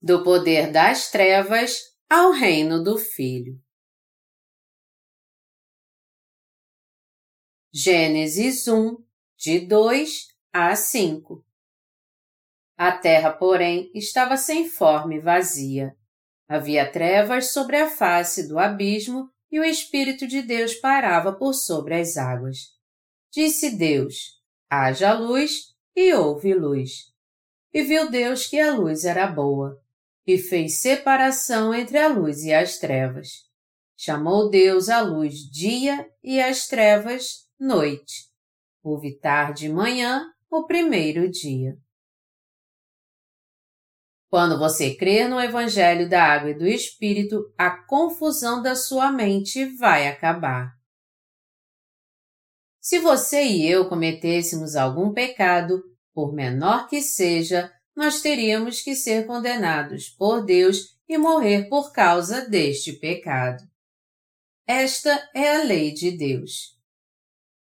do poder das trevas ao reino do Filho. Gênesis 1, de 2 a 5 A terra, porém, estava sem forma e vazia. Havia trevas sobre a face do abismo e o Espírito de Deus parava por sobre as águas. Disse Deus: Haja luz, e houve luz. E viu Deus que a luz era boa e fez separação entre a luz e as trevas. Chamou Deus a luz dia e as trevas noite. Houve tarde e manhã, o primeiro dia. Quando você crer no Evangelho da Água e do Espírito, a confusão da sua mente vai acabar. Se você e eu cometêssemos algum pecado, por menor que seja, nós teríamos que ser condenados por Deus e morrer por causa deste pecado. Esta é a lei de Deus.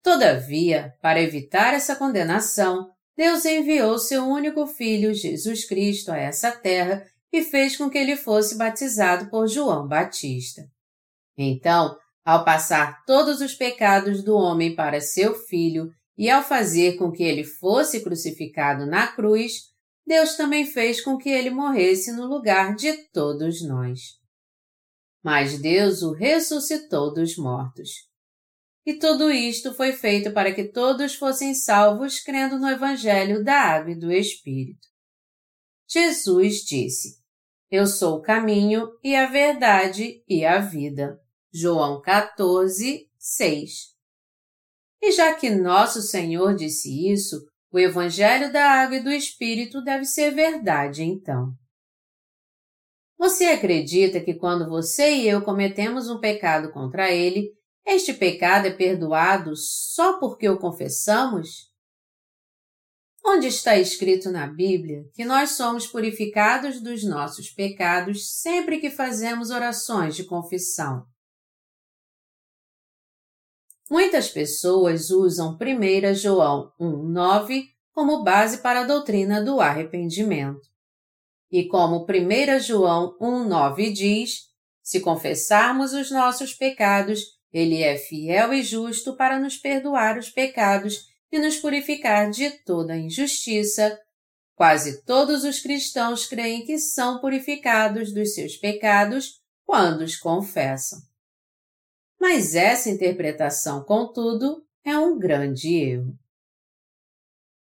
Todavia, para evitar essa condenação, Deus enviou seu único filho, Jesus Cristo, a essa terra e fez com que ele fosse batizado por João Batista. Então, ao passar todos os pecados do homem para seu filho e ao fazer com que ele fosse crucificado na cruz, Deus também fez com que ele morresse no lugar de todos nós. Mas Deus o ressuscitou dos mortos. E tudo isto foi feito para que todos fossem salvos crendo no Evangelho da Água e do Espírito. Jesus disse: Eu sou o caminho e a verdade e a vida. João 14, 6. E já que nosso Senhor disse isso, o Evangelho da Água e do Espírito deve ser verdade, então. Você acredita que quando você e eu cometemos um pecado contra Ele, este pecado é perdoado só porque o confessamos? Onde está escrito na Bíblia que nós somos purificados dos nossos pecados sempre que fazemos orações de confissão? Muitas pessoas usam 1 João 1,9 como base para a doutrina do arrependimento. E como 1 João 1,9 diz, se confessarmos os nossos pecados, Ele é fiel e justo para nos perdoar os pecados e nos purificar de toda injustiça. Quase todos os cristãos creem que são purificados dos seus pecados quando os confessam. Mas essa interpretação, contudo, é um grande erro.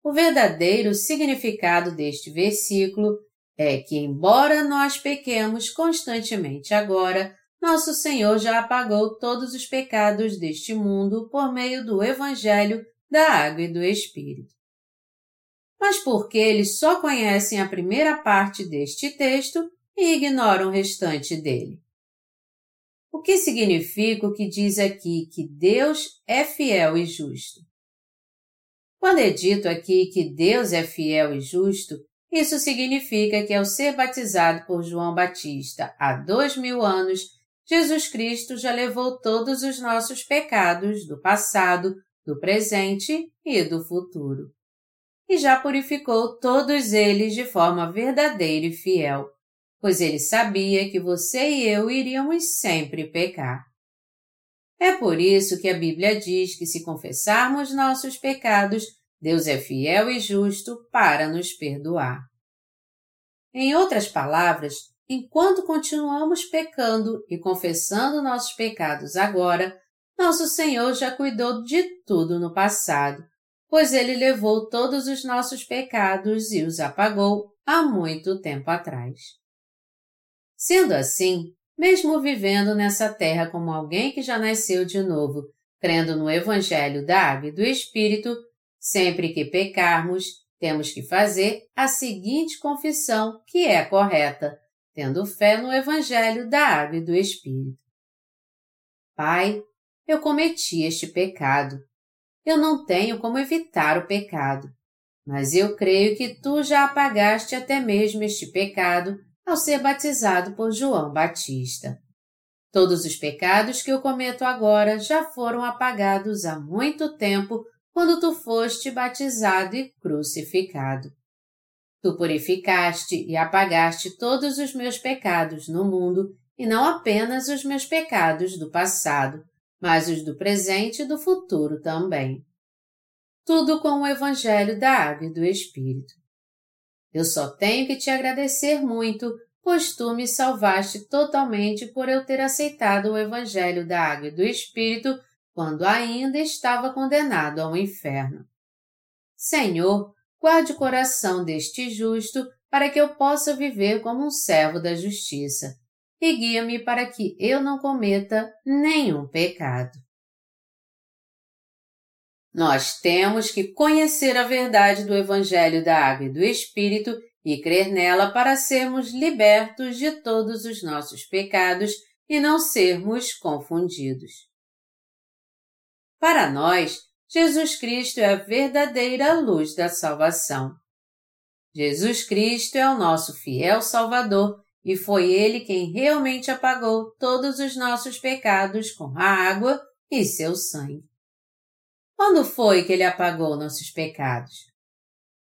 O verdadeiro significado deste versículo é que, embora nós pequemos constantemente agora, nosso Senhor já apagou todos os pecados deste mundo por meio do Evangelho da Água e do Espírito. Mas por que eles só conhecem a primeira parte deste texto e ignoram o restante dele? O que significa o que diz aqui que Deus é fiel e justo? Quando é dito aqui que Deus é fiel e justo, isso significa que ao ser batizado por João Batista há dois mil anos, Jesus Cristo já levou todos os nossos pecados do passado, do presente e do futuro. E já purificou todos eles de forma verdadeira e fiel, pois ele sabia que você e eu iríamos sempre pecar. É por isso que a Bíblia diz que se confessarmos nossos pecados, Deus é fiel e justo para nos perdoar. Em outras palavras, enquanto continuamos pecando e confessando nossos pecados agora, nosso Senhor já cuidou de tudo no passado, pois Ele levou todos os nossos pecados e os apagou há muito tempo atrás. Sendo assim, mesmo vivendo nessa terra como alguém que já nasceu de novo, crendo no Evangelho da Água e do Espírito, sempre que pecarmos, temos que fazer a seguinte confissão, que é correta, tendo fé no Evangelho da Água e do Espírito. Pai, eu cometi este pecado. Eu não tenho como evitar o pecado, mas eu creio que tu já apagaste até mesmo este pecado ao ser batizado por João Batista. Todos os pecados que eu cometo agora já foram apagados há muito tempo quando tu foste batizado e crucificado. Tu purificaste e apagaste todos os meus pecados no mundo, e não apenas os meus pecados do passado, mas os do presente e do futuro também. Tudo com o Evangelho da Água e do Espírito. Eu só tenho que te agradecer muito, pois tu me salvaste totalmente por eu ter aceitado o Evangelho da Água e do Espírito quando ainda estava condenado ao inferno. Senhor, guarde o coração deste justo para que eu possa viver como um servo da justiça, e guia-me para que eu não cometa nenhum pecado. Nós temos que conhecer a verdade do Evangelho da Água e do Espírito e crer nela para sermos libertos de todos os nossos pecados e não sermos confundidos. Para nós, Jesus Cristo é a verdadeira luz da salvação. Jesus Cristo é o nosso fiel Salvador e foi Ele quem realmente apagou todos os nossos pecados com a água e seu sangue. Quando foi que Ele apagou nossos pecados?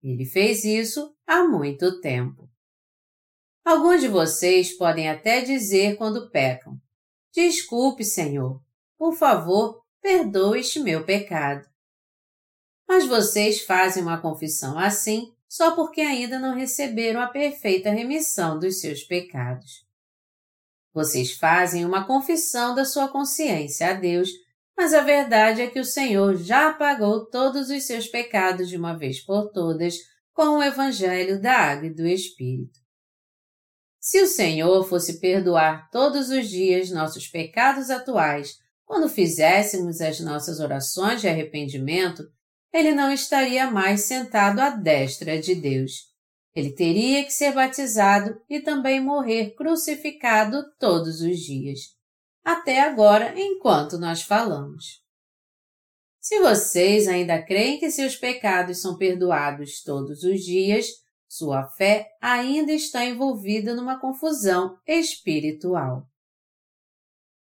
Ele fez isso há muito tempo. Alguns de vocês podem até dizer quando pecam: Desculpe, Senhor. Por favor, perdoe este meu pecado. Mas vocês fazem uma confissão assim só porque ainda não receberam a perfeita remissão dos seus pecados. Vocês fazem uma confissão da sua consciência a Deus, mas a verdade é que o Senhor já apagou todos os seus pecados de uma vez por todas com o Evangelho da Água e do Espírito. Se o Senhor fosse perdoar todos os dias nossos pecados atuais quando fizéssemos as nossas orações de arrependimento, ele não estaria mais sentado à destra de Deus. Ele teria que ser batizado e também morrer crucificado todos os dias, até agora enquanto nós falamos. Se vocês ainda creem que seus pecados são perdoados todos os dias, sua fé ainda está envolvida numa confusão espiritual.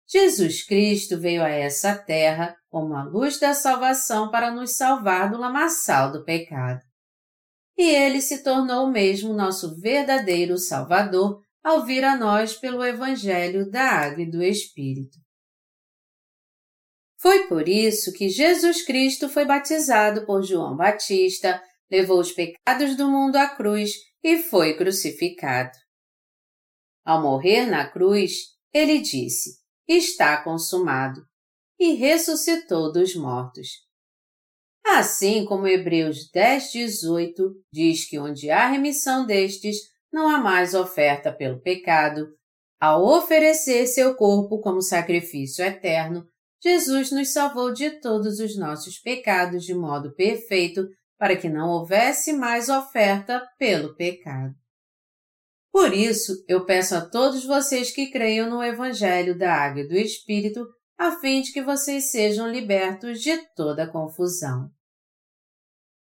Jesus Cristo veio a essa terra como a luz da salvação para nos salvar do lamaçal do pecado. E ele se tornou mesmo nosso verdadeiro Salvador ao vir a nós pelo Evangelho da Água e do Espírito. Foi por isso que Jesus Cristo foi batizado por João Batista, levou os pecados do mundo à cruz e foi crucificado. Ao morrer na cruz, ele disse: está consumado, e ressuscitou dos mortos. Assim como Hebreus 10, 18 diz que onde há remissão destes, não há mais oferta pelo pecado, ao oferecer seu corpo como sacrifício eterno, Jesus nos salvou de todos os nossos pecados de modo perfeito, para que não houvesse mais oferta pelo pecado. Por isso, eu peço a todos vocês que creiam no Evangelho da Água e do Espírito, a fim de que vocês sejam libertos de toda confusão.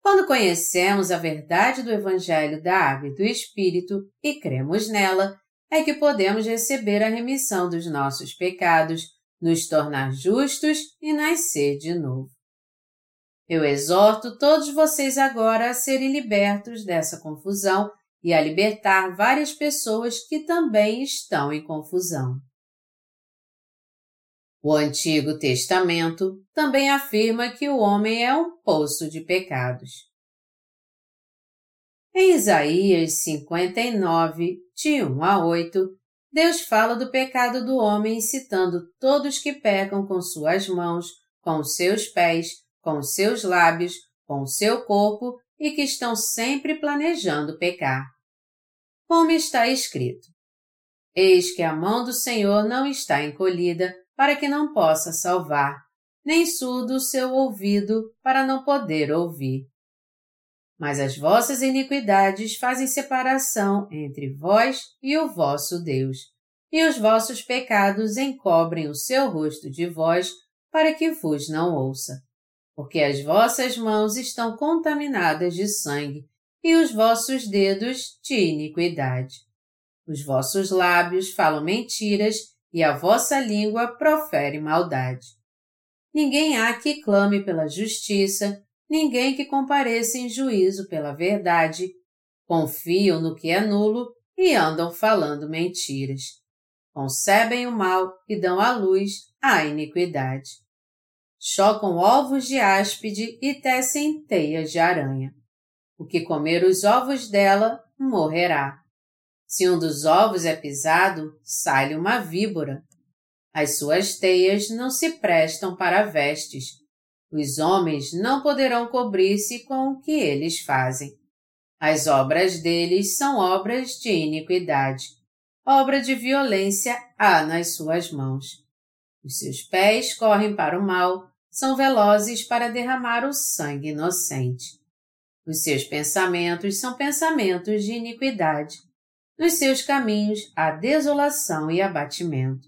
Quando conhecemos a verdade do Evangelho da Água e do Espírito e cremos nela, é que podemos receber a remissão dos nossos pecados, nos tornar justos e nascer de novo. Eu exorto todos vocês agora a serem libertos dessa confusão e a libertar várias pessoas que também estão em confusão. O Antigo Testamento também afirma que o homem é um poço de pecados. Em Isaías 59, de 1 a 8, Deus fala do pecado do homem citando todos que pecam com suas mãos, com seus pés, com seus lábios, com seu corpo e que estão sempre planejando pecar como está escrito: Eis que a mão do Senhor não está encolhida para que não possa salvar, nem surdo o seu ouvido para não poder ouvir. Mas as vossas iniquidades fazem separação entre vós e o vosso Deus, e os vossos pecados encobrem o seu rosto de vós para que vos não ouça. Porque as vossas mãos estão contaminadas de sangue, e os vossos dedos de iniquidade. Os vossos lábios falam mentiras e a vossa língua profere maldade. Ninguém há que clame pela justiça, ninguém que compareça em juízo pela verdade. confiam no que é nulo e andam falando mentiras. Concebem o mal e dão à luz a iniquidade. Chocam ovos de áspide e tecem teias de aranha. O que comer os ovos dela morrerá. Se um dos ovos é pisado, sai-lhe uma víbora. As suas teias não se prestam para vestes. Os homens não poderão cobrir-se com o que eles fazem. As obras deles são obras de iniquidade. Obra de violência há nas suas mãos. Os seus pés correm para o mal, são velozes para derramar o sangue inocente. Os seus pensamentos são pensamentos de iniquidade. Nos seus caminhos há desolação e abatimento.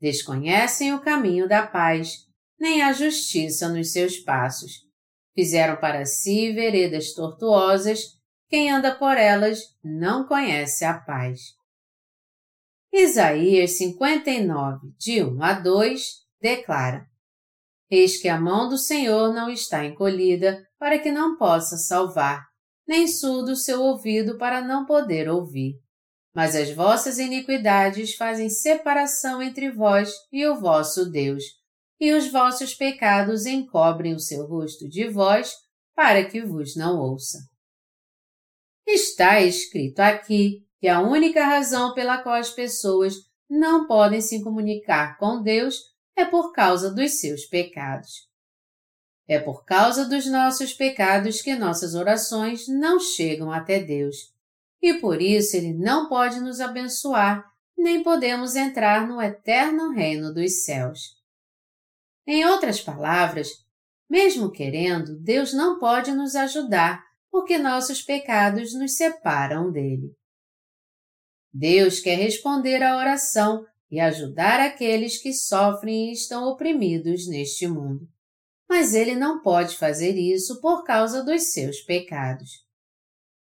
Desconhecem o caminho da paz, nem a justiça nos seus passos. Fizeram para si veredas tortuosas, quem anda por elas não conhece a paz. Isaías 59, de 1 a 2, declara: Eis que a mão do Senhor não está encolhida para que não possa salvar, nem surdo o seu ouvido para não poder ouvir. Mas as vossas iniquidades fazem separação entre vós e o vosso Deus, e os vossos pecados encobrem o seu rosto de vós, para que vos não ouça. Está escrito aqui que a única razão pela qual as pessoas não podem se comunicar com Deus é por causa dos seus pecados. É por causa dos nossos pecados que nossas orações não chegam até Deus. E por isso Ele não pode nos abençoar, nem podemos entrar no eterno reino dos céus. Em outras palavras, mesmo querendo, Deus não pode nos ajudar, porque nossos pecados nos separam dele. Deus quer responder à oração e ajudar aqueles que sofrem e estão oprimidos neste mundo mas ele não pode fazer isso por causa dos seus pecados.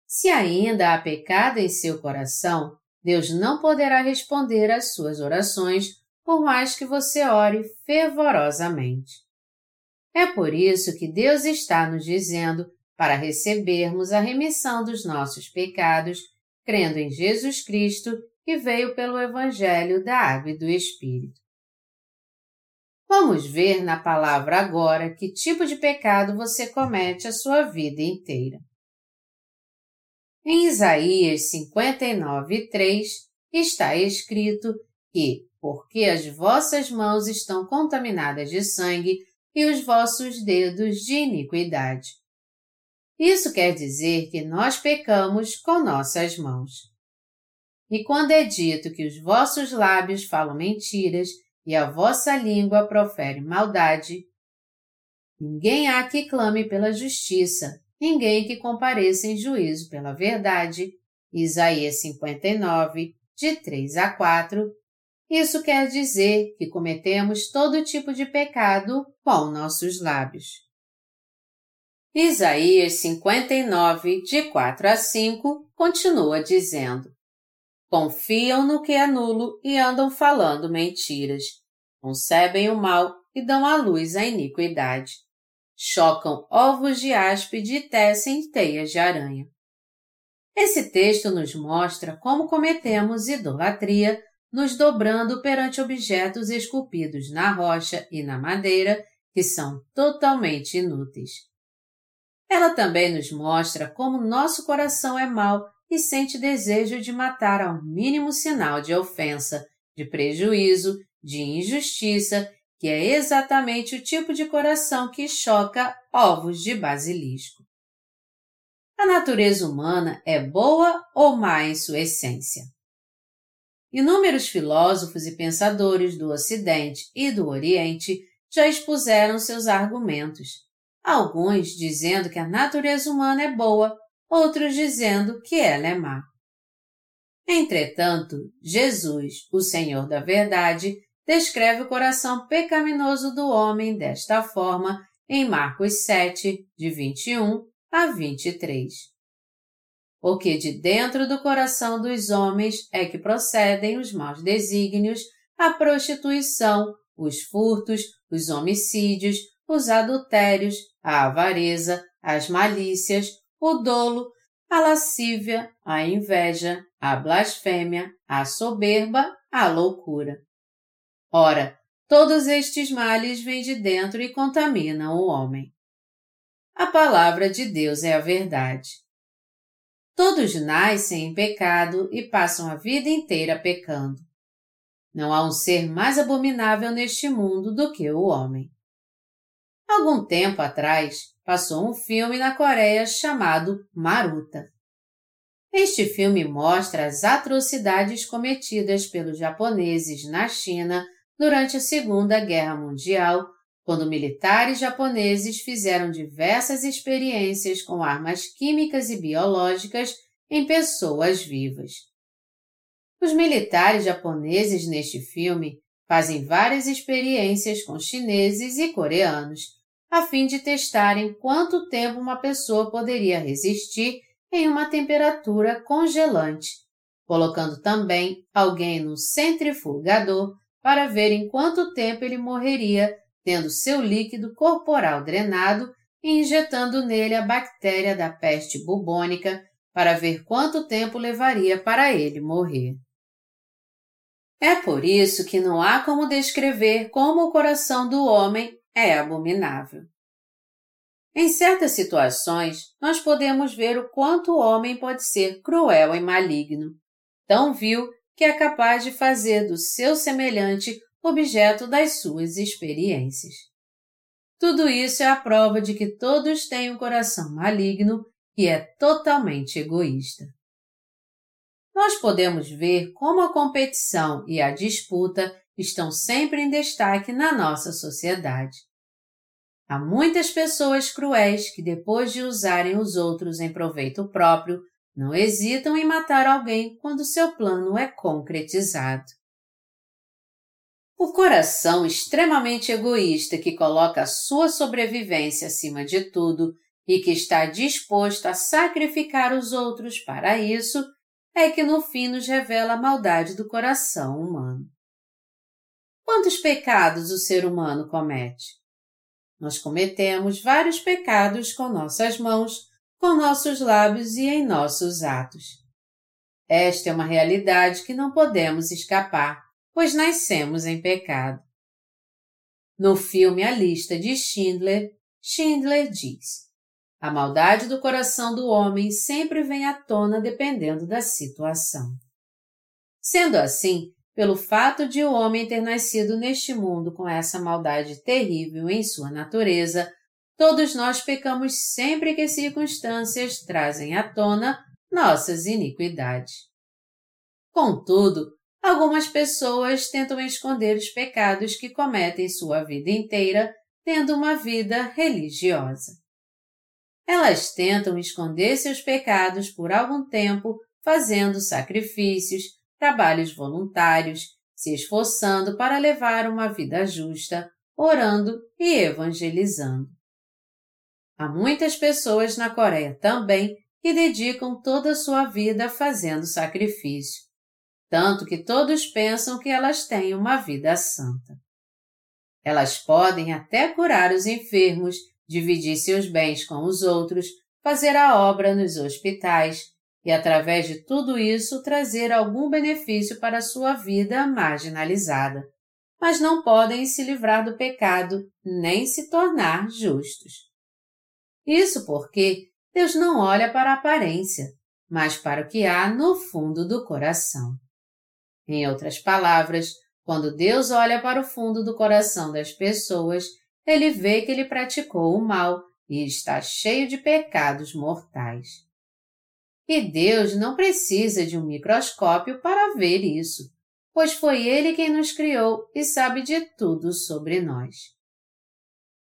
Se ainda há pecado em seu coração, Deus não poderá responder às suas orações por mais que você ore fervorosamente. É por isso que Deus está nos dizendo para recebermos a remissão dos nossos pecados, crendo em Jesus Cristo que veio pelo Evangelho da Água e do Espírito. Vamos ver na palavra agora que tipo de pecado você comete a sua vida inteira. Em Isaías 59, 3 está escrito que, porque as vossas mãos estão contaminadas de sangue e os vossos dedos de iniquidade. Isso quer dizer que nós pecamos com nossas mãos. E quando é dito que os vossos lábios falam mentiras e a vossa língua profere maldade. Ninguém há que clame pela justiça, ninguém que compareça em juízo pela verdade. Isaías 59, de 3 a 4. Isso quer dizer que cometemos todo tipo de pecado com nossos lábios. Isaías 59, de 4 a 5, continua dizendo: Confiam no que é nulo e andam falando mentiras. Concebem o mal e dão à luz a iniquidade. Chocam ovos de áspide e tecem teias de aranha. Esse texto nos mostra como cometemos idolatria, nos dobrando perante objetos esculpidos na rocha e na madeira, que são totalmente inúteis. Ela também nos mostra como nosso coração é mau e sente desejo de matar ao mínimo sinal de ofensa, de prejuízo, de injustiça, que é exatamente o tipo de coração que choca ovos de basilisco. A natureza humana é boa ou má em sua essência? Inúmeros filósofos e pensadores do Ocidente e do Oriente já expuseram seus argumentos, alguns dizendo que a natureza humana é boa outros dizendo que ela é má. Entretanto, Jesus, o Senhor da Verdade, descreve o coração pecaminoso do homem desta forma em Marcos 7, de 21 a 23. Porque de dentro do coração dos homens é que procedem os maus desígnios, a prostituição, os furtos, os homicídios, os adultérios, a avareza, as malícias, o dolo, a lascívia, a inveja, a blasfêmia, a soberba, a loucura. Ora, todos estes males vêm de dentro e contaminam o homem. A palavra de Deus é a verdade. Todos nascem em pecado e passam a vida inteira pecando. Não há um ser mais abominável neste mundo do que o homem. Algum tempo atrás, passou um filme na Coreia chamado Maruta. Este filme mostra as atrocidades cometidas pelos japoneses na China durante a Segunda Guerra Mundial, quando militares japoneses fizeram diversas experiências com armas químicas e biológicas em pessoas vivas. Os militares japoneses neste filme fazem várias experiências com chineses e coreanos a fim de testarem quanto tempo uma pessoa poderia resistir em uma temperatura congelante, colocando também alguém no centrifugador para ver em quanto tempo ele morreria tendo seu líquido corporal drenado e injetando nele a bactéria da peste bubônica para ver quanto tempo levaria para ele morrer. É por isso que não há como descrever como o coração do homem é abominável. Em certas situações, nós podemos ver o quanto o homem pode ser cruel e maligno, tão vil que é capaz de fazer do seu semelhante objeto das suas experiências. Tudo isso é a prova de que todos têm um coração maligno e é totalmente egoísta. Nós podemos ver como a competição e a disputa estão sempre em destaque na nossa sociedade. Há muitas pessoas cruéis que, depois de usarem os outros em proveito próprio, não hesitam em matar alguém quando seu plano é concretizado. O coração extremamente egoísta que coloca a sua sobrevivência acima de tudo e que está disposto a sacrificar os outros para isso, é que no fim nos revela a maldade do coração humano. Quantos pecados o ser humano comete? Nós cometemos vários pecados com nossas mãos, com nossos lábios e em nossos atos. Esta é uma realidade que não podemos escapar, pois nascemos em pecado. No filme A Lista de Schindler, Schindler diz: A maldade do coração do homem sempre vem à tona dependendo da situação. Sendo assim, pelo fato de o homem ter nascido neste mundo com essa maldade terrível em sua natureza, todos nós pecamos sempre que circunstâncias trazem à tona nossas iniquidades. Contudo, algumas pessoas tentam esconder os pecados que cometem sua vida inteira tendo uma vida religiosa. Elas tentam esconder seus pecados por algum tempo fazendo sacrifícios, trabalhos voluntários, se esforçando para levar uma vida justa, orando e evangelizando. Há muitas pessoas na Coreia também que dedicam toda a sua vida fazendo sacrifício, tanto que todos pensam que elas têm uma vida santa. Elas podem até curar os enfermos, dividir seus bens com os outros, fazer a obra nos hospitais, e, através de tudo isso, trazer algum benefício para a sua vida marginalizada. Mas não podem se livrar do pecado nem se tornar justos. Isso porque Deus não olha para a aparência, mas para o que há no fundo do coração. Em outras palavras, quando Deus olha para o fundo do coração das pessoas, ele vê que ele praticou o mal e está cheio de pecados mortais. E Deus não precisa de um microscópio para ver isso, pois foi Ele quem nos criou e sabe de tudo sobre nós.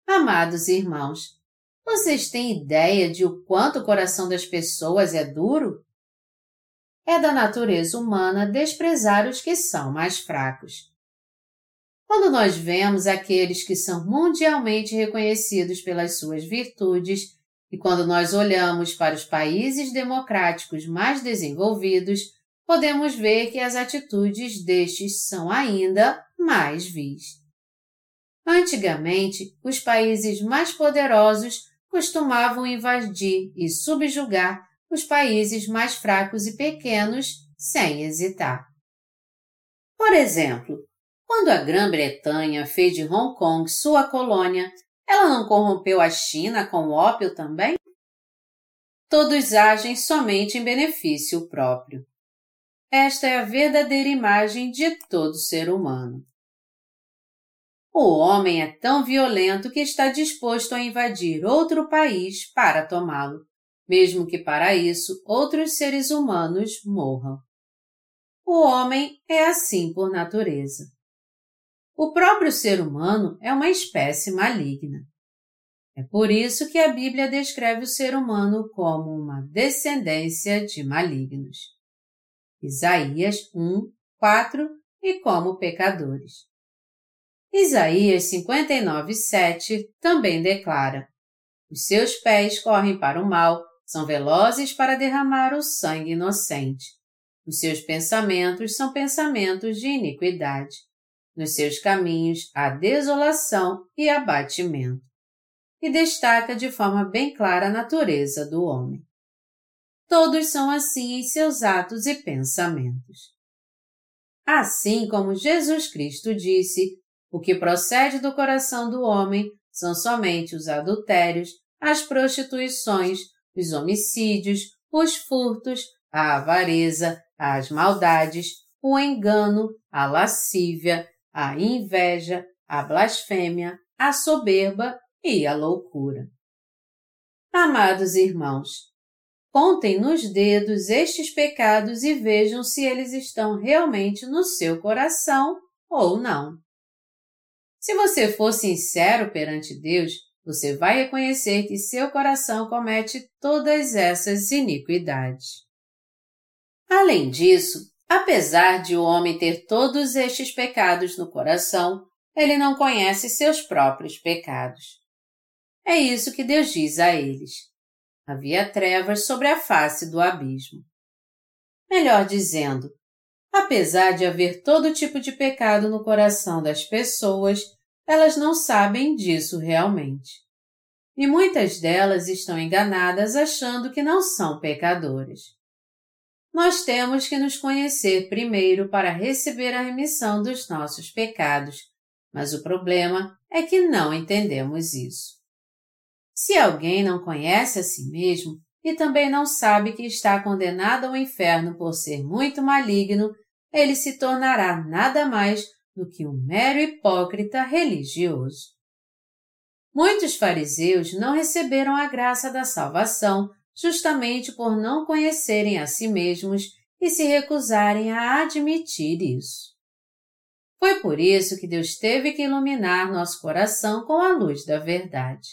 Amados irmãos, vocês têm ideia de o quanto o coração das pessoas é duro? É da natureza humana desprezar os que são mais fracos. Quando nós vemos aqueles que são mundialmente reconhecidos pelas suas virtudes e quando nós olhamos para os países democráticos mais desenvolvidos, podemos ver que as atitudes destes são ainda mais vis. Antigamente, os países mais poderosos costumavam invadir e subjugar os países mais fracos e pequenos sem hesitar. Por exemplo, quando a Grã-Bretanha fez de Hong Kong sua colônia, ela não corrompeu a China com o ópio também? Todos agem somente em benefício próprio. Esta é a verdadeira imagem de todo ser humano. O homem é tão violento que está disposto a invadir outro país para tomá-lo, mesmo que para isso outros seres humanos morram. O homem é assim por natureza. O próprio ser humano é uma espécie maligna. É por isso que a Bíblia descreve o ser humano como uma descendência de malignos. Isaías 1, 4 e como pecadores. Isaías 59, 7 também declara: Os seus pés correm para o mal, são velozes para derramar o sangue inocente. Os seus pensamentos são pensamentos de iniquidade. Nos seus caminhos há desolação e abatimento. E destaca de forma bem clara a natureza do homem. Todos são assim em seus atos e pensamentos. Assim como Jesus Cristo disse, o que procede do coração do homem são somente os adultérios, as prostituições, os homicídios, os furtos, a avareza, as maldades, o engano, a lascívia, a inveja, a blasfêmia, a soberba e a loucura. Amados irmãos, contem nos dedos estes pecados e vejam se eles estão realmente no seu coração ou não. Se você for sincero perante Deus, você vai reconhecer que seu coração comete todas essas iniquidades. Além disso, apesar de o homem ter todos estes pecados no coração, ele não conhece seus próprios pecados. É isso que Deus diz a eles. Havia trevas sobre a face do abismo. Melhor dizendo, apesar de haver todo tipo de pecado no coração das pessoas, elas não sabem disso realmente. E muitas delas estão enganadas achando que não são pecadoras. Nós temos que nos conhecer primeiro para receber a remissão dos nossos pecados, mas o problema é que não entendemos isso. Se alguém não conhece a si mesmo e também não sabe que está condenado ao inferno por ser muito maligno, ele se tornará nada mais do que um mero hipócrita religioso. Muitos fariseus não receberam a graça da salvação justamente por não conhecerem a si mesmos e se recusarem a admitir isso. Foi por isso que Deus teve que iluminar nosso coração com a luz da verdade.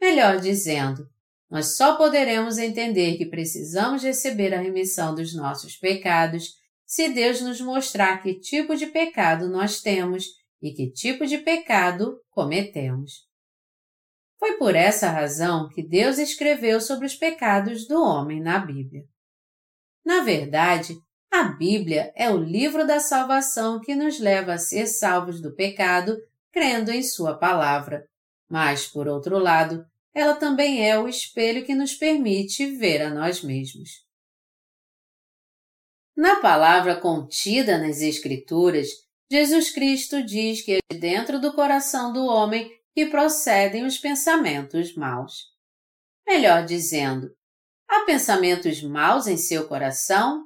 Melhor dizendo, nós só poderemos entender que precisamos receber a remissão dos nossos pecados se Deus nos mostrar que tipo de pecado nós temos e que tipo de pecado cometemos. Foi por essa razão que Deus escreveu sobre os pecados do homem na Bíblia. Na verdade, a Bíblia é o livro da salvação que nos leva a ser salvos do pecado crendo em Sua palavra. Mas, por outro lado, ela também é o espelho que nos permite ver a nós mesmos. Na palavra contida nas Escrituras, Jesus Cristo diz que é dentro do coração do homem que procedem os pensamentos maus. Melhor dizendo, há pensamentos maus em seu coração?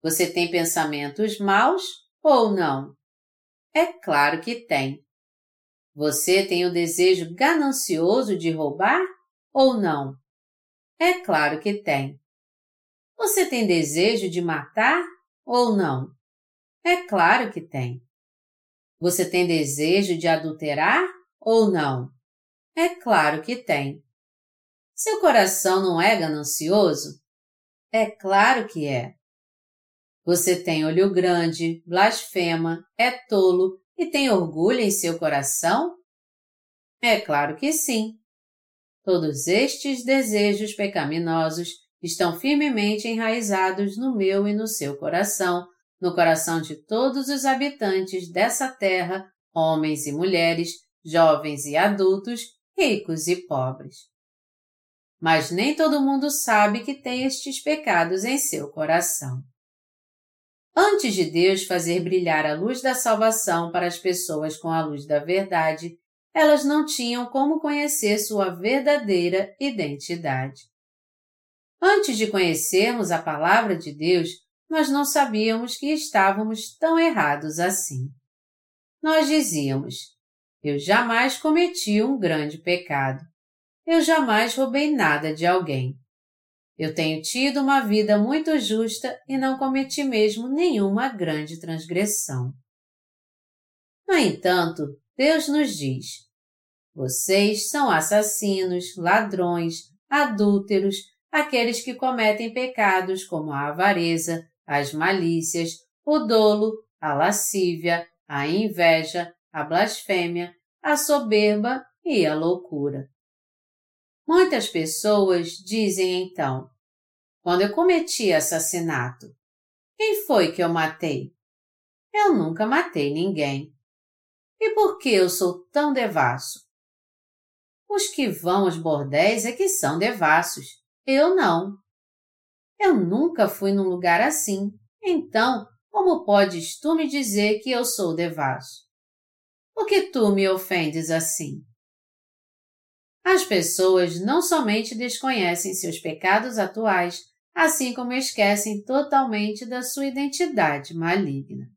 Você tem pensamentos maus ou não? É claro que tem. Você tem o desejo ganancioso de roubar ou não? É claro que tem. Você tem desejo de matar ou não? É claro que tem. Você tem desejo de adulterar ou não? É claro que tem. Seu coração não é ganancioso? É claro que é. Você tem olho grande, blasfema, é tolo e tem orgulho em seu coração? É claro que sim. Todos estes desejos pecaminosos estão firmemente enraizados no meu e no seu coração, no coração de todos os habitantes dessa terra, homens e mulheres, jovens e adultos, ricos e pobres. mas nem todo mundo sabe que tem estes pecados em seu coração. Antes de Deus fazer brilhar a luz da salvação para as pessoas com a luz da verdade, elas não tinham como conhecer sua verdadeira identidade. Antes de conhecermos a palavra de Deus, nós não sabíamos que estávamos tão errados assim. Nós dizíamos: Eu jamais cometi um grande pecado. Eu jamais roubei nada de alguém. Eu tenho tido uma vida muito justa e não cometi mesmo nenhuma grande transgressão. No entanto, Deus nos diz: Vocês são assassinos, ladrões, adúlteros, aqueles que cometem pecados como a avareza, as malícias, o dolo, a lascívia, a inveja, a blasfêmia, a soberba e a loucura. Muitas pessoas dizem então: quando eu cometi assassinato, quem foi que eu matei? Eu nunca matei ninguém. E por que eu sou tão devasso? Os que vão aos bordéis é que são devassos. Eu não. Eu nunca fui num lugar assim. Então, como podes tu me dizer que eu sou devasso? Por que tu me ofendes assim? As pessoas não somente desconhecem seus pecados atuais, assim como esquecem totalmente da sua identidade maligna.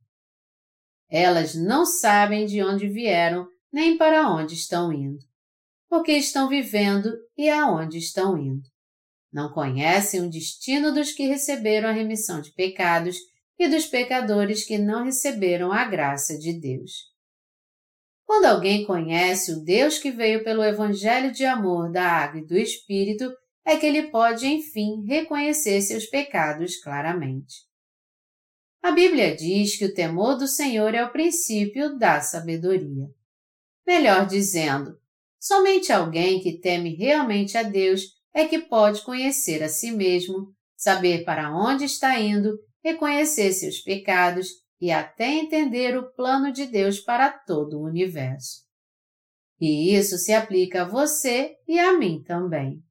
Elas não sabem de onde vieram nem para onde estão indo, porque estão vivendo e aonde estão indo. Não conhecem o destino dos que receberam a remissão de pecados e dos pecadores que não receberam a graça de Deus. Quando alguém conhece o Deus que veio pelo Evangelho de amor da água e do Espírito, é que ele pode, enfim, reconhecer seus pecados claramente. A Bíblia diz que o temor do Senhor é o princípio da sabedoria. Melhor dizendo, somente alguém que teme realmente a Deus é que pode conhecer a si mesmo, saber para onde está indo, reconhecer seus pecados e até entender o plano de Deus para todo o universo. E isso se aplica a você e a mim também.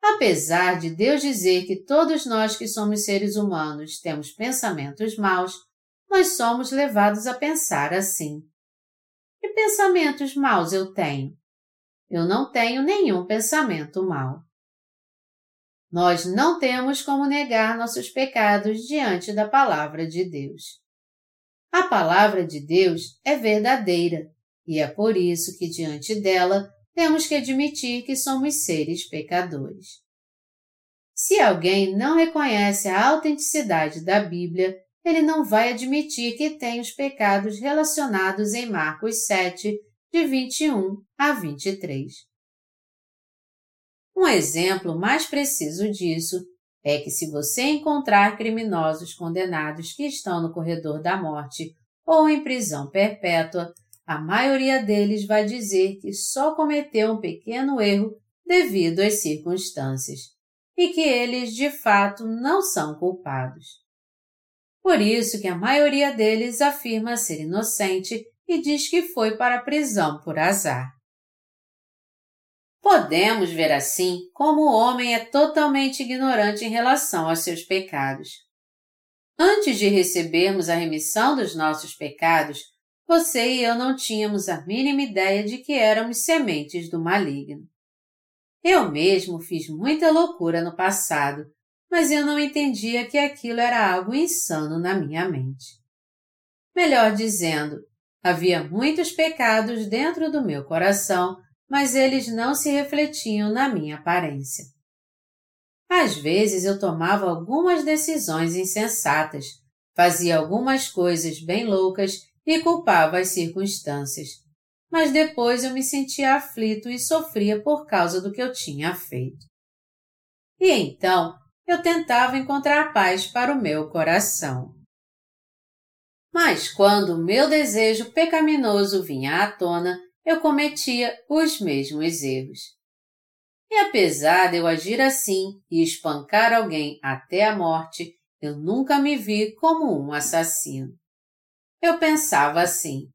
Apesar de Deus dizer que todos nós que somos seres humanos temos pensamentos maus, nós somos levados a pensar assim. Que pensamentos maus eu tenho? Eu não tenho nenhum pensamento mau. Nós não temos como negar nossos pecados diante da palavra de Deus. A palavra de Deus é verdadeira e é por isso que diante dela temos que admitir que somos seres pecadores. Se alguém não reconhece a autenticidade da Bíblia, ele não vai admitir que tem os pecados relacionados em Marcos 7, de 21 a 23. Um exemplo mais preciso disso é que se você encontrar criminosos condenados que estão no corredor da morte ou em prisão perpétua, a maioria deles vai dizer que só cometeu um pequeno erro devido às circunstâncias e que eles de fato não são culpados. Por isso que a maioria deles afirma ser inocente e diz que foi para a prisão por azar. Podemos ver assim como o homem é totalmente ignorante em relação aos seus pecados. Antes de recebermos a remissão dos nossos pecados, você e eu não tínhamos a mínima ideia de que éramos sementes do maligno. Eu mesmo fiz muita loucura no passado, mas eu não entendia que aquilo era algo insano na minha mente. Melhor dizendo, Havia muitos pecados dentro do meu coração, mas eles não se refletiam na minha aparência. Às vezes eu tomava algumas decisões insensatas, fazia algumas coisas bem loucas e culpava as circunstâncias. Mas depois eu me sentia aflito e sofria por causa do que eu tinha feito. E então eu tentava encontrar paz para o meu coração. Mas quando o meu desejo pecaminoso vinha à tona, eu cometia os mesmos erros. E apesar de eu agir assim e espancar alguém até a morte, eu nunca me vi como um assassino. Eu pensava assim: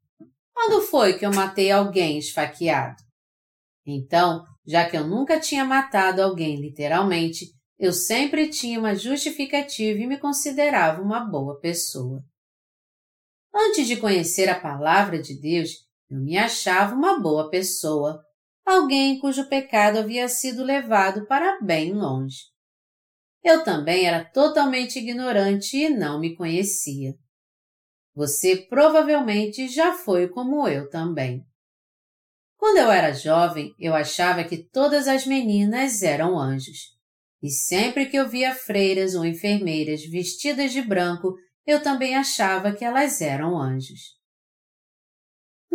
quando foi que eu matei alguém esfaqueado? Então, Já que eu nunca tinha matado alguém literalmente, eu sempre tinha uma justificativa e me considerava uma boa pessoa. Antes de conhecer a palavra de Deus, eu me achava uma boa pessoa, alguém cujo pecado havia sido levado para bem longe. Eu também era totalmente ignorante e não me conhecia. Você provavelmente já foi como eu também. Quando eu era jovem, eu achava que todas as meninas eram anjos. E sempre que eu via freiras ou enfermeiras vestidas de branco, eu também achava que elas eram anjos.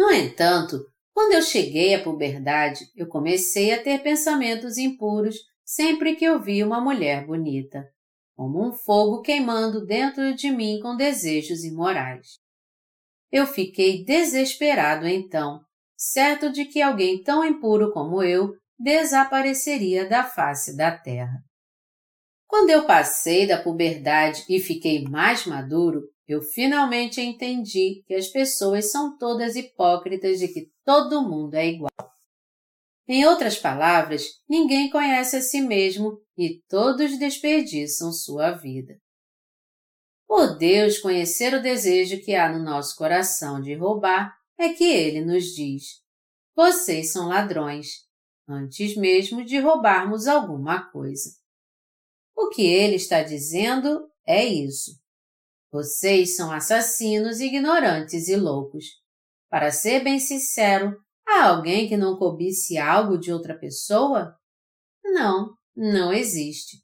No entanto, quando eu cheguei à puberdade, eu comecei a ter pensamentos impuros sempre que eu via uma mulher bonita, como um fogo queimando dentro de mim com desejos imorais. Eu fiquei desesperado então, certo de que alguém tão impuro como eu desapareceria da face da terra. Quando eu passei da puberdade e fiquei mais maduro, eu finalmente entendi que as pessoas são todas hipócritas e que todo mundo é igual. Em outras palavras, ninguém conhece a si mesmo e todos desperdiçam sua vida. Por Deus conhecer o desejo que há no nosso coração de roubar, é que ele nos diz: Vocês são ladrões, antes mesmo de roubarmos alguma coisa. O que ele está dizendo é isso. Vocês são assassinos, ignorantes e loucos. Para ser bem sincero, há alguém que não cobice algo de outra pessoa? Não, não existe.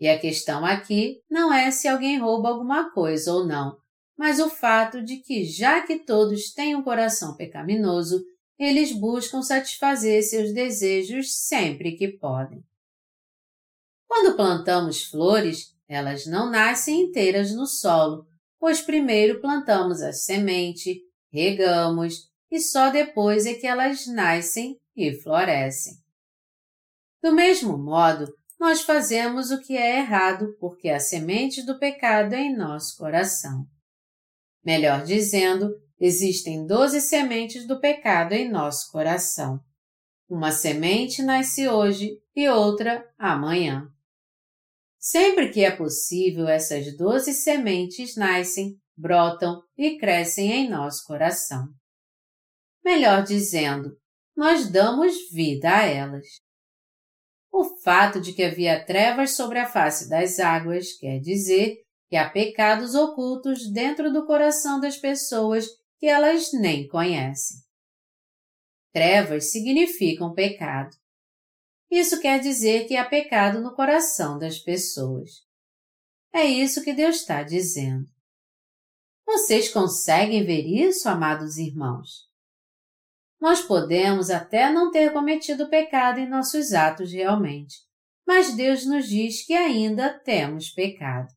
E a questão aqui não é se alguém rouba alguma coisa ou não, mas o fato de que, já que todos têm um coração pecaminoso, eles buscam satisfazer seus desejos sempre que podem. Quando plantamos flores, elas não nascem inteiras no solo, pois primeiro plantamos a semente, regamos e só depois é que elas nascem e florescem. Do mesmo modo, nós fazemos o que é errado porque a semente do pecado é em nosso coração. Melhor dizendo, existem doze sementes do pecado em nosso coração. Uma semente nasce hoje e outra amanhã. Sempre que é possível, essas doze sementes nascem, brotam e crescem em nosso coração. Melhor dizendo, nós damos vida a elas. O fato de que havia trevas sobre a face das águas quer dizer que há pecados ocultos dentro do coração das pessoas que elas nem conhecem. Trevas significam pecado. Isso quer dizer que há pecado no coração das pessoas. É isso que Deus está dizendo. Vocês conseguem ver isso, amados irmãos? Nós podemos até não ter cometido pecado em nossos atos realmente, mas Deus nos diz que ainda temos pecado.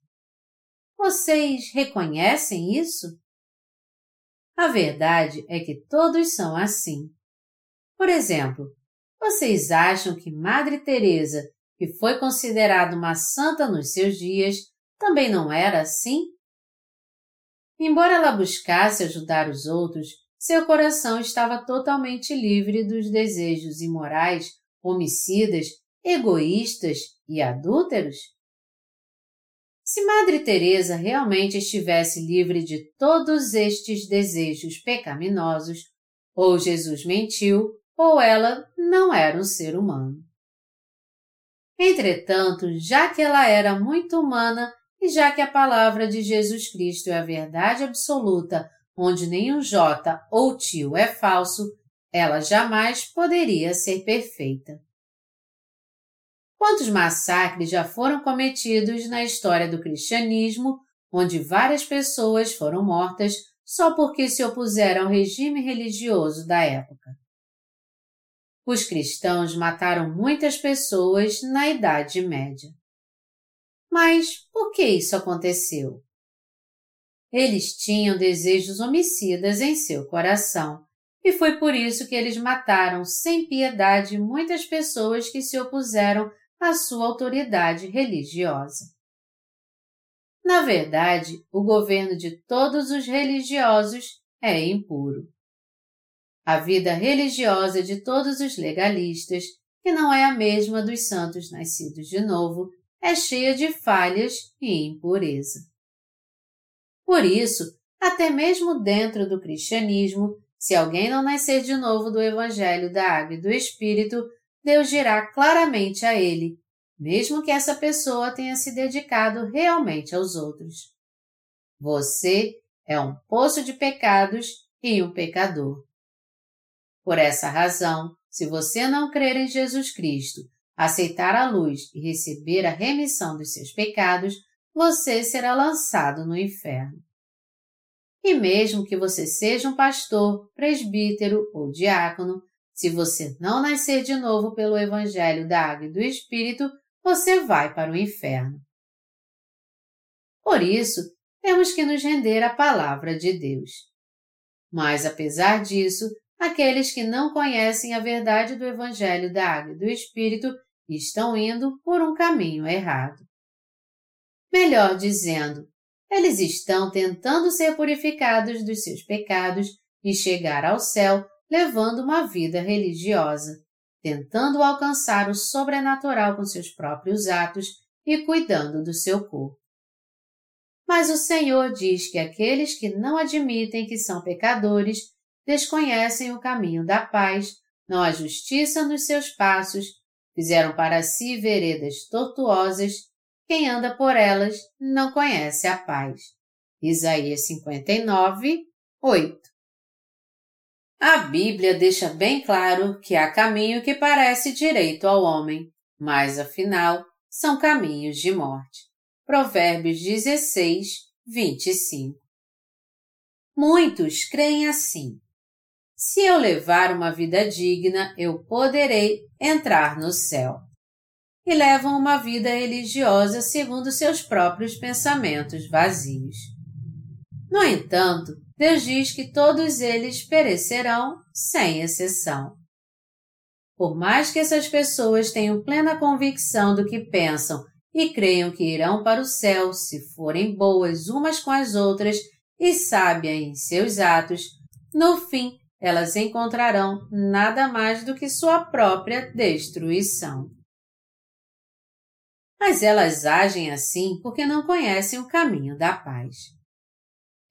Vocês reconhecem isso? A verdade é que todos são assim. Por exemplo, vocês acham que Madre Teresa, que foi considerada uma santa nos seus dias, também não era assim? Embora ela buscasse ajudar os outros, seu coração estava totalmente livre dos desejos imorais, homicidas, egoístas e adúlteros? Se Madre Teresa realmente estivesse livre de todos estes desejos pecaminosos, ou Jesus mentiu, ou ela não era um ser humano. Entretanto, já que ela era muito humana e já que a palavra de Jesus Cristo é a verdade absoluta, onde nenhum J ou tio é falso, ela jamais poderia ser perfeita. Quantos massacres já foram cometidos na história do cristianismo, onde várias pessoas foram mortas só porque se opuseram ao regime religioso da época? Os cristãos mataram muitas pessoas na Idade Média. Mas por que isso aconteceu? Eles tinham desejos homicidas em seu coração, e foi por isso que eles mataram sem piedade muitas pessoas que se opuseram à sua autoridade religiosa. Na verdade, o governo de todos os religiosos é impuro. A vida religiosa de todos os legalistas, que não é a mesma dos santos nascidos de novo, é cheia de falhas e impureza. Por isso, até mesmo dentro do cristianismo, se alguém não nascer de novo do Evangelho da Água e do Espírito, Deus dirá claramente a ele, mesmo que essa pessoa tenha se dedicado realmente aos outros. Você é um poço de pecados e um pecador. Por essa razão, se você não crer em Jesus Cristo, aceitar a luz e receber a remissão dos seus pecados, você será lançado no inferno. E mesmo que você seja um pastor, presbítero ou diácono, se você não nascer de novo pelo Evangelho da Água e do Espírito, você vai para o inferno. Por isso, temos que nos render à palavra de Deus. Mas, apesar disso, aqueles que não conhecem a verdade do Evangelho da Água e do Espírito estão indo por um caminho errado. Melhor dizendo, eles estão tentando ser purificados dos seus pecados e chegar ao céu levando uma vida religiosa, tentando alcançar o sobrenatural com seus próprios atos e cuidando do seu corpo. Mas o Senhor diz que aqueles que não admitem que são pecadores desconhecem o caminho da paz, não há justiça nos seus passos, fizeram para si veredas tortuosas quem anda por elas não conhece a paz. Isaías 59, 8. A Bíblia deixa bem claro que há caminho que parece direito ao homem, mas afinal são caminhos de morte. Provérbios 16, 25. Muitos creem assim. Se eu levar uma vida digna, eu poderei entrar no céu e levam uma vida religiosa segundo seus próprios pensamentos vazios. No entanto, Deus diz que todos eles perecerão, sem exceção. Por mais que essas pessoas tenham plena convicção do que pensam e creiam que irão para o céu se forem boas umas com as outras e sábias em seus atos, no fim elas encontrarão nada mais do que sua própria destruição. Mas elas agem assim porque não conhecem o caminho da paz.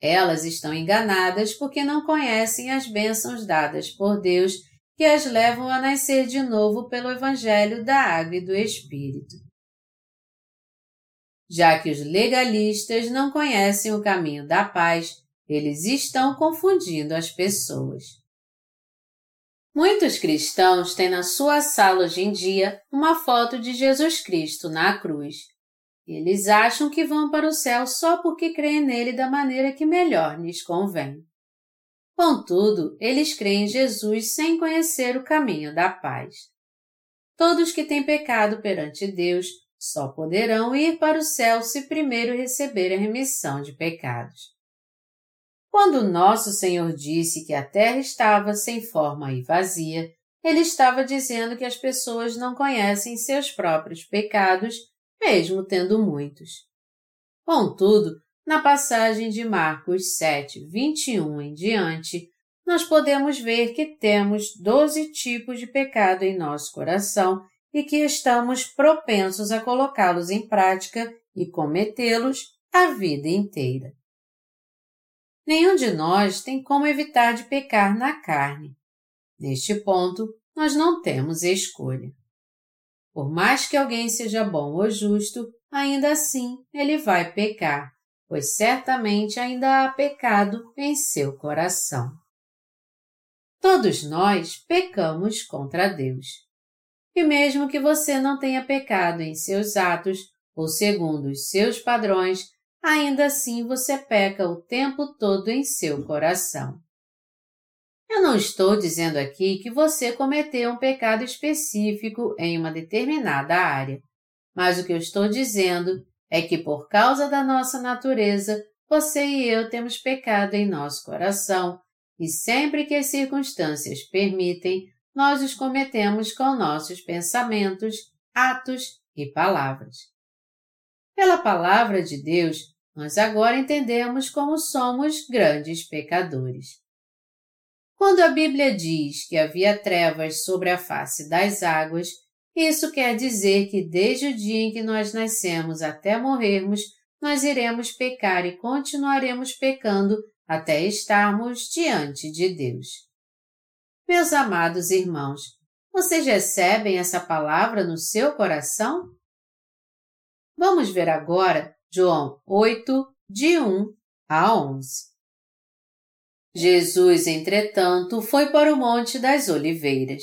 Elas estão enganadas porque não conhecem as bênçãos dadas por Deus que as levam a nascer de novo pelo Evangelho da Água e do Espírito. Já que os legalistas não conhecem o caminho da paz, eles estão confundindo as pessoas. Muitos cristãos têm na sua sala hoje em dia uma foto de Jesus Cristo na cruz. Eles acham que vão para o céu só porque creem nele da maneira que melhor lhes convém. Contudo, eles creem em Jesus sem conhecer o caminho da paz. Todos que têm pecado perante Deus só poderão ir para o céu se primeiro receberem a remissão de pecados. Quando nosso Senhor disse que a terra estava sem forma e vazia, ele estava dizendo que as pessoas não conhecem seus próprios pecados, mesmo tendo muitos. Contudo, na passagem de Marcos 7, 21 em diante, nós podemos ver que temos doze tipos de pecado em nosso coração e que estamos propensos a colocá-los em prática e cometê-los a vida inteira. Nenhum de nós tem como evitar de pecar na carne. Neste ponto, nós não temos escolha. Por mais que alguém seja bom ou justo, ainda assim ele vai pecar, pois certamente ainda há pecado em seu coração. Todos nós pecamos contra Deus. E mesmo que você não tenha pecado em seus atos ou segundo os seus padrões, ainda assim você peca o tempo todo em seu coração. Eu não estou dizendo aqui que você cometeu um pecado específico em uma determinada área, mas o que eu estou dizendo é que por causa da nossa natureza, você e eu temos pecado em nosso coração e sempre que as circunstâncias permitem, nós os cometemos com nossos pensamentos, atos e palavras. Pela palavra de Deus, nós agora entendemos como somos grandes pecadores. Quando a Bíblia diz que havia trevas sobre a face das águas, isso quer dizer que desde o dia em que nós nascemos até morrermos, nós iremos pecar e continuaremos pecando até estarmos diante de Deus. Meus amados irmãos, vocês recebem essa palavra no seu coração? Vamos ver agora João 8, de 1 a 11. Jesus, entretanto, foi para o Monte das Oliveiras.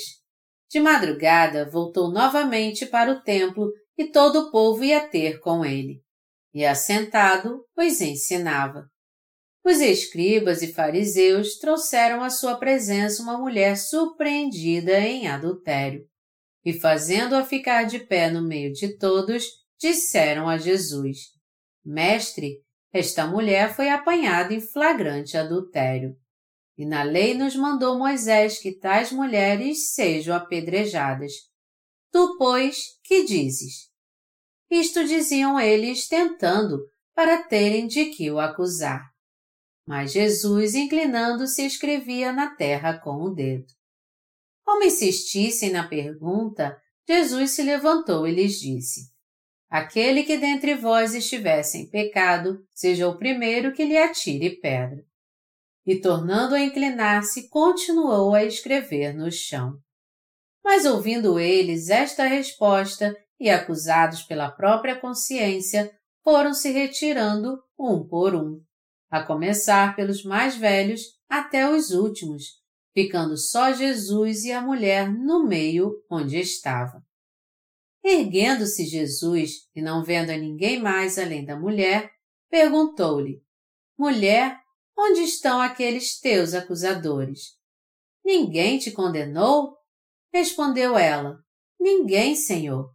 De madrugada, voltou novamente para o templo e todo o povo ia ter com ele. E assentado, os ensinava. Os escribas e fariseus trouxeram à sua presença uma mulher surpreendida em adultério. E fazendo-a ficar de pé no meio de todos, disseram a Jesus: Mestre, esta mulher foi apanhada em flagrante adultério. E na lei nos mandou Moisés que tais mulheres sejam apedrejadas. Tu, pois, que dizes? Isto diziam eles tentando, para terem de que o acusar. Mas Jesus, inclinando-se, escrevia na terra com o dedo. Como insistissem na pergunta, Jesus se levantou e lhes disse: Aquele que dentre vós estivesse em pecado, seja o primeiro que lhe atire pedra. E tornando a inclinar-se, continuou a escrever no chão. Mas ouvindo eles esta resposta e acusados pela própria consciência, foram se retirando um por um, a começar pelos mais velhos até os últimos, ficando só Jesus e a mulher no meio onde estava. Erguendo-se Jesus e não vendo a ninguém mais além da mulher, perguntou-lhe: Mulher, onde estão aqueles teus acusadores? Ninguém te condenou? Respondeu ela: Ninguém, Senhor.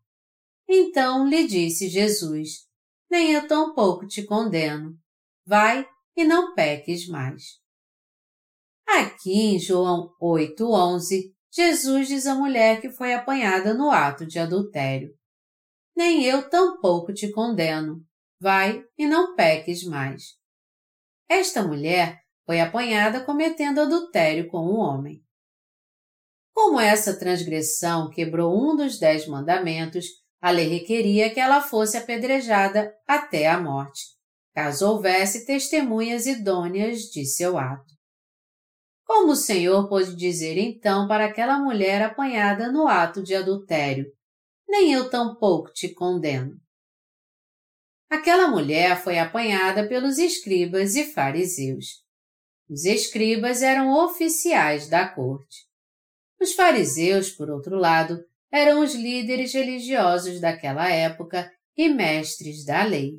Então lhe disse Jesus: Nem eu tampouco te condeno. Vai e não peques mais. Aqui em João 8:11, Jesus diz à mulher que foi apanhada no ato de adultério. Nem eu tampouco te condeno. Vai e não peques mais. Esta mulher foi apanhada cometendo adultério com um homem. Como essa transgressão quebrou um dos dez mandamentos, a lei requeria que ela fosse apedrejada até a morte, caso houvesse testemunhas idôneas de seu ato. Como o Senhor pôde dizer então para aquela mulher apanhada no ato de adultério: Nem eu tampouco te condeno? Aquela mulher foi apanhada pelos escribas e fariseus. Os escribas eram oficiais da corte. Os fariseus, por outro lado, eram os líderes religiosos daquela época e mestres da lei.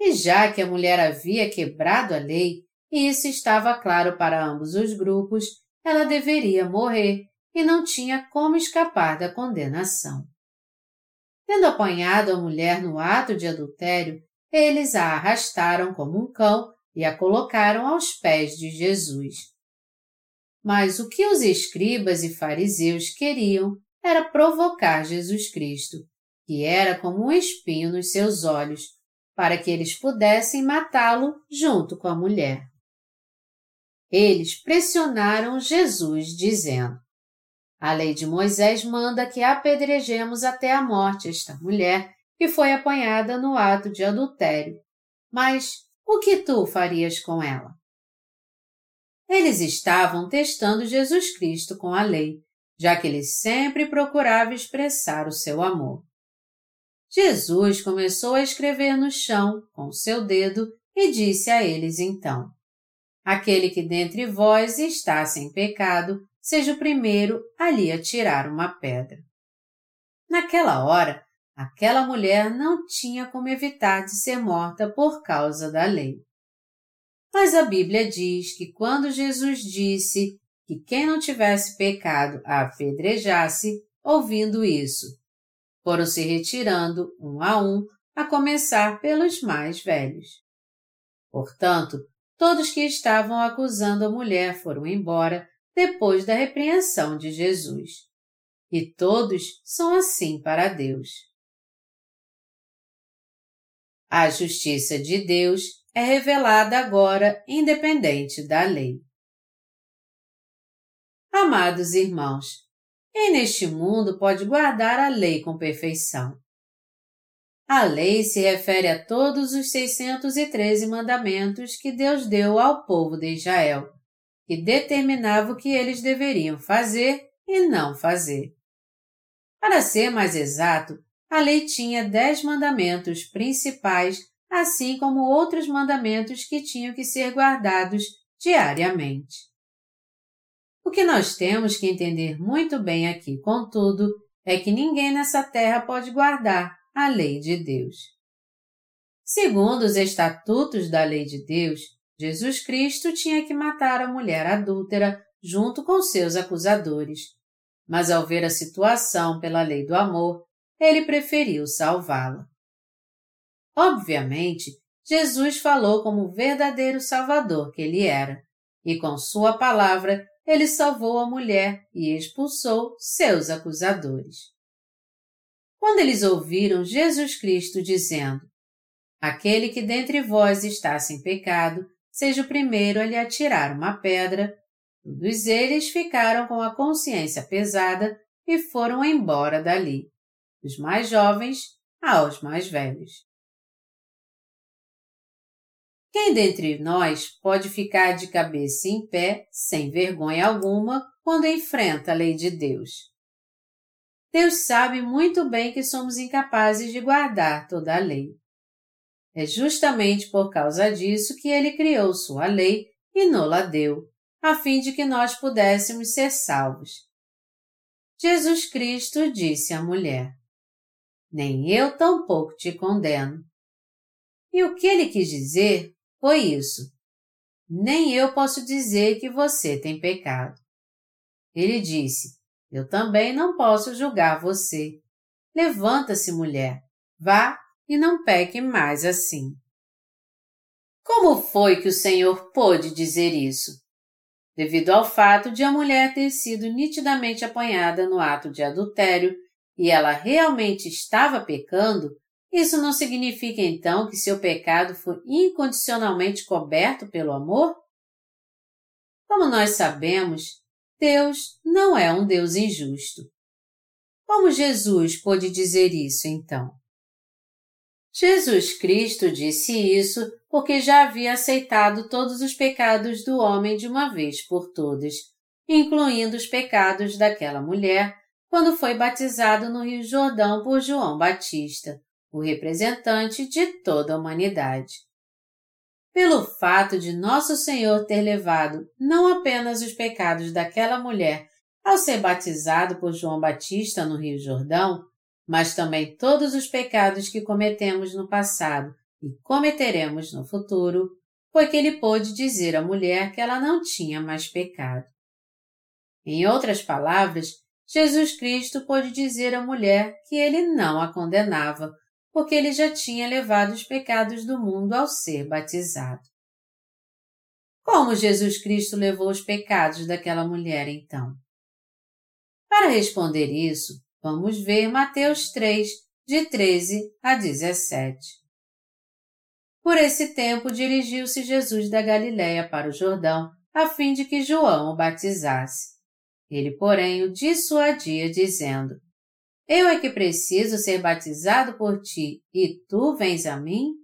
E já que a mulher havia quebrado a lei, e isso estava claro para ambos os grupos, ela deveria morrer e não tinha como escapar da condenação. Tendo apanhado a mulher no ato de adultério, eles a arrastaram como um cão e a colocaram aos pés de Jesus. Mas o que os escribas e fariseus queriam era provocar Jesus Cristo, que era como um espinho nos seus olhos, para que eles pudessem matá-lo junto com a mulher. Eles pressionaram Jesus, dizendo: A lei de Moisés manda que apedrejemos até a morte esta mulher que foi apanhada no ato de adultério. Mas o que tu farias com ela? Eles estavam testando Jesus Cristo com a lei, já que ele sempre procurava expressar o seu amor. Jesus começou a escrever no chão com seu dedo e disse a eles então: Aquele que dentre vós está sem pecado, seja o primeiro a lhe atirar uma pedra. Naquela hora, aquela mulher não tinha como evitar de ser morta por causa da lei. Mas a Bíblia diz que quando Jesus disse que quem não tivesse pecado a apedrejasse, ouvindo isso, foram se retirando um a um, a começar pelos mais velhos. Portanto, Todos que estavam acusando a mulher foram embora depois da repreensão de Jesus. E todos são assim para Deus. A justiça de Deus é revelada agora independente da lei. Amados irmãos, quem neste mundo pode guardar a lei com perfeição? A lei se refere a todos os 613 mandamentos que Deus deu ao povo de Israel, que determinava o que eles deveriam fazer e não fazer. Para ser mais exato, a lei tinha dez mandamentos principais, assim como outros mandamentos que tinham que ser guardados diariamente. O que nós temos que entender muito bem aqui, contudo, é que ninguém nessa terra pode guardar a lei de Deus. Segundo os estatutos da lei de Deus, Jesus Cristo tinha que matar a mulher adúltera junto com seus acusadores. Mas ao ver a situação pela lei do amor, ele preferiu salvá-la. Obviamente, Jesus falou como o verdadeiro Salvador que ele era, e com sua palavra ele salvou a mulher e expulsou seus acusadores. Quando eles ouviram Jesus Cristo dizendo: Aquele que dentre vós está sem pecado, seja o primeiro a lhe atirar uma pedra, todos eles ficaram com a consciência pesada e foram embora dali, dos mais jovens aos mais velhos. Quem dentre nós pode ficar de cabeça em pé, sem vergonha alguma, quando enfrenta a lei de Deus? Deus sabe muito bem que somos incapazes de guardar toda a lei. É justamente por causa disso que ele criou sua lei e nola deu, a fim de que nós pudéssemos ser salvos. Jesus Cristo disse à mulher: Nem eu tampouco te condeno. E o que ele quis dizer foi isso. Nem eu posso dizer que você tem pecado. Ele disse: Eu também não posso julgar você. Levanta-se, mulher, vá e não peque mais assim. Como foi que o Senhor pôde dizer isso? Devido ao fato de a mulher ter sido nitidamente apanhada no ato de adultério e ela realmente estava pecando, isso não significa então que seu pecado foi incondicionalmente coberto pelo amor? Como nós sabemos, Deus não é um Deus injusto. Como Jesus pôde dizer isso então? Jesus Cristo disse isso porque já havia aceitado todos os pecados do homem de uma vez por todas, incluindo os pecados daquela mulher quando foi batizado no Rio Jordão por João Batista o representante de toda a humanidade. Pelo fato de Nosso Senhor ter levado não apenas os pecados daquela mulher ao ser batizado por João Batista no Rio Jordão, mas também todos os pecados que cometemos no passado e cometeremos no futuro, foi que ele pôde dizer à mulher que ela não tinha mais pecado. Em outras palavras, Jesus Cristo pôde dizer à mulher que ele não a condenava, porque ele já tinha levado os pecados do mundo ao ser batizado. Como Jesus Cristo levou os pecados daquela mulher então? Para responder isso, vamos ver Mateus 3, de 13 a 17. Por esse tempo dirigiu-se Jesus da Galiléia para o Jordão, a fim de que João o batizasse. Ele, porém, o dissuadia, dizendo: eu é que preciso ser batizado por ti e tu vens a mim?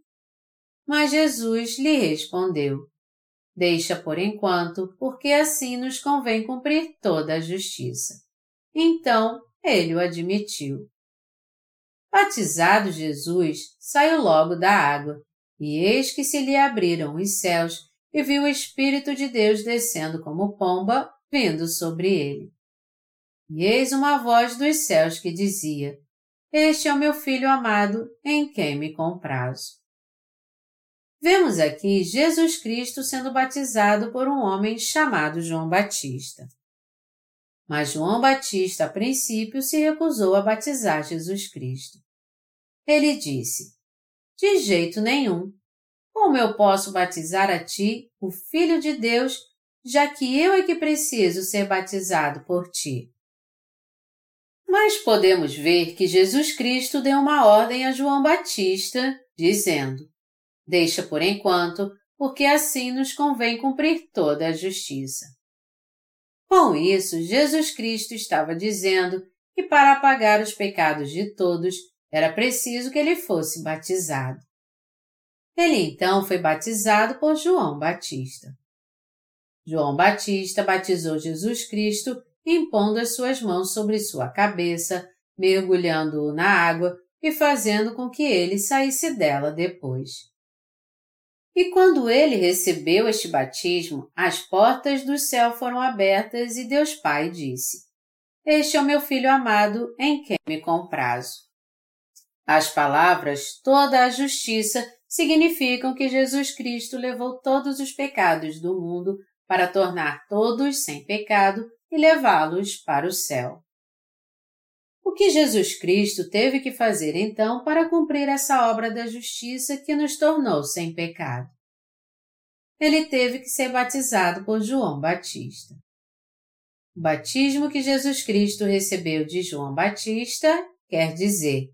Mas Jesus lhe respondeu: Deixa por enquanto, porque assim nos convém cumprir toda a justiça. Então ele o admitiu. Batizado Jesus, saiu logo da água, e eis que se lhe abriram os céus, e viu o Espírito de Deus descendo como pomba, vindo sobre ele. E eis uma voz dos céus que dizia: Este é o meu filho amado, em quem me comprazo. Vemos aqui Jesus Cristo sendo batizado por um homem chamado João Batista. Mas João Batista, a princípio, se recusou a batizar Jesus Cristo. Ele disse: De jeito nenhum. Como eu posso batizar a ti, o Filho de Deus, já que eu é que preciso ser batizado por ti? Mas podemos ver que Jesus Cristo deu uma ordem a João Batista, dizendo: Deixa por enquanto, porque assim nos convém cumprir toda a justiça. Com isso, Jesus Cristo estava dizendo que para apagar os pecados de todos era preciso que ele fosse batizado. Ele então foi batizado por João Batista. João Batista batizou Jesus Cristo impondo as suas mãos sobre sua cabeça, mergulhando-o na água e fazendo com que ele saísse dela depois. E quando ele recebeu este batismo, as portas do céu foram abertas e Deus Pai disse: Este é o meu filho amado em quem me comprazo. As palavras toda a justiça significam que Jesus Cristo levou todos os pecados do mundo para tornar todos sem pecado e levá-los para o céu. O que Jesus Cristo teve que fazer então para cumprir essa obra da justiça que nos tornou sem pecado? Ele teve que ser batizado por João Batista. O batismo que Jesus Cristo recebeu de João Batista quer dizer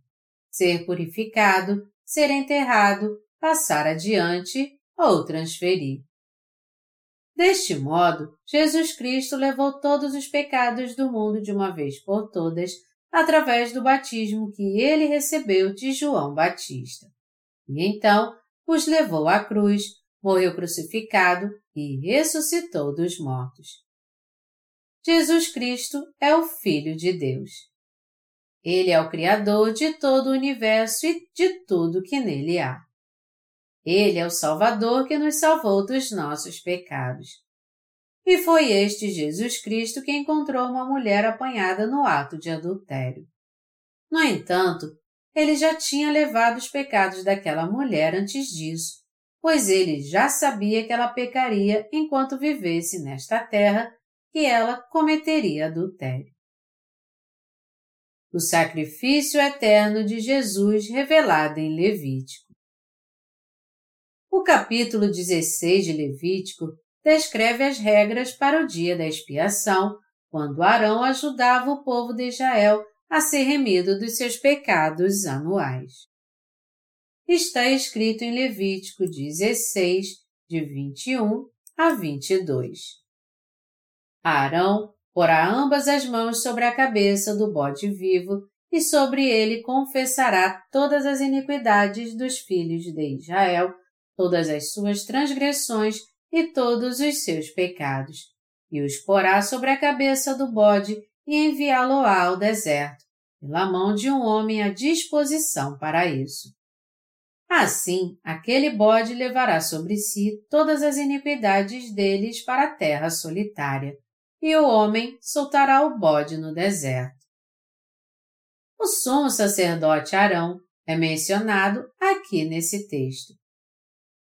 ser purificado, ser enterrado, passar adiante ou transferir. Deste modo, Jesus Cristo levou todos os pecados do mundo de uma vez por todas através do batismo que ele recebeu de João Batista. E então os levou à cruz, morreu crucificado e ressuscitou dos mortos. Jesus Cristo é o Filho de Deus. Ele é o Criador de todo o universo e de tudo que nele há. Ele é o Salvador que nos salvou dos nossos pecados. E foi este Jesus Cristo que encontrou uma mulher apanhada no ato de adultério. No entanto, ele já tinha levado os pecados daquela mulher antes disso, pois ele já sabia que ela pecaria enquanto vivesse nesta terra que ela cometeria adultério. O sacrifício eterno de Jesus revelado em Levítico. O capítulo 16 de Levítico descreve as regras para o dia da expiação, quando Arão ajudava o povo de Israel a ser remido dos seus pecados anuais. Está escrito em Levítico 16, de 21 a 22. Arão porá ambas as mãos sobre a cabeça do bode vivo e sobre ele confessará todas as iniquidades dos filhos de Israel todas as suas transgressões e todos os seus pecados, e os porá sobre a cabeça do bode e enviá-lo-á ao deserto, pela mão de um homem à disposição para isso. Assim, aquele bode levará sobre si todas as iniquidades deles para a terra solitária, e o homem soltará o bode no deserto. O sumo sacerdote Arão é mencionado aqui nesse texto.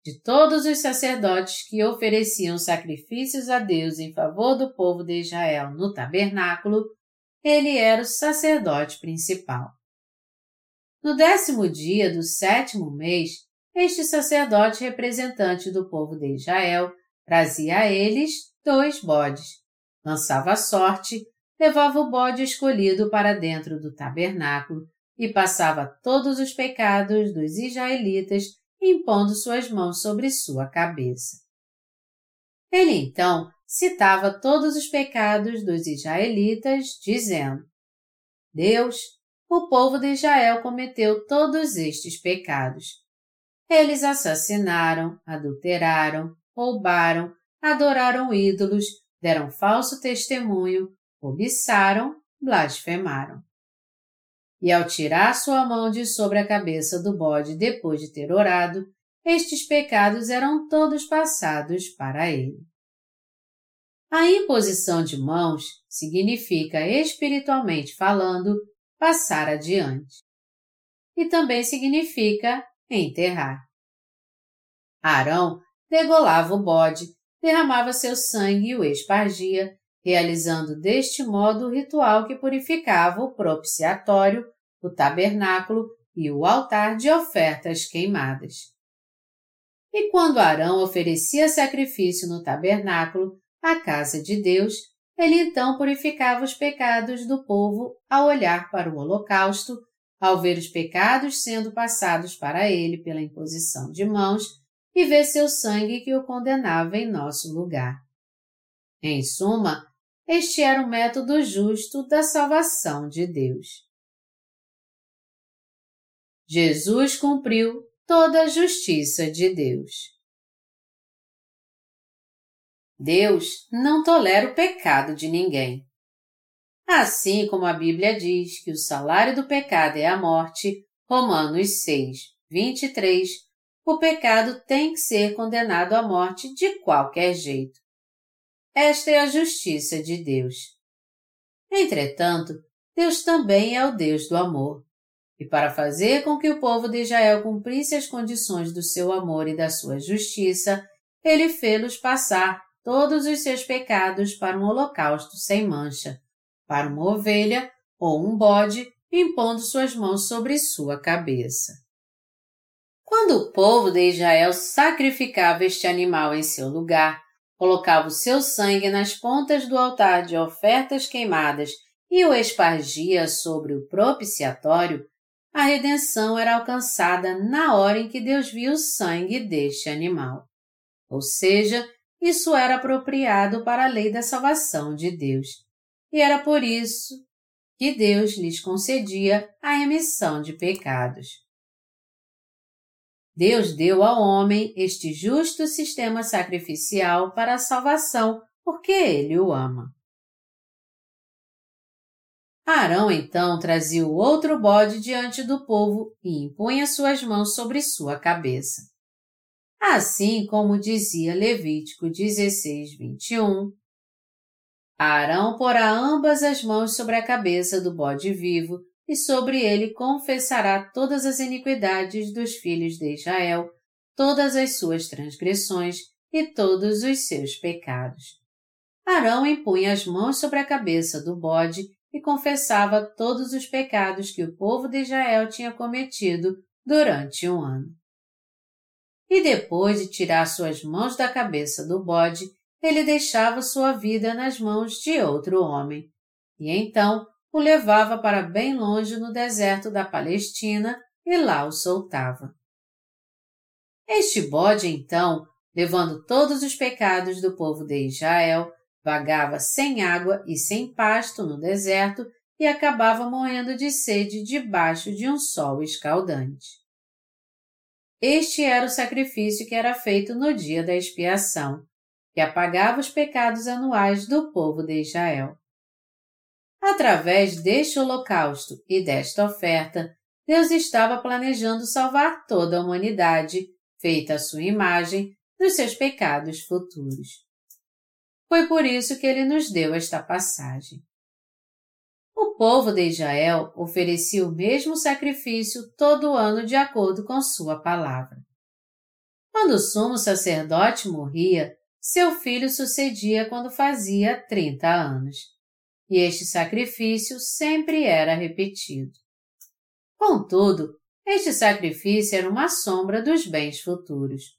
De todos os sacerdotes que ofereciam sacrifícios a Deus em favor do povo de Israel no tabernáculo, ele era o sacerdote principal. No décimo dia do sétimo mês, este sacerdote representante do povo de Israel trazia a eles dois bodes, lançava a sorte, levava o bode escolhido para dentro do tabernáculo e passava todos os pecados dos israelitas impondo suas mãos sobre sua cabeça. Ele então citava todos os pecados dos israelitas, dizendo: Deus, o povo de Israel cometeu todos estes pecados. Eles assassinaram, adulteraram, roubaram, adoraram ídolos, deram falso testemunho, cobiçaram, blasfemaram. E ao tirar sua mão de sobre a cabeça do bode depois de ter orado, estes pecados eram todos passados para ele. A imposição de mãos significa, espiritualmente falando, passar adiante. E também significa enterrar. Arão degolava o bode, derramava seu sangue e o espargia, realizando deste modo o ritual que purificava o propiciatório, o tabernáculo e o altar de ofertas queimadas. E quando Arão oferecia sacrifício no tabernáculo, a casa de Deus, ele então purificava os pecados do povo ao olhar para o holocausto, ao ver os pecados sendo passados para ele pela imposição de mãos e ver seu sangue que o condenava em nosso lugar. Em suma, este era o método justo da salvação de Deus. Jesus cumpriu toda a justiça de Deus. Deus não tolera o pecado de ninguém. Assim como a Bíblia diz que o salário do pecado é a morte, Romanos 6, 23, o pecado tem que ser condenado à morte de qualquer jeito. Esta é a justiça de Deus. Entretanto, Deus também é o Deus do amor. E para fazer com que o povo de Israel cumprisse as condições do seu amor e da sua justiça, ele fê-los passar todos os seus pecados para um holocausto sem mancha, para uma ovelha ou um bode, impondo suas mãos sobre sua cabeça. Quando o povo de Israel sacrificava este animal em seu lugar, colocava o seu sangue nas pontas do altar de ofertas queimadas e o espargia sobre o propiciatório, a redenção era alcançada na hora em que Deus viu o sangue deste animal. Ou seja, isso era apropriado para a lei da salvação de Deus. E era por isso que Deus lhes concedia a remissão de pecados. Deus deu ao homem este justo sistema sacrificial para a salvação, porque ele o ama. Arão então trazia o outro bode diante do povo e impunha suas mãos sobre sua cabeça. Assim como dizia Levítico 16, 21, Arão porá ambas as mãos sobre a cabeça do bode vivo e sobre ele confessará todas as iniquidades dos filhos de Israel, todas as suas transgressões e todos os seus pecados. Arão impunha as mãos sobre a cabeça do bode e confessava todos os pecados que o povo de Israel tinha cometido durante um ano. E depois de tirar suas mãos da cabeça do bode, ele deixava sua vida nas mãos de outro homem. E então o levava para bem longe no deserto da Palestina e lá o soltava. Este bode, então, levando todos os pecados do povo de Israel, vagava sem água e sem pasto no deserto e acabava morrendo de sede debaixo de um sol escaldante. Este era o sacrifício que era feito no dia da expiação, que apagava os pecados anuais do povo de Israel. Através deste holocausto e desta oferta, Deus estava planejando salvar toda a humanidade, feita à sua imagem, dos seus pecados futuros. Foi por isso que ele nos deu esta passagem. O povo de Israel oferecia o mesmo sacrifício todo ano de acordo com sua palavra. Quando o sumo sacerdote morria, seu filho sucedia quando fazia 30 anos. E este sacrifício sempre era repetido. Contudo, este sacrifício era uma sombra dos bens futuros.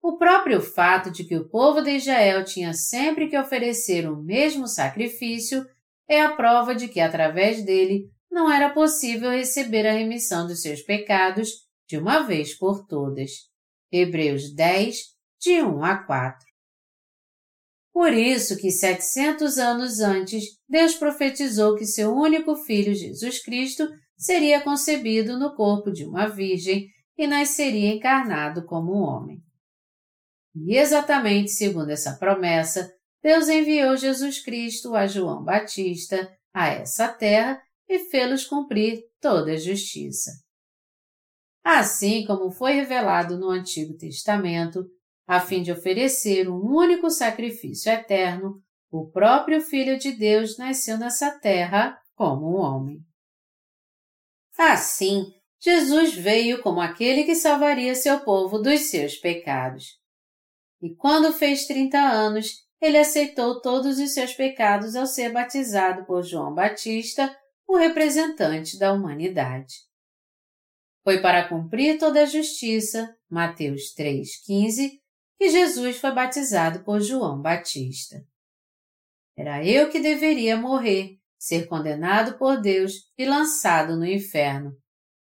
O próprio fato de que o povo de Israel tinha sempre que oferecer o mesmo sacrifício é a prova de que, através dele, não era possível receber a remissão dos seus pecados de uma vez por todas. Hebreus 10, de 1 a 4. Por isso que 700 anos antes, Deus profetizou que seu único filho Jesus Cristo seria concebido no corpo de uma virgem e nasceria encarnado como um homem. E exatamente segundo essa promessa, Deus enviou Jesus Cristo a João Batista a essa terra e fê-los cumprir toda a justiça. Assim como foi revelado no Antigo Testamento, a fim de oferecer um único sacrifício eterno, o próprio Filho de Deus nasceu nessa terra como um homem. Assim, Jesus veio como aquele que salvaria seu povo dos seus pecados. E quando fez 30 anos, ele aceitou todos os seus pecados ao ser batizado por João Batista, o representante da humanidade. Foi para cumprir toda a justiça, Mateus 3,15, que Jesus foi batizado por João Batista. Era eu que deveria morrer, ser condenado por Deus e lançado no inferno.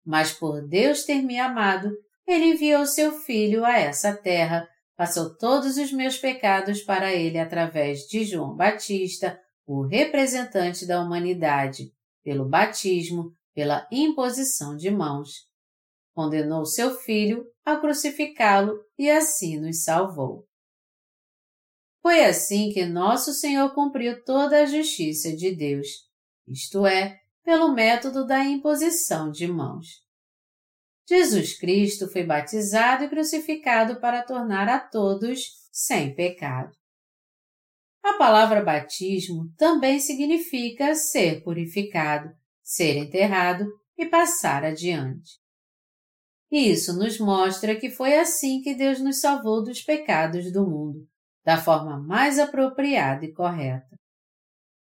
Mas por Deus ter me amado, ele enviou seu filho a essa terra passou todos os meus pecados para ele através de João Batista, o representante da humanidade, pelo batismo, pela imposição de mãos. Condenou seu filho a crucificá-lo e assim nos salvou. Foi assim que nosso Senhor cumpriu toda a justiça de Deus, isto é, pelo método da imposição de mãos. Jesus Cristo foi batizado e crucificado para tornar a todos sem pecado. A palavra batismo também significa ser purificado, ser enterrado e passar adiante. E isso nos mostra que foi assim que Deus nos salvou dos pecados do mundo, da forma mais apropriada e correta.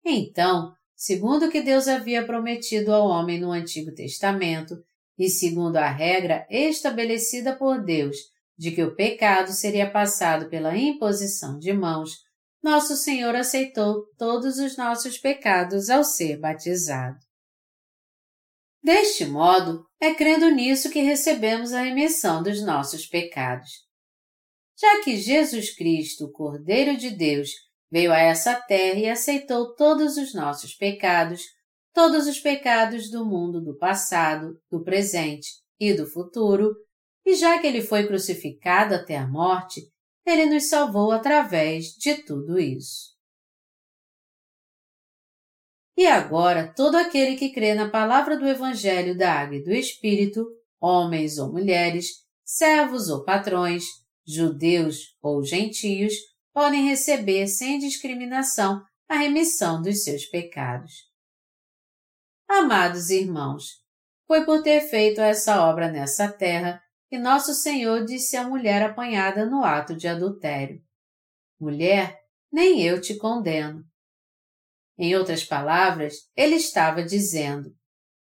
Então, segundo o que Deus havia prometido ao homem no Antigo Testamento, e segundo a regra estabelecida por Deus de que o pecado seria passado pela imposição de mãos, nosso Senhor aceitou todos os nossos pecados ao ser batizado. Deste modo, é crendo nisso que recebemos a remissão dos nossos pecados. Já que Jesus Cristo, o Cordeiro de Deus, veio a essa terra e aceitou todos os nossos pecados, todos os pecados do mundo do passado, do presente e do futuro, e já que ele foi crucificado até a morte, ele nos salvou através de tudo isso. E agora, todo aquele que crê na palavra do Evangelho da Água e do Espírito, homens ou mulheres, servos ou patrões, judeus ou gentios, podem receber sem discriminação a remissão dos seus pecados. Amados irmãos, foi por ter feito essa obra nessa terra que nosso Senhor disse à mulher apanhada no ato de adultério: Mulher, nem eu te condeno. Em outras palavras, ele estava dizendo: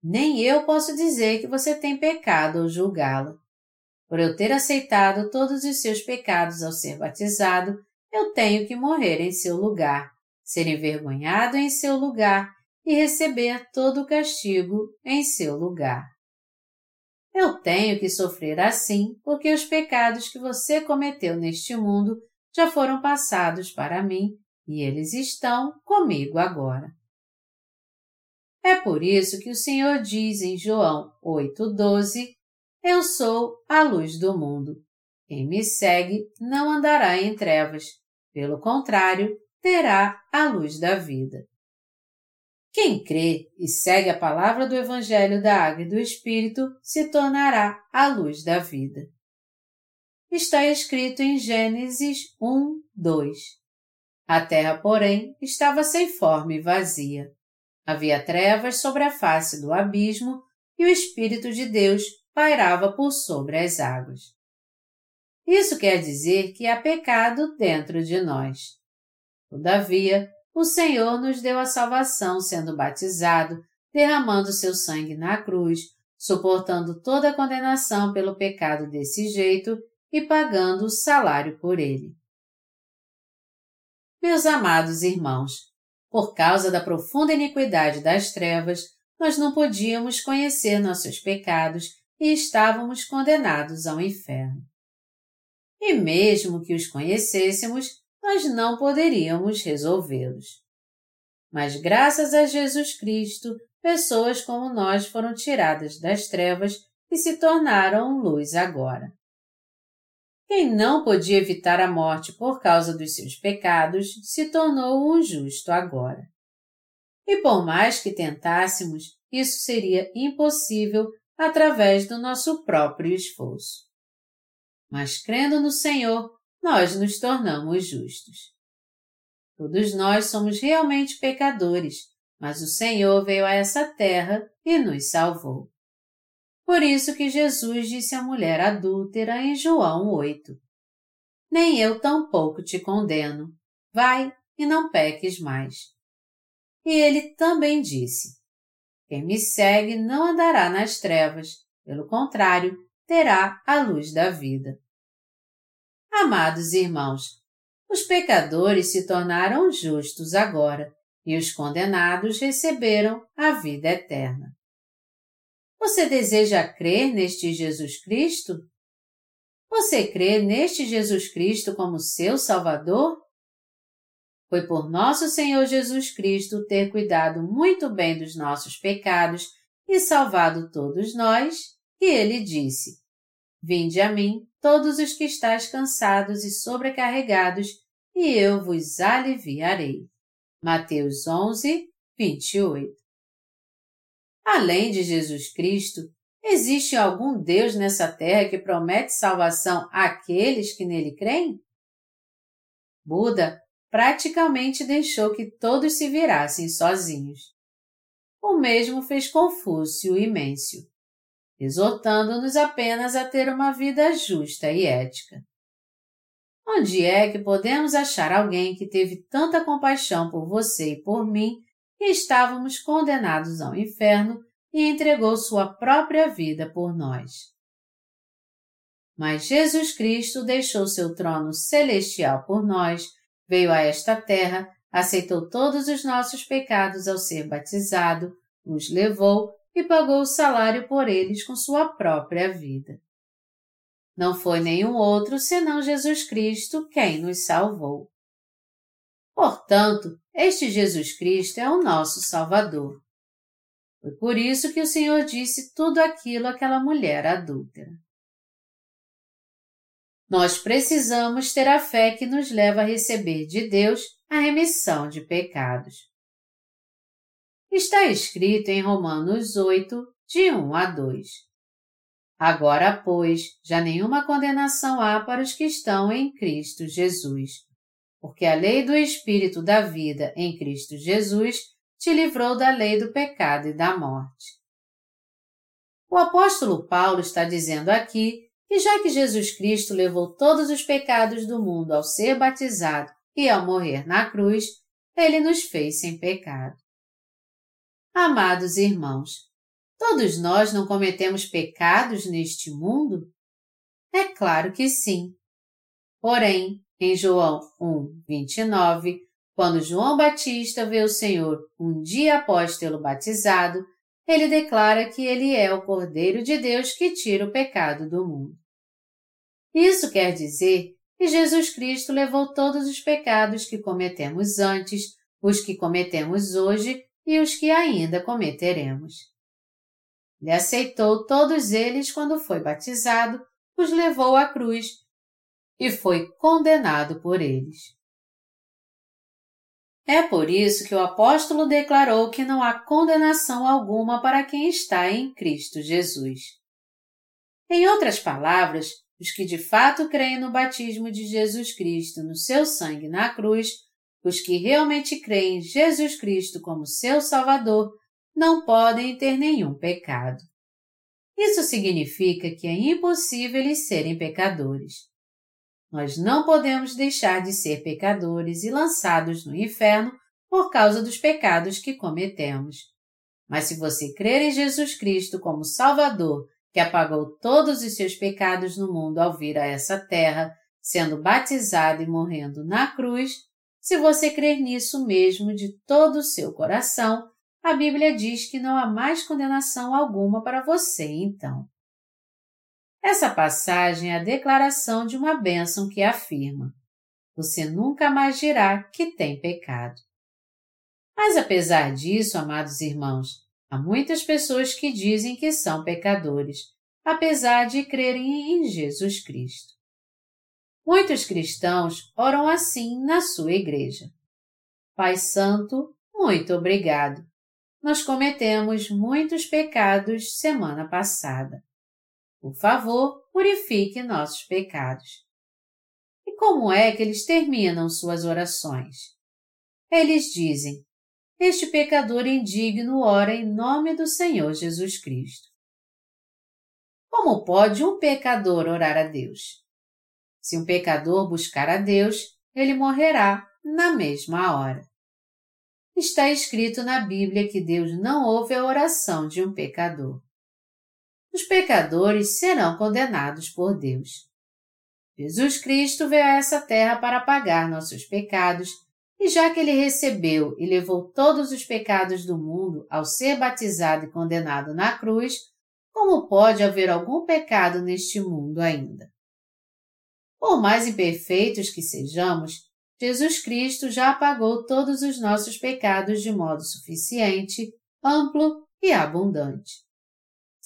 Nem eu posso dizer que você tem pecado ou julgá-la. Por eu ter aceitado todos os seus pecados ao ser batizado, eu tenho que morrer em seu lugar, ser envergonhado em seu lugar e receber todo o castigo em seu lugar. Eu tenho que sofrer assim porque os pecados que você cometeu neste mundo já foram passados para mim e eles estão comigo agora. É por isso que o Senhor diz em João 8,12: Eu sou a luz do mundo. Quem me segue não andará em trevas, pelo contrário, terá a luz da vida. Quem crê e segue a palavra do Evangelho da Água e do Espírito se tornará a luz da vida. Está escrito em Gênesis 1, 2. A terra, porém, estava sem forma e vazia. Havia trevas sobre a face do abismo e o Espírito de Deus pairava por sobre as águas. Isso quer dizer que há pecado dentro de nós. Todavia, o Senhor nos deu a salvação sendo batizado, derramando seu sangue na cruz, suportando toda a condenação pelo pecado desse jeito e pagando o salário por ele. Meus amados irmãos, por causa da profunda iniquidade das trevas, nós não podíamos conhecer nossos pecados e estávamos condenados ao inferno. E mesmo que os conhecêssemos, nós não poderíamos resolvê-los. Mas graças a Jesus Cristo, pessoas como nós foram tiradas das trevas e se tornaram luz agora. Quem não podia evitar a morte por causa dos seus pecados se tornou um justo agora. E por mais que tentássemos, isso seria impossível através do nosso próprio esforço. Mas crendo no Senhor, nós nos tornamos justos. Todos nós somos realmente pecadores, mas o Senhor veio a essa terra e nos salvou. Por isso que Jesus disse à mulher adúltera em João 8: Nem eu tampouco te condeno. Vai e não peques mais. E ele também disse: Quem me segue não andará nas trevas, pelo contrário, terá a luz da vida. Amados irmãos, os pecadores se tornaram justos agora e os condenados receberam a vida eterna. Você deseja crer neste Jesus Cristo? Você crê neste Jesus Cristo como seu Salvador? Foi por nosso Senhor Jesus Cristo ter cuidado muito bem dos nossos pecados e salvado todos nós, que ele disse: Vinde a mim, todos os que estáis cansados e sobrecarregados, e eu vos aliviarei. Mateus 11, 28. Além de Jesus Cristo, existe algum Deus nessa terra que promete salvação àqueles que nele creem? Buda praticamente deixou que todos se virassem sozinhos. O mesmo fez Confúcio e Mêncio, exortando-nos apenas a ter uma vida justa e ética. Onde é que podemos achar alguém que teve tanta compaixão por você e por mim estávamos condenados ao inferno e entregou sua própria vida por nós? Mas Jesus Cristo deixou seu trono celestial por nós, veio a esta terra, aceitou todos os nossos pecados ao ser batizado, nos levou e pagou o salário por eles com sua própria vida. Não foi nenhum outro senão Jesus Cristo quem nos salvou. Portanto, este Jesus Cristo é o nosso Salvador. Foi por isso que o Senhor disse tudo aquilo àquela mulher adúltera. Nós precisamos ter a fé que nos leva a receber de Deus a remissão de pecados. Está escrito em Romanos 8, de 1 a 2. Agora, pois, já nenhuma condenação há para os que estão em Cristo Jesus, porque a lei do Espírito da vida em Cristo Jesus te livrou da lei do pecado e da morte. O apóstolo Paulo está dizendo aqui que já que Jesus Cristo levou todos os pecados do mundo ao ser batizado e ao morrer na cruz, ele nos fez sem pecado. Amados irmãos, todos nós não cometemos pecados neste mundo? É claro que sim. Porém, em João 1, 29, quando João Batista vê o Senhor um dia após tê-lo batizado, ele declara que ele é o Cordeiro de Deus que tira o pecado do mundo. Isso quer dizer que Jesus Cristo levou todos os pecados que cometemos antes, os que cometemos hoje e os que ainda cometeremos. Ele aceitou todos eles quando foi batizado, os levou à cruz e foi condenado por eles. É por isso que o apóstolo declarou que não há condenação alguma para quem está em Cristo Jesus. Em outras palavras, os que de fato creem no batismo de Jesus Cristo, no seu sangue na cruz, os que realmente creem em Jesus Cristo como seu Salvador, não podem ter nenhum pecado. Isso significa que é impossível eles serem pecadores. Nós não podemos deixar de ser pecadores e lançados no inferno por causa dos pecados que cometemos. Mas se você crer em Jesus Cristo como Salvador, que apagou todos os seus pecados no mundo ao vir a essa terra, sendo batizado e morrendo na cruz, se você crer nisso mesmo de todo o seu coração, a Bíblia diz que não há mais condenação alguma para você então. Essa passagem é a declaração de uma bênção que afirma: Você nunca mais dirá que tem pecado. Mas apesar disso, amados irmãos, há muitas pessoas que dizem que são pecadores, apesar de crerem em Jesus Cristo. Muitos cristãos oram assim na sua igreja. Pai Santo, muito obrigado. Nós cometemos muitos pecados semana passada. Por favor, purifique nossos pecados. E como é que eles terminam suas orações? Eles dizem: Este pecador indigno ora em nome do Senhor Jesus Cristo. Como pode um pecador orar a Deus? Se um pecador buscar a Deus, ele morrerá na mesma hora. Está escrito na Bíblia que Deus não ouve a oração de um pecador os pecadores serão condenados por Deus. Jesus Cristo veio a essa terra para pagar nossos pecados, e já que ele recebeu e levou todos os pecados do mundo ao ser batizado e condenado na cruz, como pode haver algum pecado neste mundo ainda? Por mais imperfeitos que sejamos, Jesus Cristo já apagou todos os nossos pecados de modo suficiente, amplo e abundante.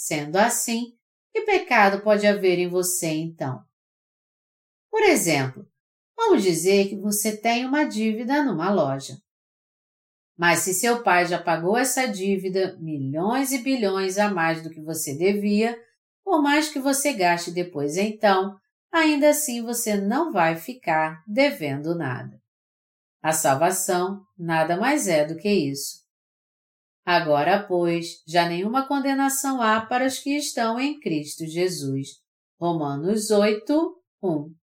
Sendo assim, que pecado pode haver em você então? Por exemplo, vamos dizer que você tem uma dívida numa loja. Mas se seu pai já pagou essa dívida milhões e bilhões a mais do que você devia, por mais que você gaste depois então, ainda assim você não vai ficar devendo nada. A salvação nada mais é do que isso. Agora, pois, já nenhuma condenação há para os que estão em Cristo Jesus. Romanos 8, 1.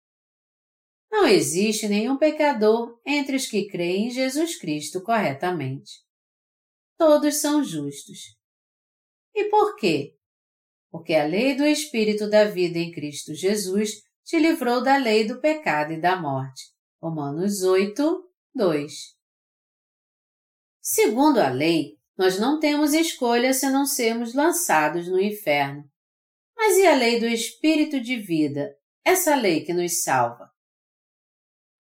Não existe nenhum pecador entre os que creem em Jesus Cristo corretamente. Todos são justos. E por quê? Porque a lei do Espírito da vida em Cristo Jesus te livrou da lei do pecado e da morte. Romanos 8, 2. Segundo a lei, nós não temos escolha se não sermos lançados no inferno. Mas e a lei do Espírito de vida, essa lei que nos salva?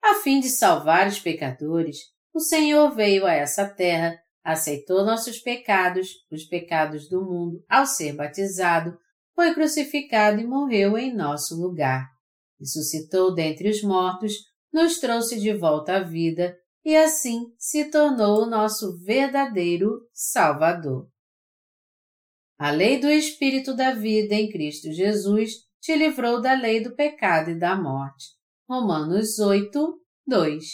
A fim de salvar os pecadores, o Senhor veio a essa terra, aceitou nossos pecados, os pecados do mundo, ao ser batizado, foi crucificado e morreu em nosso lugar ressuscitou dentre os mortos, nos trouxe de volta à vida e assim se tornou o nosso verdadeiro Salvador. A lei do Espírito da vida em Cristo Jesus te livrou da lei do pecado e da morte. Romanos 8, 2.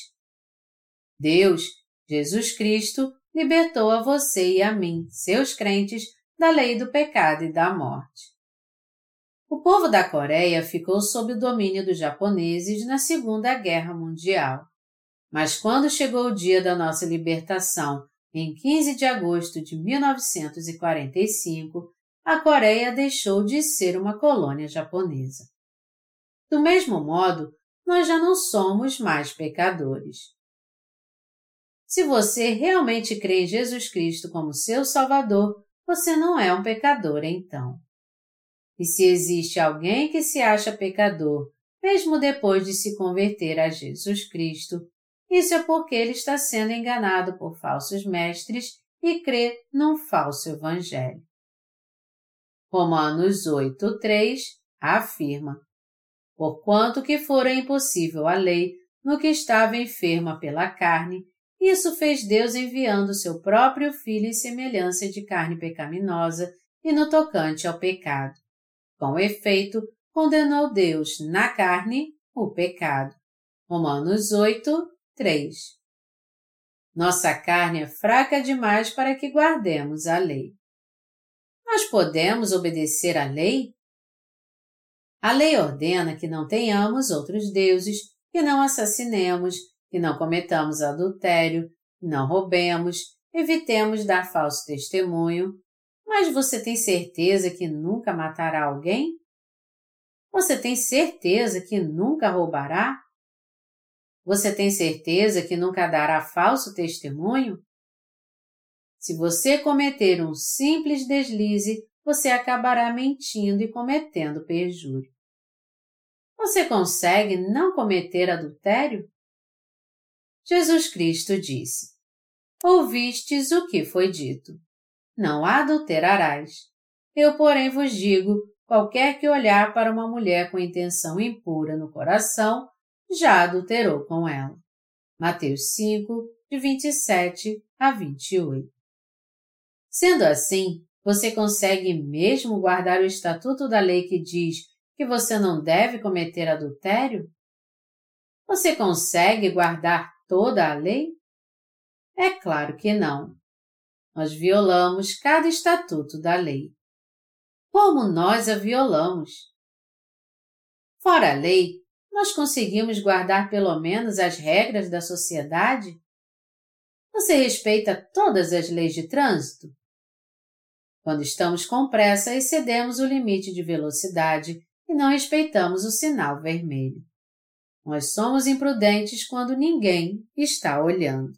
Deus, Jesus Cristo, libertou a você e a mim, seus crentes, da lei do pecado e da morte. O povo da Coreia ficou sob o domínio dos japoneses na Segunda Guerra Mundial. Mas quando chegou o dia da nossa libertação, em 15 de agosto de 1945, a Coreia deixou de ser uma colônia japonesa. Do mesmo modo, nós já não somos mais pecadores. Se você realmente crê em Jesus Cristo como seu Salvador, você não é um pecador então. E se existe alguém que se acha pecador, mesmo depois de se converter a Jesus Cristo, isso é porque ele está sendo enganado por falsos mestres e crê num falso evangelho. Romanos 8:3 afirma: Porquanto que fora impossível a lei no que estava enferma pela carne, isso fez Deus enviando seu próprio filho em semelhança de carne pecaminosa e no tocante ao pecado. Com efeito, condenou Deus na carne o pecado. Romanos 8, 3. Nossa carne é fraca demais para que guardemos a lei. Nós podemos obedecer à lei? A lei ordena que não tenhamos outros deuses, que não assassinemos, que não cometamos adultério, que não roubemos, evitemos dar falso testemunho, mas você tem certeza que nunca matará alguém? Você tem certeza que nunca roubará? Você tem certeza que nunca dará falso testemunho? Se você cometer um simples deslize, você acabará mentindo e cometendo perjúrio. Você consegue não cometer adultério? Jesus Cristo disse: Ouvistes o que foi dito não adulterarás. Eu, porém, vos digo: qualquer que olhar para uma mulher com intenção impura no coração, já adulterou com ela. Mateus 5, de 27 a 28. Sendo assim, você consegue mesmo guardar o estatuto da lei que diz que você não deve cometer adultério? Você consegue guardar toda a lei? É claro que não nós violamos cada estatuto da lei. Como nós a violamos? Fora a lei, nós conseguimos guardar pelo menos as regras da sociedade? Você respeita todas as leis de trânsito? Quando estamos com pressa, excedemos o limite de velocidade e não respeitamos o sinal vermelho. Nós somos imprudentes quando ninguém está olhando.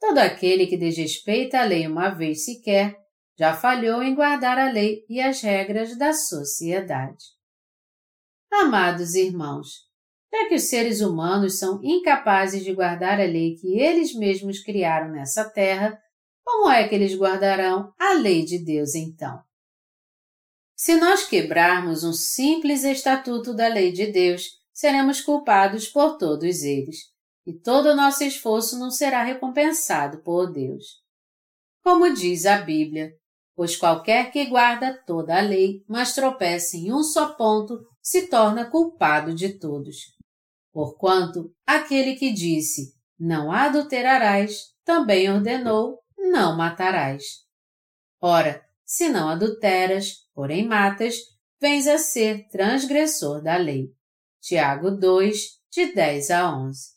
Todo aquele que desrespeita a lei uma vez sequer já falhou em guardar a lei e as regras da sociedade. Amados irmãos, Já que os seres humanos são incapazes de guardar a lei que eles mesmos criaram nessa terra, como é que eles guardarão a lei de Deus então? Se nós quebrarmos um simples estatuto da lei de Deus, seremos culpados por todos eles, e todo o nosso esforço não será recompensado por Deus. Como diz a Bíblia, pois qualquer que guarda toda a lei, mas tropeça em um só ponto, se torna culpado de todos. Porquanto aquele que disse, não adulterarás, também ordenou, não matarás. Ora, se não adulteras, porém matas, vens a ser transgressor da lei. Tiago 2, de 10 a 11.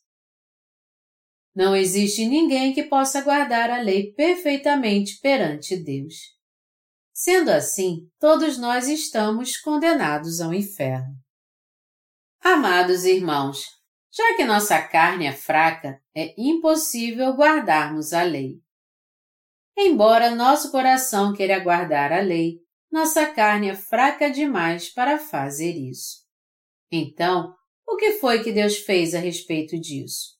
Não existe ninguém que possa guardar a lei perfeitamente perante Deus. Sendo assim, todos nós estamos condenados ao inferno. Amados irmãos, já que nossa carne é fraca, é impossível guardarmos a lei. Embora nosso coração queira guardar a lei, nossa carne é fraca demais para fazer isso. Então, o que foi que Deus fez a respeito disso?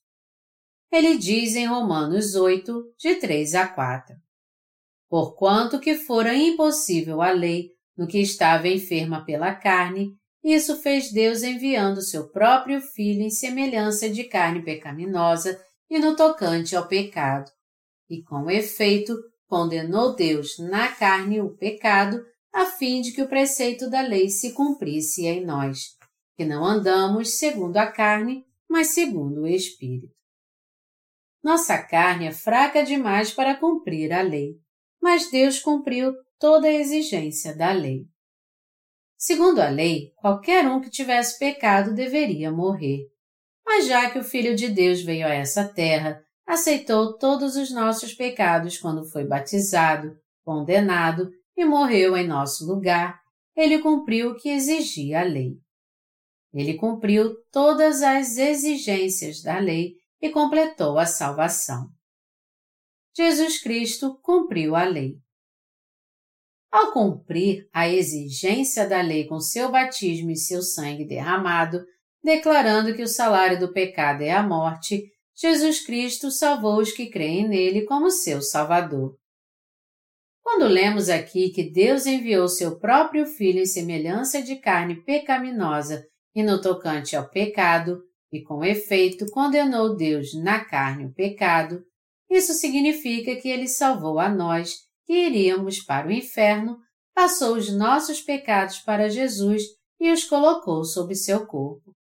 Ele diz em Romanos 8, de 3 a 4. Porquanto que fora impossível a lei no que estava enferma pela carne, isso fez Deus enviando seu próprio Filho em semelhança de carne pecaminosa e no tocante ao pecado. E com efeito, condenou Deus na carne o pecado, a fim de que o preceito da lei se cumprisse em nós, que não andamos segundo a carne, mas segundo o Espírito. Nossa carne é fraca demais para cumprir a lei, mas Deus cumpriu toda a exigência da lei. Segundo a lei, qualquer um que tivesse pecado deveria morrer. Mas já que o Filho de Deus veio a essa terra, aceitou todos os nossos pecados quando foi batizado, condenado e morreu em nosso lugar, ele cumpriu o que exigia a lei. Ele cumpriu todas as exigências da lei e completou a salvação. Jesus Cristo cumpriu a lei. Ao cumprir a exigência da lei com seu batismo e seu sangue derramado, declarando que o salário do pecado é a morte, Jesus Cristo salvou os que creem nele como seu Salvador. Quando lemos aqui que Deus enviou seu próprio Filho em semelhança de carne pecaminosa e no tocante ao pecado, e com efeito condenou Deus na carne o pecado, isso significa que ele salvou a nós, que iríamos para o inferno, passou os nossos pecados para Jesus e os colocou sobre seu corpo.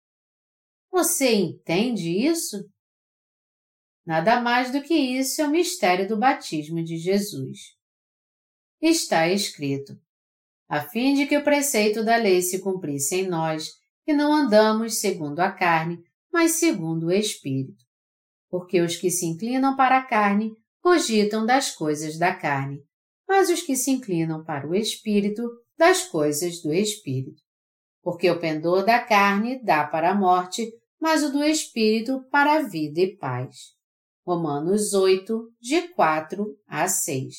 Você entende isso? Nada mais do que isso é o mistério do batismo de Jesus está escrito, a fim de que o preceito da lei se cumprisse em nós, que não andamos segundo a carne, mas segundo o Espírito. Porque os que se inclinam para a carne cogitam das coisas da carne, mas os que se inclinam para o Espírito, das coisas do Espírito. Porque o pendor da carne dá para a morte, mas o do Espírito para a vida e paz. Romanos 8, de 4 a 6.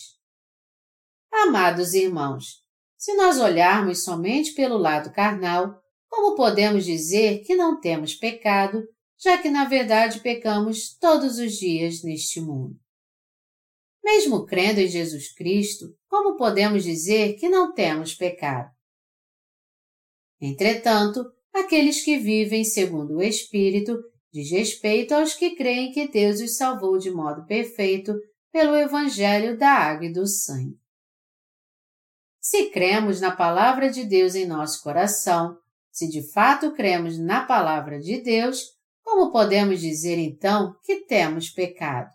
Amados irmãos, se nós olharmos somente pelo lado carnal, como podemos dizer que não temos pecado, já que na verdade pecamos todos os dias neste mundo? Mesmo crendo em Jesus Cristo, como podemos dizer que não temos pecado? Entretanto, aqueles que vivem segundo o Espírito diz respeito aos que creem que Deus os salvou de modo perfeito pelo Evangelho da Água e do Sangue. Se cremos na palavra de Deus em nosso coração, se de fato cremos na palavra de Deus, como podemos dizer então que temos pecado?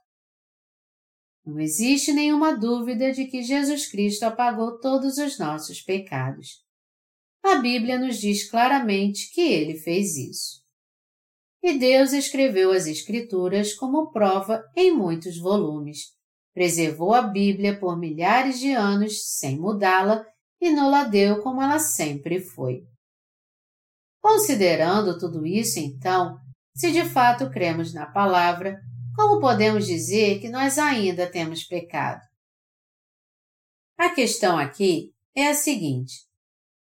Não existe nenhuma dúvida de que Jesus Cristo apagou todos os nossos pecados. A Bíblia nos diz claramente que ele fez isso. E Deus escreveu as Escrituras como prova em muitos volumes, preservou a Bíblia por milhares de anos sem mudá-la e não-la deu como ela sempre foi. Considerando tudo isso, então, se de fato cremos na palavra, como podemos dizer que nós ainda temos pecado? A questão aqui é a seguinte: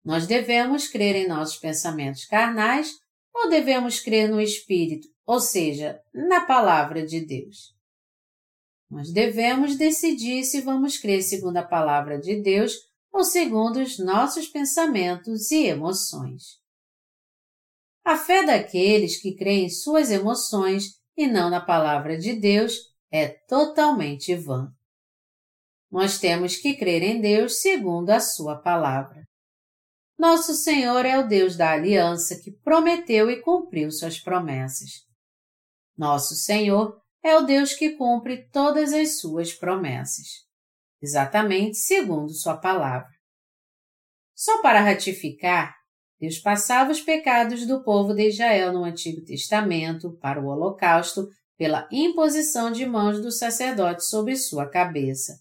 nós devemos crer em nossos pensamentos carnais ou devemos crer no Espírito, ou seja, na Palavra de Deus? Nós devemos decidir se vamos crer segundo a Palavra de Deus ou segundo os nossos pensamentos e emoções. A fé daqueles que creem em suas emoções e não na Palavra de Deus é totalmente vã. Nós temos que crer em Deus segundo a Sua palavra. Nosso Senhor é o Deus da aliança que prometeu e cumpriu suas promessas. Nosso Senhor é o Deus que cumpre todas as suas promessas, exatamente segundo Sua palavra. Só para ratificar, Deus passava os pecados do povo de Israel no Antigo Testamento para o Holocausto pela imposição de mãos do sacerdote sobre sua cabeça.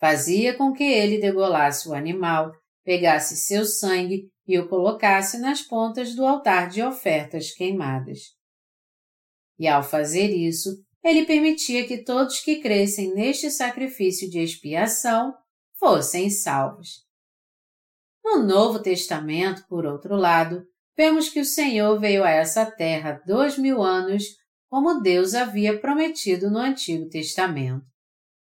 Fazia com que ele degolasse o animal, pegasse seu sangue e o colocasse nas pontas do altar de ofertas queimadas. E ao fazer isso, ele permitia que todos que crescem neste sacrifício de expiação fossem salvos. No Novo Testamento, por outro lado, vemos que o Senhor veio a essa terra dois mil anos como Deus havia prometido no Antigo Testamento.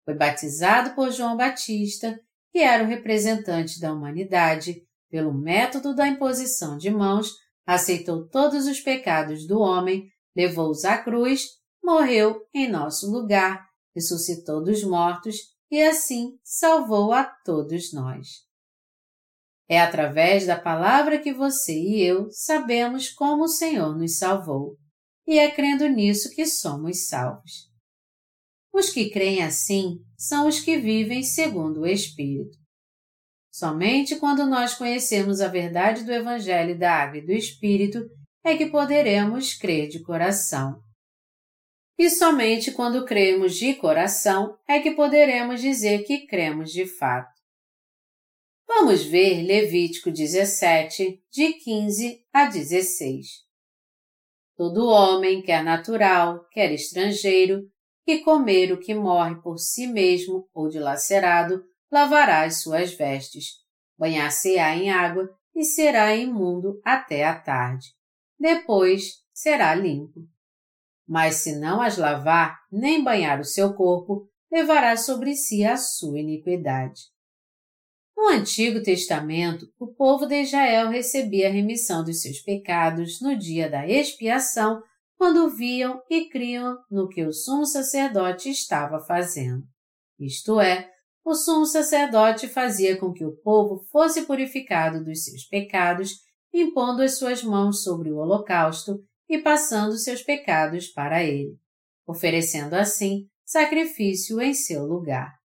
Foi batizado por João Batista, que era o representante da humanidade, pelo método da imposição de mãos, aceitou todos os pecados do homem, levou-os à cruz, morreu em nosso lugar, ressuscitou dos mortos e assim salvou a todos nós. É através da palavra que você e eu sabemos como o Senhor nos salvou e é crendo nisso que somos salvos. Os que creem assim são os que vivem segundo o Espírito. Somente quando nós conhecemos a verdade do Evangelho da Água e do Espírito é que poderemos crer de coração. E somente quando cremos de coração é que poderemos dizer que cremos de fato. Vamos ver Levítico 17, de 15 a 16. Todo homem, quer natural, quer estrangeiro, que comer o que morre por si mesmo ou dilacerado, lavará as suas vestes, banhar-se-á em água e será imundo até a tarde. Depois será limpo. Mas se não as lavar, nem banhar o seu corpo, levará sobre si a sua iniquidade. No Antigo Testamento, o povo de Israel recebia a remissão dos seus pecados no dia da expiação, quando viam e criam no que o sumo sacerdote estava fazendo. Isto é, o sumo sacerdote fazia com que o povo fosse purificado dos seus pecados, impondo as suas mãos sobre o holocausto e passando seus pecados para ele, oferecendo assim sacrifício em seu lugar.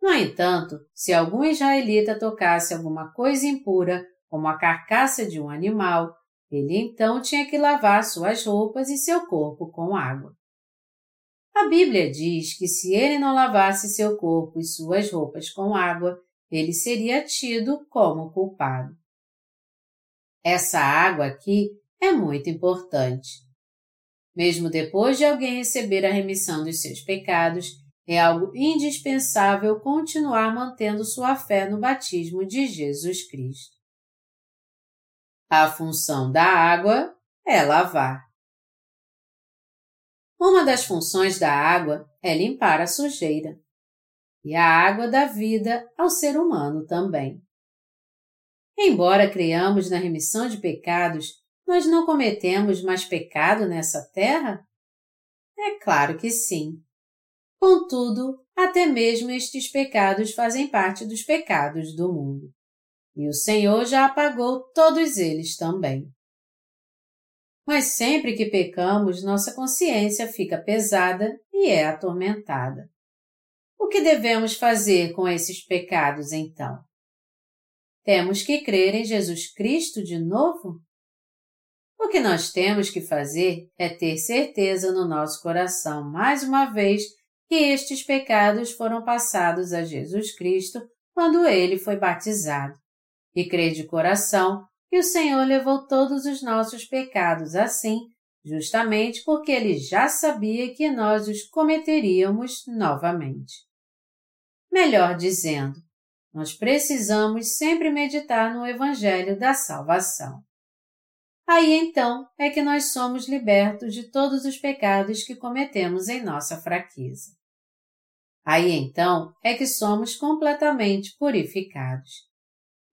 No entanto, se algum israelita tocasse alguma coisa impura, como a carcaça de um animal, ele então tinha que lavar suas roupas e seu corpo com água. A Bíblia diz que se ele não lavasse seu corpo e suas roupas com água, ele seria tido como culpado. Essa água aqui é muito importante. Mesmo depois de alguém receber a remissão dos seus pecados, é algo indispensável continuar mantendo sua fé no batismo de Jesus Cristo. A função da água é lavar. Uma das funções da água é limpar a sujeira. E a água dá vida ao ser humano também. Embora creiamos na remissão de pecados, nós não cometemos mais pecado nessa terra? É claro que sim. Contudo, até mesmo estes pecados fazem parte dos pecados do mundo. E o Senhor já apagou todos eles também. Mas sempre que pecamos, nossa consciência fica pesada e é atormentada. O que devemos fazer com esses pecados então? Temos que crer em Jesus Cristo de novo? O que nós temos que fazer é ter certeza no nosso coração, mais uma vez, que estes pecados foram passados a Jesus Cristo quando ele foi batizado, e crer de coração que o Senhor levou todos os nossos pecados assim, justamente porque ele já sabia que nós os cometeríamos novamente. Melhor dizendo, nós precisamos sempre meditar no Evangelho da Salvação. aí então é que nós somos libertos de todos os pecados que cometemos em nossa fraqueza. Aí então é que somos completamente purificados.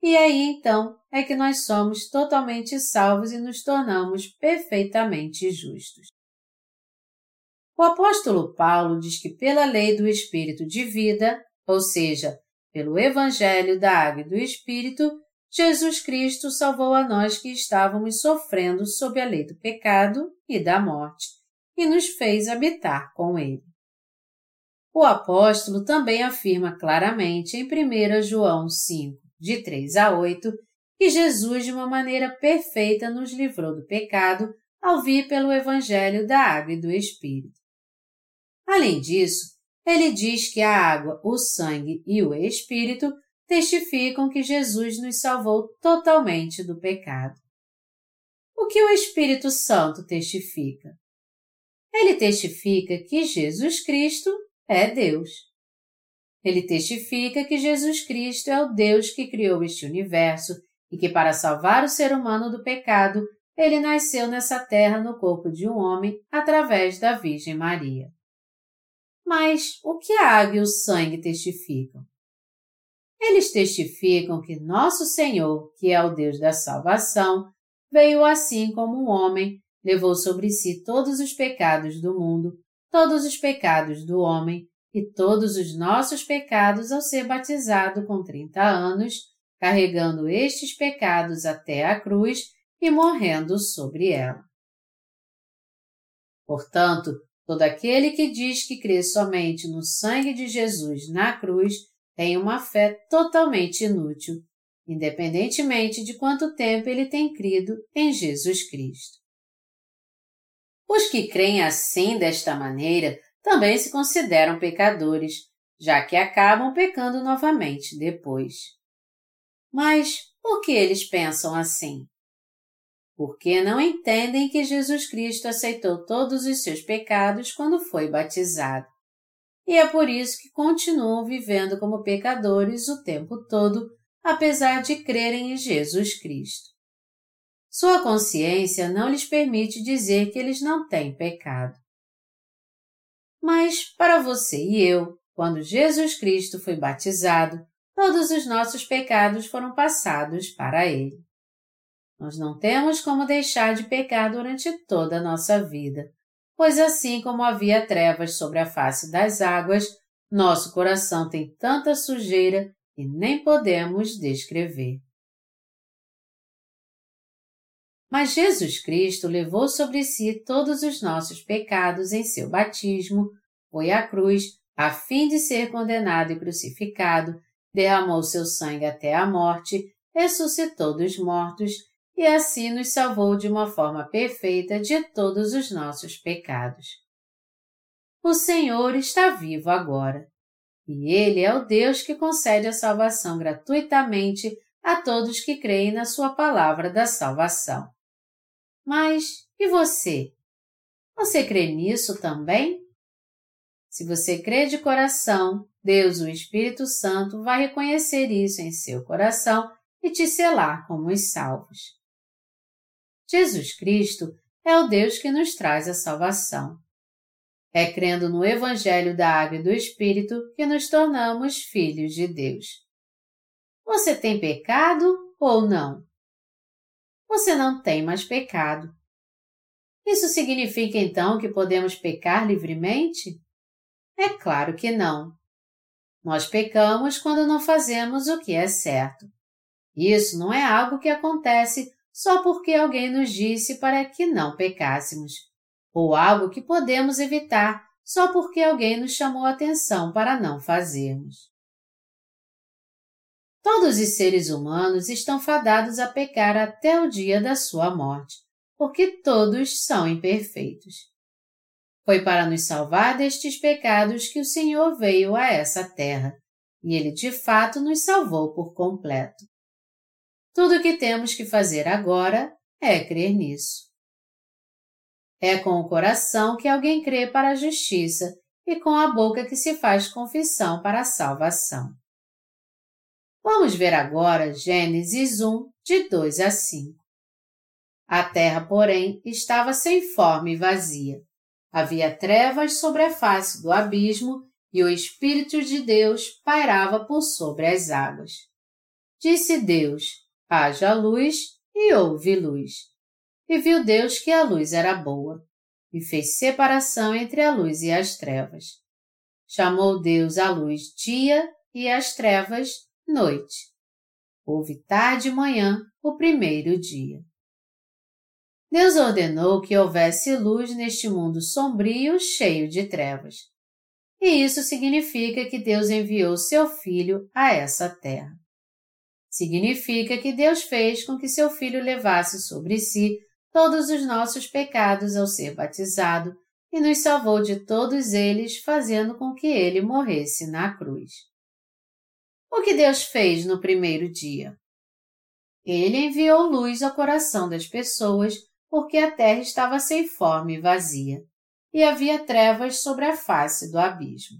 E aí então é que nós somos totalmente salvos e nos tornamos perfeitamente justos. O apóstolo Paulo diz que pela lei do Espírito de vida, ou seja, pelo Evangelho da Água e do Espírito, Jesus Cristo salvou a nós que estávamos sofrendo sob a lei do pecado e da morte, e nos fez habitar com Ele. O apóstolo também afirma claramente em 1 João 5, de 3 a 8, que Jesus de uma maneira perfeita nos livrou do pecado ao vir pelo Evangelho da Água e do Espírito. Além disso, ele diz que a água, o sangue e o Espírito testificam que Jesus nos salvou totalmente do pecado. O que o Espírito Santo testifica? Ele testifica que Jesus Cristo é Deus. Ele testifica que Jesus Cristo é o Deus que criou este universo e que, para salvar o ser humano do pecado, ele nasceu nessa terra no corpo de um homem através da Virgem Maria. Mas o que a água e o sangue testificam? Eles testificam que nosso Senhor, que é o Deus da salvação, veio assim como um homem, levou sobre si todos os pecados do mundo, todos os pecados do homem e todos os nossos pecados ao ser batizado com 30 anos, carregando estes pecados até a cruz e morrendo sobre ela. Portanto, todo aquele que diz que crê somente no sangue de Jesus na cruz tem uma fé totalmente inútil, independentemente de quanto tempo ele tem crido em Jesus Cristo. Os que creem assim desta maneira também se consideram pecadores, já que acabam pecando novamente depois. Mas por que eles pensam assim? Porque não entendem que Jesus Cristo aceitou todos os seus pecados quando foi batizado e é por isso que continuam vivendo como pecadores o tempo todo, apesar de crerem em Jesus Cristo. Sua consciência não lhes permite dizer que eles não têm pecado. Mas, para você e eu, quando Jesus Cristo foi batizado, todos os nossos pecados foram passados para Ele. Nós não temos como deixar de pecar durante toda a nossa vida pois assim como havia trevas sobre a face das águas, nosso coração tem tanta sujeira que nem podemos descrever. Mas Jesus Cristo levou sobre si todos os nossos pecados em seu batismo, foi à cruz, a fim de ser condenado e crucificado, derramou seu sangue até a morte, ressuscitou dos mortos e assim nos salvou de uma forma perfeita de todos os nossos pecados. O Senhor está vivo agora, e Ele é o Deus que concede a salvação gratuitamente a todos que creem na Sua palavra da salvação. Mas e você? Você crê nisso também? Se você crê de coração, Deus, o Espírito Santo, vai reconhecer isso em seu coração e te selar como os salvos. Jesus Cristo é o Deus que nos traz a salvação. É crendo no Evangelho da Água e do Espírito que nos tornamos filhos de Deus. Você tem pecado ou não? Você não tem mais pecado. Isso significa então que podemos pecar livremente? É claro que não. Nós pecamos quando não fazemos o que é certo. Isso não é algo que acontece só porque alguém nos disse para que não pecássemos, ou algo que podemos evitar só porque alguém nos chamou a atenção para não fazermos. Todos os seres humanos estão fadados a pecar até o dia da sua morte, porque todos são imperfeitos. Foi para nos salvar destes pecados que o Senhor veio a essa terra, e Ele de fato nos salvou por completo. Tudo o que temos que fazer agora é crer nisso. É com o coração que alguém crê para a justiça e com a boca que se faz confissão para a salvação. Vamos ver agora Gênesis 1, de 2 a 5. A terra, porém, estava sem forma e vazia. Havia trevas sobre a face do abismo e o Espírito de Deus pairava por sobre as águas. Disse Deus: haja luz, e houve luz. E viu Deus que a luz era boa, e fez separação entre a luz e as trevas. Chamou Deus a luz dia e as trevas noite. Houve tarde e manhã o primeiro dia. Deus ordenou que houvesse luz neste mundo sombrio cheio de trevas. E isso significa que Deus enviou seu Filho a essa terra. Significa que Deus fez com que seu Filho levasse sobre si todos os nossos pecados ao ser batizado e nos salvou de todos eles, fazendo com que ele morresse na cruz. O que Deus fez no primeiro dia? Ele enviou luz ao coração das pessoas porque a terra estava sem forma e vazia, e havia trevas sobre a face do abismo.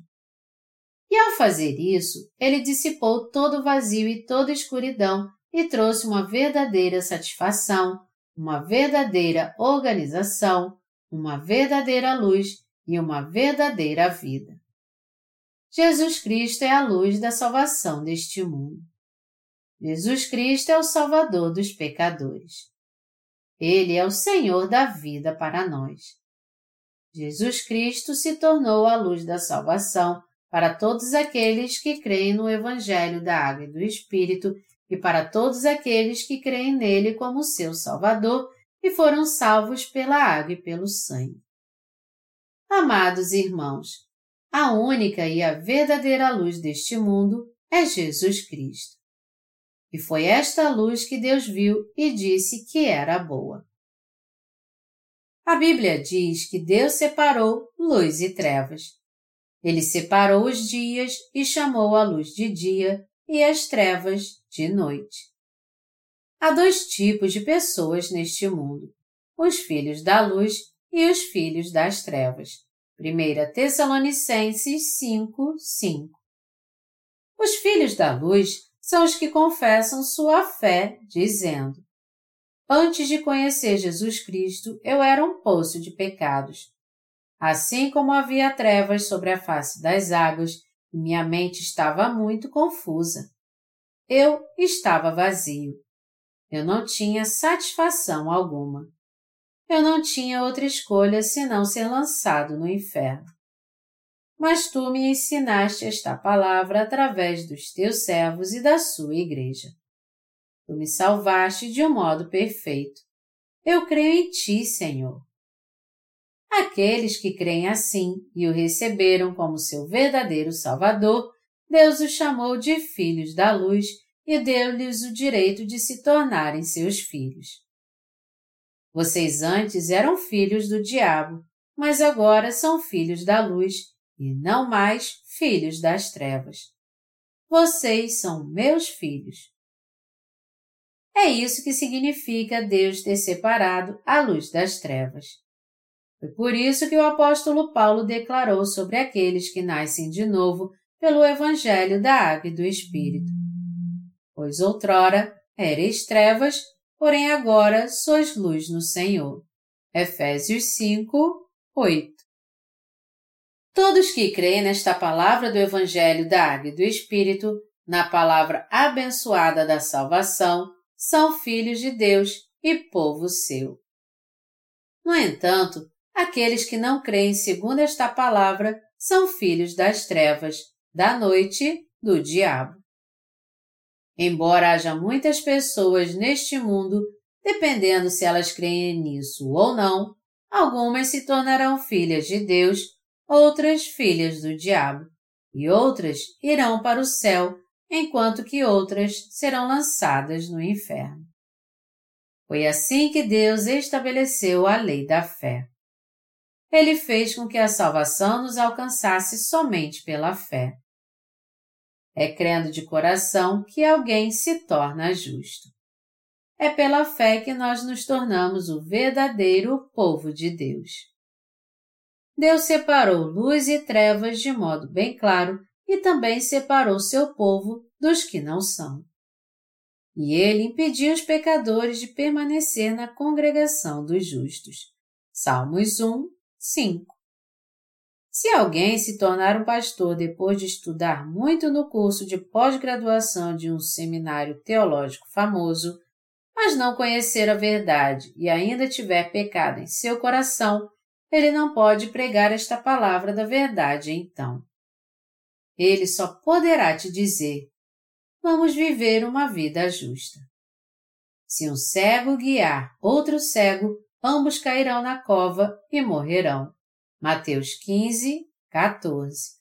E ao fazer isso, ele dissipou todo o vazio e toda a escuridão e trouxe uma verdadeira satisfação, uma verdadeira organização, uma verdadeira luz e uma verdadeira vida. Jesus Cristo é a luz da salvação deste mundo. Jesus Cristo é o Salvador dos pecadores. Ele é o Senhor da vida para nós. Jesus Cristo se tornou a luz da salvação para todos aqueles que creem no Evangelho da Água e do Espírito e para todos aqueles que creem nele como seu Salvador e foram salvos pela água e pelo sangue. Amados irmãos, a única e a verdadeira luz deste mundo é Jesus Cristo. E foi esta luz que Deus viu e disse que era boa. A Bíblia diz que Deus separou luz e trevas. Ele separou os dias e chamou a luz de dia e as trevas de noite. Há dois tipos de pessoas neste mundo: os filhos da luz e os filhos das trevas. 1 Tessalonicenses 5, 5. Os filhos da luz são os que confessam sua fé, dizendo: Antes de conhecer Jesus Cristo, eu era um poço de pecados. Assim como havia trevas sobre a face das águas, minha mente estava muito confusa. Eu estava vazio. Eu não tinha satisfação alguma. Eu não tinha outra escolha senão ser lançado no inferno mas tu me ensinaste esta palavra através dos teus servos e da sua igreja. Tu me salvaste de um modo perfeito. Eu creio em ti, Senhor. Aqueles que creem assim e o receberam como seu verdadeiro Salvador, Deus os chamou de filhos da luz e deu-lhes o direito de se tornarem seus filhos. Vocês antes eram filhos do diabo, mas agora são filhos da luz e não mais filhos das trevas. Vocês são meus filhos. É isso que significa Deus ter separado a luz das trevas. Foi por isso que o apóstolo Paulo declarou sobre aqueles que nascem de novo pelo Evangelho da Água e do Espírito. Pois outrora ereis trevas, porém agora sois luz no Senhor. Efésios 5, 8 Todos que creem nesta palavra do Evangelho da Água e do Espírito, na palavra abençoada da salvação, são filhos de Deus e povo seu. No entanto, aqueles que não creem segundo esta palavra são filhos das trevas, da noite, do diabo. Embora haja muitas pessoas neste mundo, dependendo se elas creem nisso ou não, algumas se tornarão filhas de Deus outras filhas do diabo, e outras irão para o céu, enquanto que outras serão lançadas no inferno. Foi assim que Deus estabeleceu a lei da fé. Ele fez com que a salvação nos alcançasse somente pela fé. É crendo de coração que alguém se torna justo. É pela fé que nós nos tornamos o verdadeiro povo de Deus. Deus separou luz e trevas de modo bem claro e também separou seu povo dos que não são. e ele impediu os pecadores de permanecer na congregação dos justos. Salmos 1, 5. Se alguém se tornar um pastor depois de estudar muito no curso de pós-graduação de um seminário teológico famoso, mas não conhecer a verdade e ainda tiver pecado em seu coração, ele não pode pregar esta palavra da verdade então. Ele só poderá te dizer: vamos viver uma vida justa. Se um cego guiar outro cego, ambos cairão na cova e morrerão. Mateus 15, 14.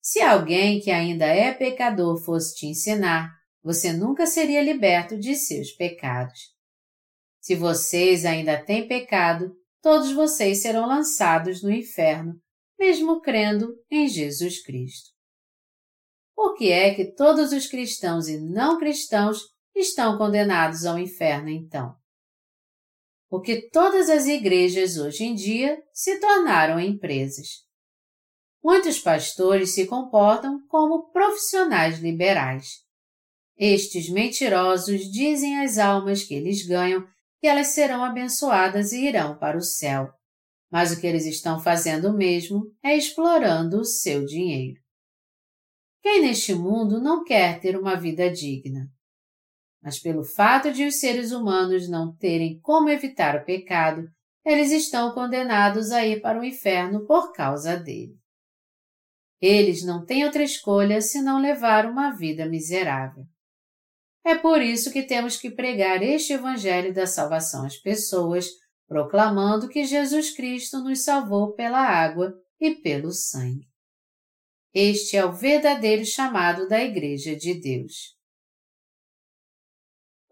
Se alguém que ainda é pecador fosse te ensinar, você nunca seria liberto de seus pecados. Se vocês ainda têm pecado, todos vocês serão lançados no inferno, mesmo crendo em Jesus Cristo. Por que é que todos os cristãos e não cristãos estão condenados ao inferno então? Porque todas as igrejas hoje em dia se tornaram empresas. Muitos pastores se comportam como profissionais liberais. Estes mentirosos dizem às almas que eles ganham que elas serão abençoadas e irão para o céu. Mas o que eles estão fazendo mesmo é explorando o seu dinheiro. Quem neste mundo não quer ter uma vida digna? Mas pelo fato de os seres humanos não terem como evitar o pecado, eles estão condenados a ir para o inferno por causa dele. Eles não têm outra escolha senão levar uma vida miserável. É por isso que temos que pregar este Evangelho da salvação às pessoas, proclamando que Jesus Cristo nos salvou pela água e pelo sangue. Este é o verdadeiro chamado da Igreja de Deus.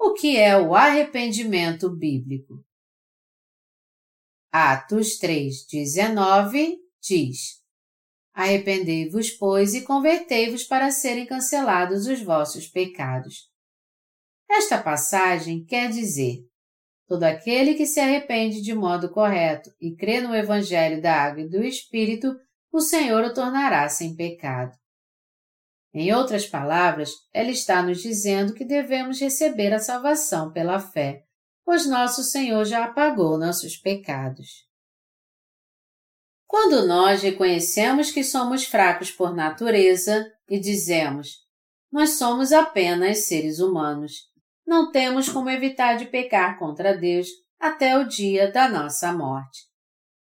O que é o arrependimento bíblico? Atos 3,19 diz: Arrependei-vos, pois, e convertei-vos para serem cancelados os vossos pecados esta passagem quer dizer: todo aquele que se arrepende de modo correto e crê no Evangelho da Água e do Espírito, o Senhor o tornará sem pecado. Em outras palavras, ela está nos dizendo que devemos receber a salvação pela fé, pois nosso Senhor já apagou nossos pecados. Quando nós reconhecemos que somos fracos por natureza e dizemos, nós somos apenas seres humanos, não temos como evitar de pecar contra Deus até o dia da nossa morte.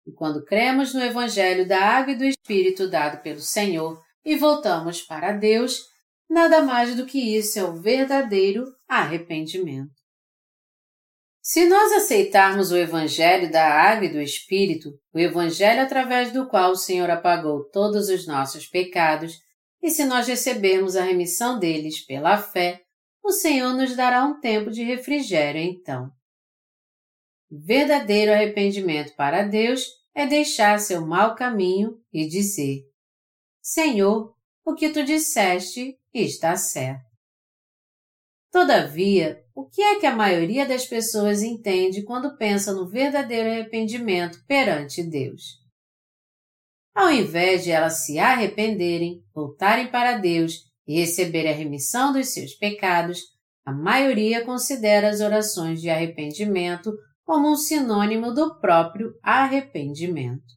E quando cremos no Evangelho da Água e do Espírito dado pelo Senhor e voltamos para Deus, nada mais do que isso é o verdadeiro arrependimento. Se nós aceitarmos o Evangelho da Água e do Espírito, o Evangelho através do qual o Senhor apagou todos os nossos pecados, e se nós recebermos a remissão deles pela fé, o Senhor nos dará um tempo de refrigério então. Verdadeiro arrependimento para Deus é deixar seu mau caminho e dizer: Senhor, o que tu disseste está certo. Todavia, o que é que a maioria das pessoas entende quando pensa no verdadeiro arrependimento perante Deus? Ao invés de elas se arrependerem, voltarem para Deus e receber a remissão dos seus pecados, a maioria considera as orações de arrependimento como um sinônimo do próprio arrependimento.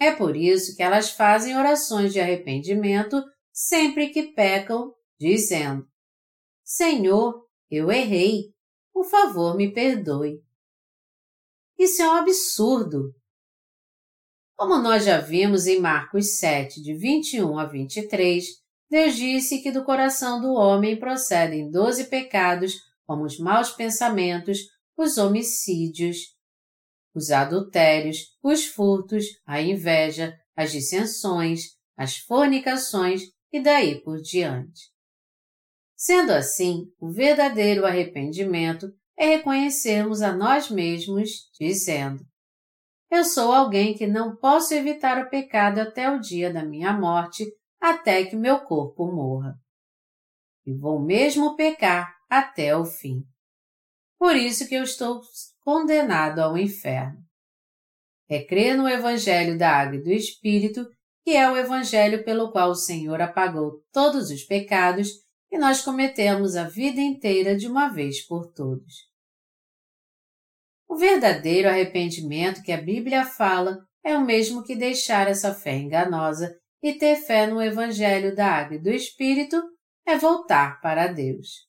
É por isso que elas fazem orações de arrependimento sempre que pecam, dizendo: Senhor, eu errei, por favor me perdoe. Isso é um absurdo. Como nós já vimos em Marcos 7, de 21 a 23, Deus disse que do coração do homem procedem doze pecados, como os maus pensamentos, os homicídios, os adultérios, os furtos, a inveja, as dissensões, as fornicações e daí por diante. Sendo assim, o verdadeiro arrependimento é reconhecermos a nós mesmos, dizendo: Eu sou alguém que não posso evitar o pecado até o dia da minha morte até que meu corpo morra. E vou mesmo pecar até o fim. Por isso que eu estou condenado ao inferno. É crer no Evangelho da Água e do Espírito, que é o Evangelho pelo qual o Senhor apagou todos os pecados que nós cometemos a vida inteira de uma vez por todos. O verdadeiro arrependimento que a Bíblia fala é o mesmo que deixar essa fé enganosa e ter fé no Evangelho da Água e do Espírito é voltar para Deus.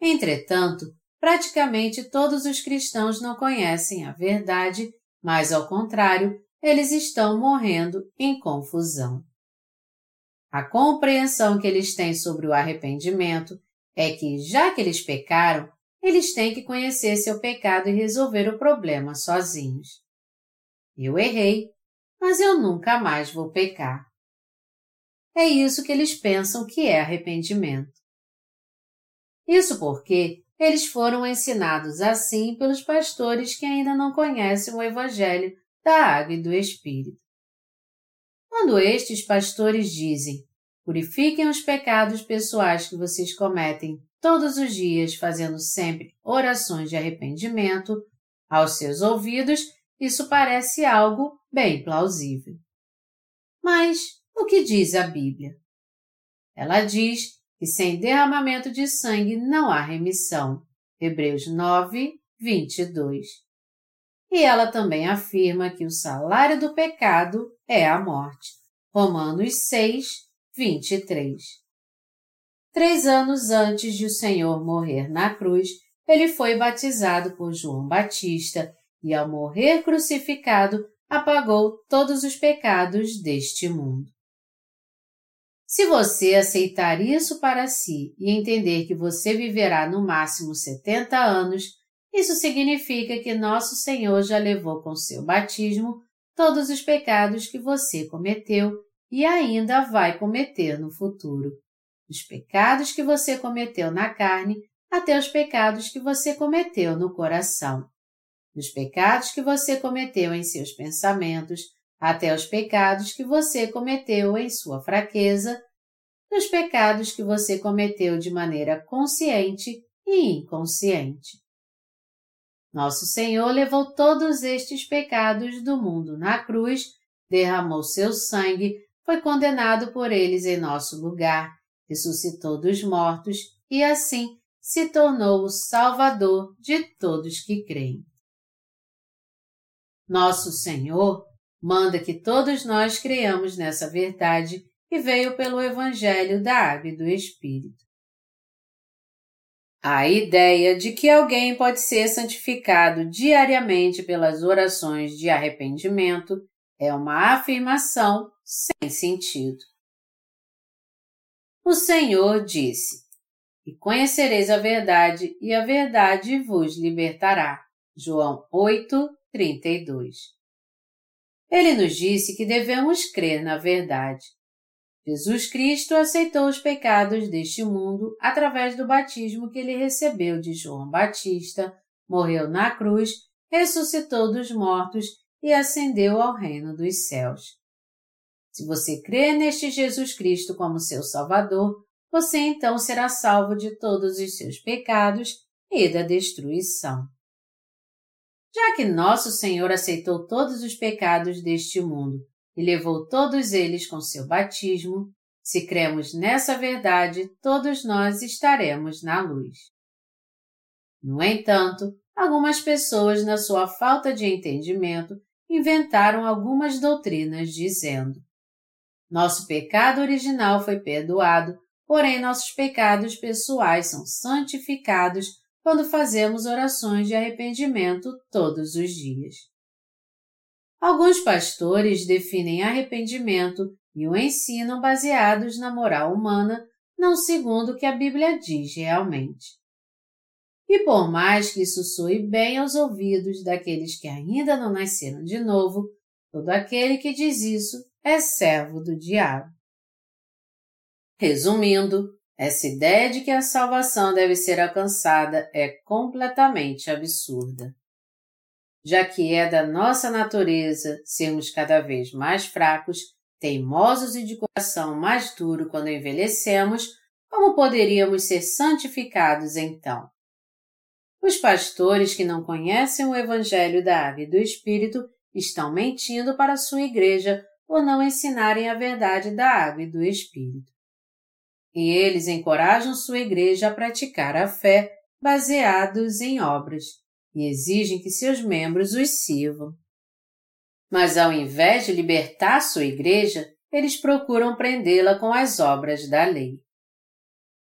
Entretanto, praticamente todos os cristãos não conhecem a verdade, mas ao contrário, eles estão morrendo em confusão. A compreensão que eles têm sobre o arrependimento é que, já que eles pecaram, eles têm que conhecer seu pecado e resolver o problema sozinhos. Eu errei, mas eu nunca mais vou pecar. É isso que eles pensam que é arrependimento. Isso porque eles foram ensinados assim pelos pastores que ainda não conhecem o Evangelho da Água e do Espírito. Quando estes pastores dizem: Purifiquem os pecados pessoais que vocês cometem todos os dias, fazendo sempre orações de arrependimento, aos seus ouvidos, isso parece algo bem plausível. Mas o que diz a Bíblia? Ela diz que sem derramamento de sangue não há remissão. Hebreus 9, 22. E ela também afirma que o salário do pecado é a morte. Romanos 6, 23. Três anos antes de o Senhor morrer na cruz, ele foi batizado por João Batista e, ao morrer crucificado, apagou todos os pecados deste mundo. Se você aceitar isso para si e entender que você viverá no máximo 70 anos, isso significa que nosso Senhor já levou com seu batismo todos os pecados que você cometeu e ainda vai cometer no futuro. Os pecados que você cometeu na carne até os pecados que você cometeu no coração dos pecados que você cometeu em seus pensamentos, até os pecados que você cometeu em sua fraqueza, dos pecados que você cometeu de maneira consciente e inconsciente. Nosso Senhor levou todos estes pecados do mundo na cruz, derramou seu sangue, foi condenado por eles em nosso lugar, ressuscitou dos mortos e assim se tornou o Salvador de todos que creem. Nosso Senhor manda que todos nós creiamos nessa verdade que veio pelo Evangelho da Água e do Espírito. A ideia de que alguém pode ser santificado diariamente pelas orações de arrependimento é uma afirmação sem sentido. O Senhor disse: E conhecereis a verdade, e a verdade vos libertará. João 8, 32. Ele nos disse que devemos crer na verdade. Jesus Cristo aceitou os pecados deste mundo através do batismo que ele recebeu de João Batista, morreu na cruz, ressuscitou dos mortos e ascendeu ao reino dos céus. Se você crê neste Jesus Cristo como seu Salvador, você então será salvo de todos os seus pecados e da destruição. Já que nosso Senhor aceitou todos os pecados deste mundo e levou todos eles com seu batismo, se cremos nessa verdade, todos nós estaremos na luz. No entanto, algumas pessoas, na sua falta de entendimento, inventaram algumas doutrinas dizendo: Nosso pecado original foi perdoado, porém nossos pecados pessoais são santificados quando fazemos orações de arrependimento todos os dias. Alguns pastores definem arrependimento e o ensinam baseados na moral humana, não segundo o que a Bíblia diz realmente. E por mais que isso soe bem aos ouvidos daqueles que ainda não nasceram de novo, todo aquele que diz isso é servo do diabo. Resumindo, essa ideia de que a salvação deve ser alcançada é completamente absurda. Já que é da nossa natureza sermos cada vez mais fracos, teimosos e de coração mais duro quando envelhecemos, como poderíamos ser santificados então? Os pastores que não conhecem o Evangelho da Água e do Espírito estão mentindo para sua igreja por não ensinarem a verdade da água e do Espírito. E eles encorajam sua igreja a praticar a fé baseados em obras e exigem que seus membros os sirvam. Mas ao invés de libertar sua igreja, eles procuram prendê-la com as obras da lei.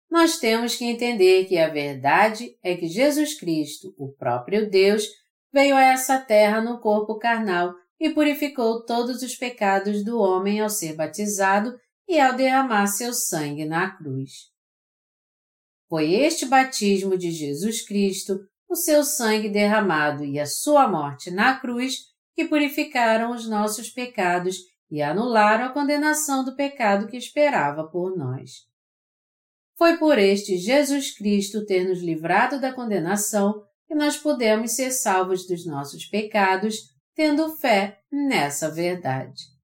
Nós temos que entender que a verdade é que Jesus Cristo, o próprio Deus, veio a essa terra no corpo carnal e purificou todos os pecados do homem ao ser batizado e ao derramar seu sangue na cruz. Foi este batismo de Jesus Cristo, o seu sangue derramado e a sua morte na cruz que purificaram os nossos pecados e anularam a condenação do pecado que esperava por nós. Foi por este Jesus Cristo ter nos livrado da condenação que nós podemos ser salvos dos nossos pecados, tendo fé nessa verdade.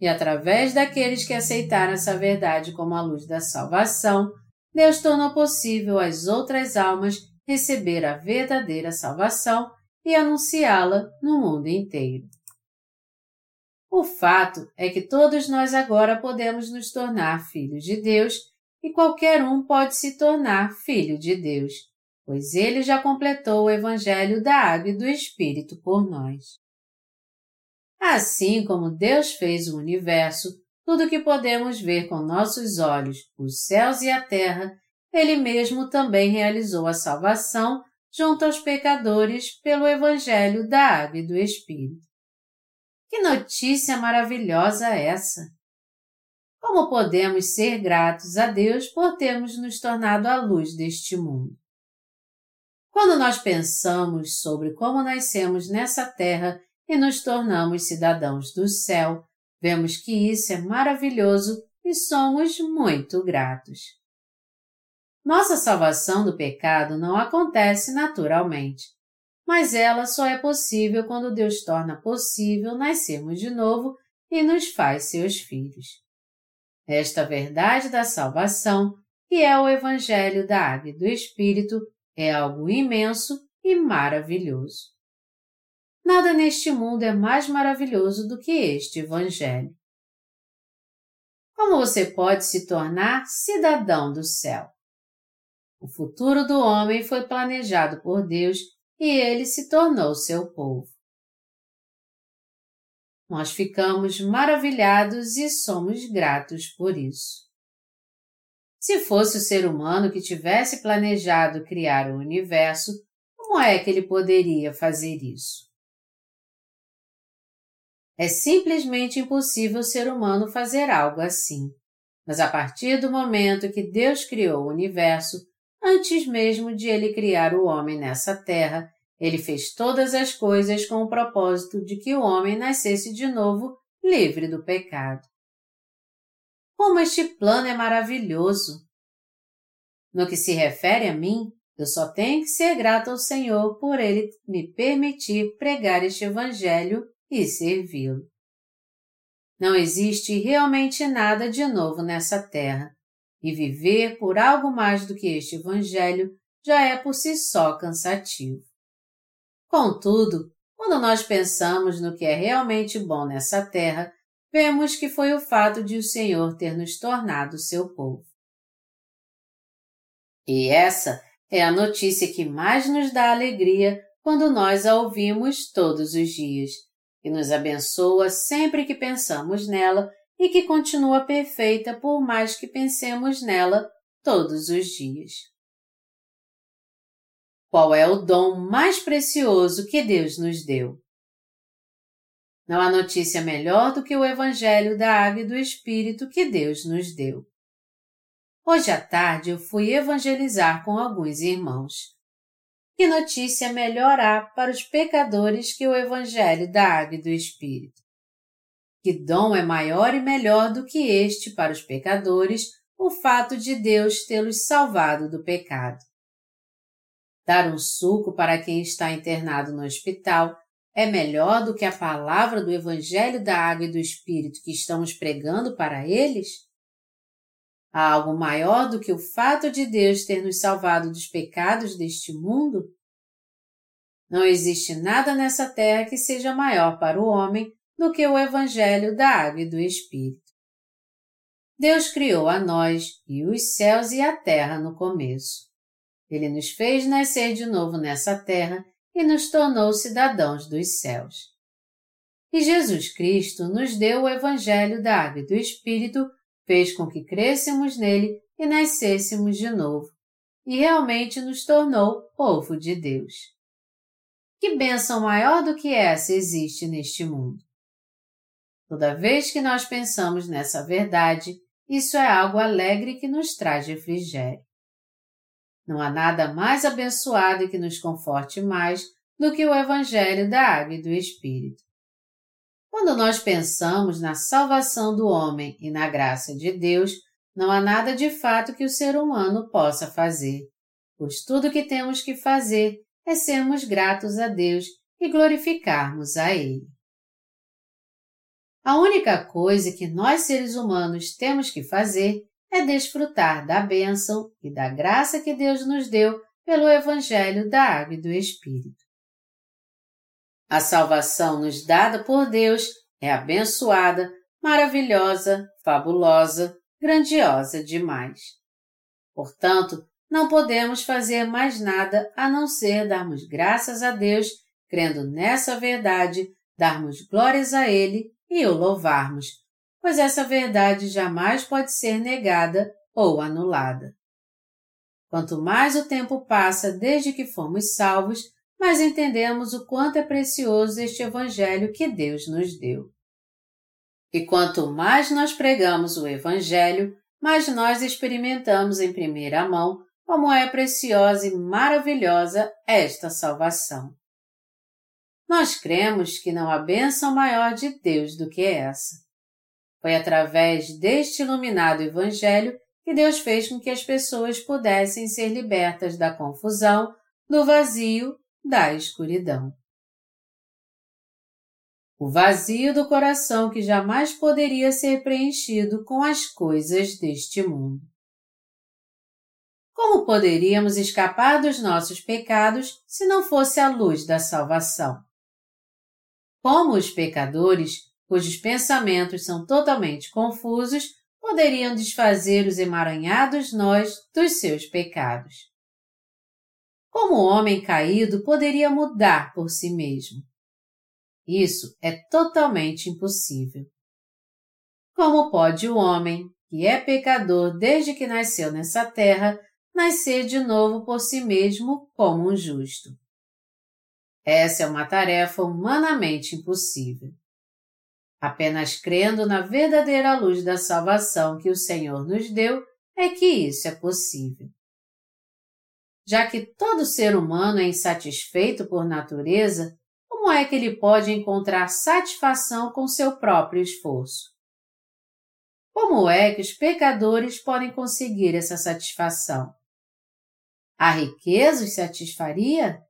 E através daqueles que aceitaram essa verdade como a luz da salvação, Deus tornou possível às outras almas receber a verdadeira salvação e anunciá-la no mundo inteiro. O fato é que todos nós agora podemos nos tornar filhos de Deus e qualquer um pode se tornar filho de Deus, pois ele já completou o Evangelho da Água e do Espírito por nós. Assim como Deus fez o universo, tudo que podemos ver com nossos olhos, os céus e a terra, Ele mesmo também realizou a salvação junto aos pecadores pelo Evangelho da Água e do Espírito. Que notícia maravilhosa essa! Como podemos ser gratos a Deus por termos nos tornado a luz deste mundo? Quando nós pensamos sobre como nascemos nessa terra e nos tornamos cidadãos do céu, vemos que isso é maravilhoso e somos muito gratos. Nossa salvação do pecado não acontece naturalmente, mas ela só é possível quando Deus torna possível nascermos de novo e nos faz seus filhos. Esta verdade da salvação, que é o Evangelho da Água e do Espírito, é algo imenso e maravilhoso. Nada neste mundo é mais maravilhoso do que este Evangelho. Como você pode se tornar cidadão do céu? O futuro do homem foi planejado por Deus e ele se tornou seu povo. Nós ficamos maravilhados e somos gratos por isso. Se fosse o ser humano que tivesse planejado criar o universo, como é que ele poderia fazer isso? É simplesmente impossível o ser humano fazer algo assim. Mas a partir do momento que Deus criou o universo, antes mesmo de ele criar o homem nessa terra, ele fez todas as coisas com o propósito de que o homem nascesse de novo livre do pecado. Como este plano é maravilhoso! No que se refere a mim, eu só tenho que ser grato ao Senhor por ele me permitir pregar este Evangelho e servi-lo. Não existe realmente nada de novo nessa terra, e viver por algo mais do que este Evangelho já é por si só cansativo. Contudo, quando nós pensamos no que é realmente bom nessa terra, vemos que foi o fato de o Senhor ter nos tornado seu povo. E essa é a notícia que mais nos dá alegria quando nós a ouvimos todos os dias, que nos abençoa sempre que pensamos nela e que continua perfeita por mais que pensemos nela todos os dias. Qual é o dom mais precioso que Deus nos deu? Não há notícia melhor do que o Evangelho da Água e do Espírito que Deus nos deu. Hoje à tarde eu fui evangelizar com alguns irmãos. Que notícia melhor há para os pecadores que o Evangelho da Água e do Espírito? Que dom é maior e melhor do que este para os pecadores, o fato de Deus tê-los salvado do pecado? Dar um suco para quem está internado no hospital é melhor do que a palavra do Evangelho da Água e do Espírito que estamos pregando para eles? Há algo maior do que o fato de Deus ter nos salvado dos pecados deste mundo? Não existe nada nessa terra que seja maior para o homem do que o Evangelho da Água e do Espírito. Deus criou a nós e os céus e a terra no começo. Ele nos fez nascer de novo nessa terra e nos tornou cidadãos dos céus. E Jesus Cristo nos deu o Evangelho da Água e do Espírito, fez com que crescêssemos nele e nascêssemos de novo, e realmente nos tornou povo de Deus. Que bênção maior do que essa existe neste mundo? Toda vez que nós pensamos nessa verdade, isso é algo alegre que nos traz refrigério. Não há nada mais abençoado e que nos conforte mais do que o Evangelho da Água e do Espírito. Quando nós pensamos na salvação do homem e na graça de Deus, não há nada de fato que o ser humano possa fazer, pois tudo que temos que fazer é sermos gratos a Deus e glorificarmos a Ele. A única coisa que nós seres humanos temos que fazer é desfrutar da bênção e da graça que Deus nos deu pelo Evangelho da Água e do Espírito. A salvação nos dada por Deus é abençoada, maravilhosa, fabulosa, grandiosa demais. Portanto, não podemos fazer mais nada a não ser darmos graças a Deus, crendo nessa verdade, darmos glórias a Ele e o louvarmos, pois essa verdade jamais pode ser negada ou anulada. Quanto mais o tempo passa desde que fomos salvos, mais entendemos o quanto é precioso este Evangelho que Deus nos deu. E quanto mais nós pregamos o Evangelho, mais nós experimentamos em primeira mão como é preciosa e maravilhosa esta salvação. Nós cremos que não há bênção maior de Deus do que essa. Foi através deste iluminado Evangelho que Deus fez com que as pessoas pudessem ser libertas da confusão, do vazio, da escuridão. O vazio do coração que jamais poderia ser preenchido com as coisas deste mundo. Como poderíamos escapar dos nossos pecados se não fosse a luz da salvação? Como os pecadores, cujos pensamentos são totalmente confusos, poderiam desfazer os emaranhados nós dos seus pecados. Como o homem caído poderia mudar por si mesmo? Isso é totalmente impossível. Como pode o homem, que é pecador desde que nasceu nessa terra, nascer de novo por si mesmo como um justo? Essa é uma tarefa humanamente impossível. Apenas crendo na verdadeira luz da salvação que o Senhor nos deu é que isso é possível. Já que todo ser humano é insatisfeito por natureza, como é que ele pode encontrar satisfação com seu próprio esforço? Como é que os pecadores podem conseguir essa satisfação? A riqueza os satisfaria?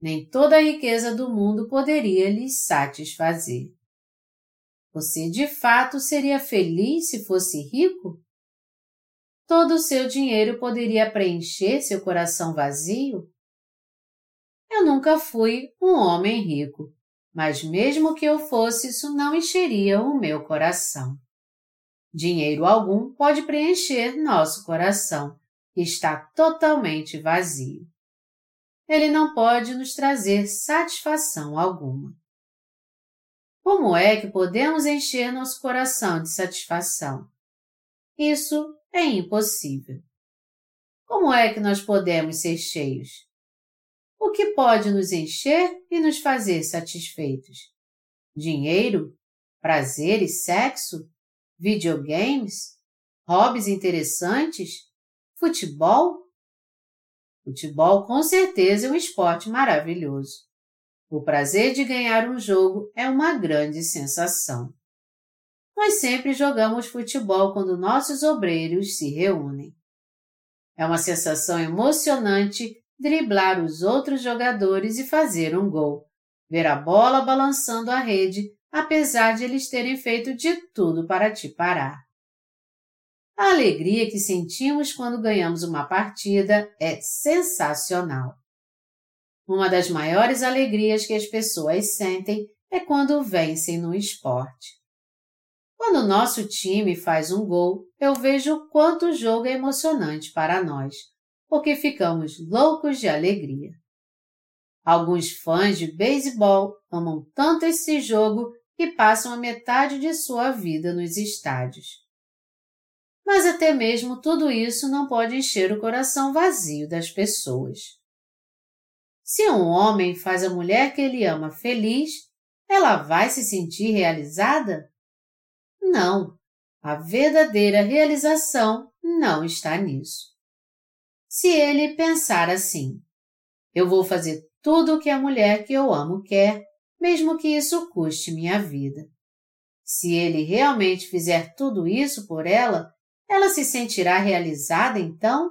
Nem toda a riqueza do mundo poderia lhes satisfazer. Você de fato seria feliz se fosse rico? Todo o seu dinheiro poderia preencher seu coração vazio? Eu nunca fui um homem rico, mas mesmo que eu fosse, isso não encheria o meu coração. Dinheiro algum pode preencher nosso coração, que está totalmente vazio. Ele não pode nos trazer satisfação alguma. Como é que podemos encher nosso coração de satisfação? Isso é impossível. Como é que nós podemos ser cheios? O que pode nos encher e nos fazer satisfeitos? Dinheiro? Prazer e sexo? Videogames? Hobbies interessantes? Futebol? Futebol com certeza é um esporte maravilhoso. O prazer de ganhar um jogo é uma grande sensação. Nós sempre jogamos futebol quando nossos obreiros se reúnem. É uma sensação emocionante driblar os outros jogadores e fazer um gol, ver a bola balançando a rede, apesar de eles terem feito de tudo para te parar. A alegria que sentimos quando ganhamos uma partida é sensacional. Uma das maiores alegrias que as pessoas sentem é quando vencem no esporte. Quando nosso time faz um gol, eu vejo o quanto o jogo é emocionante para nós, porque ficamos loucos de alegria. Alguns fãs de beisebol amam tanto esse jogo que passam a metade de sua vida nos estádios. Mas até mesmo tudo isso não pode encher o coração vazio das pessoas. Se um homem faz a mulher que ele ama feliz, ela vai se sentir realizada? Não, a verdadeira realização não está nisso. Se ele pensar assim, eu vou fazer tudo o que a mulher que eu amo quer, mesmo que isso custe minha vida. Se ele realmente fizer tudo isso por ela, ela se sentirá realizada então?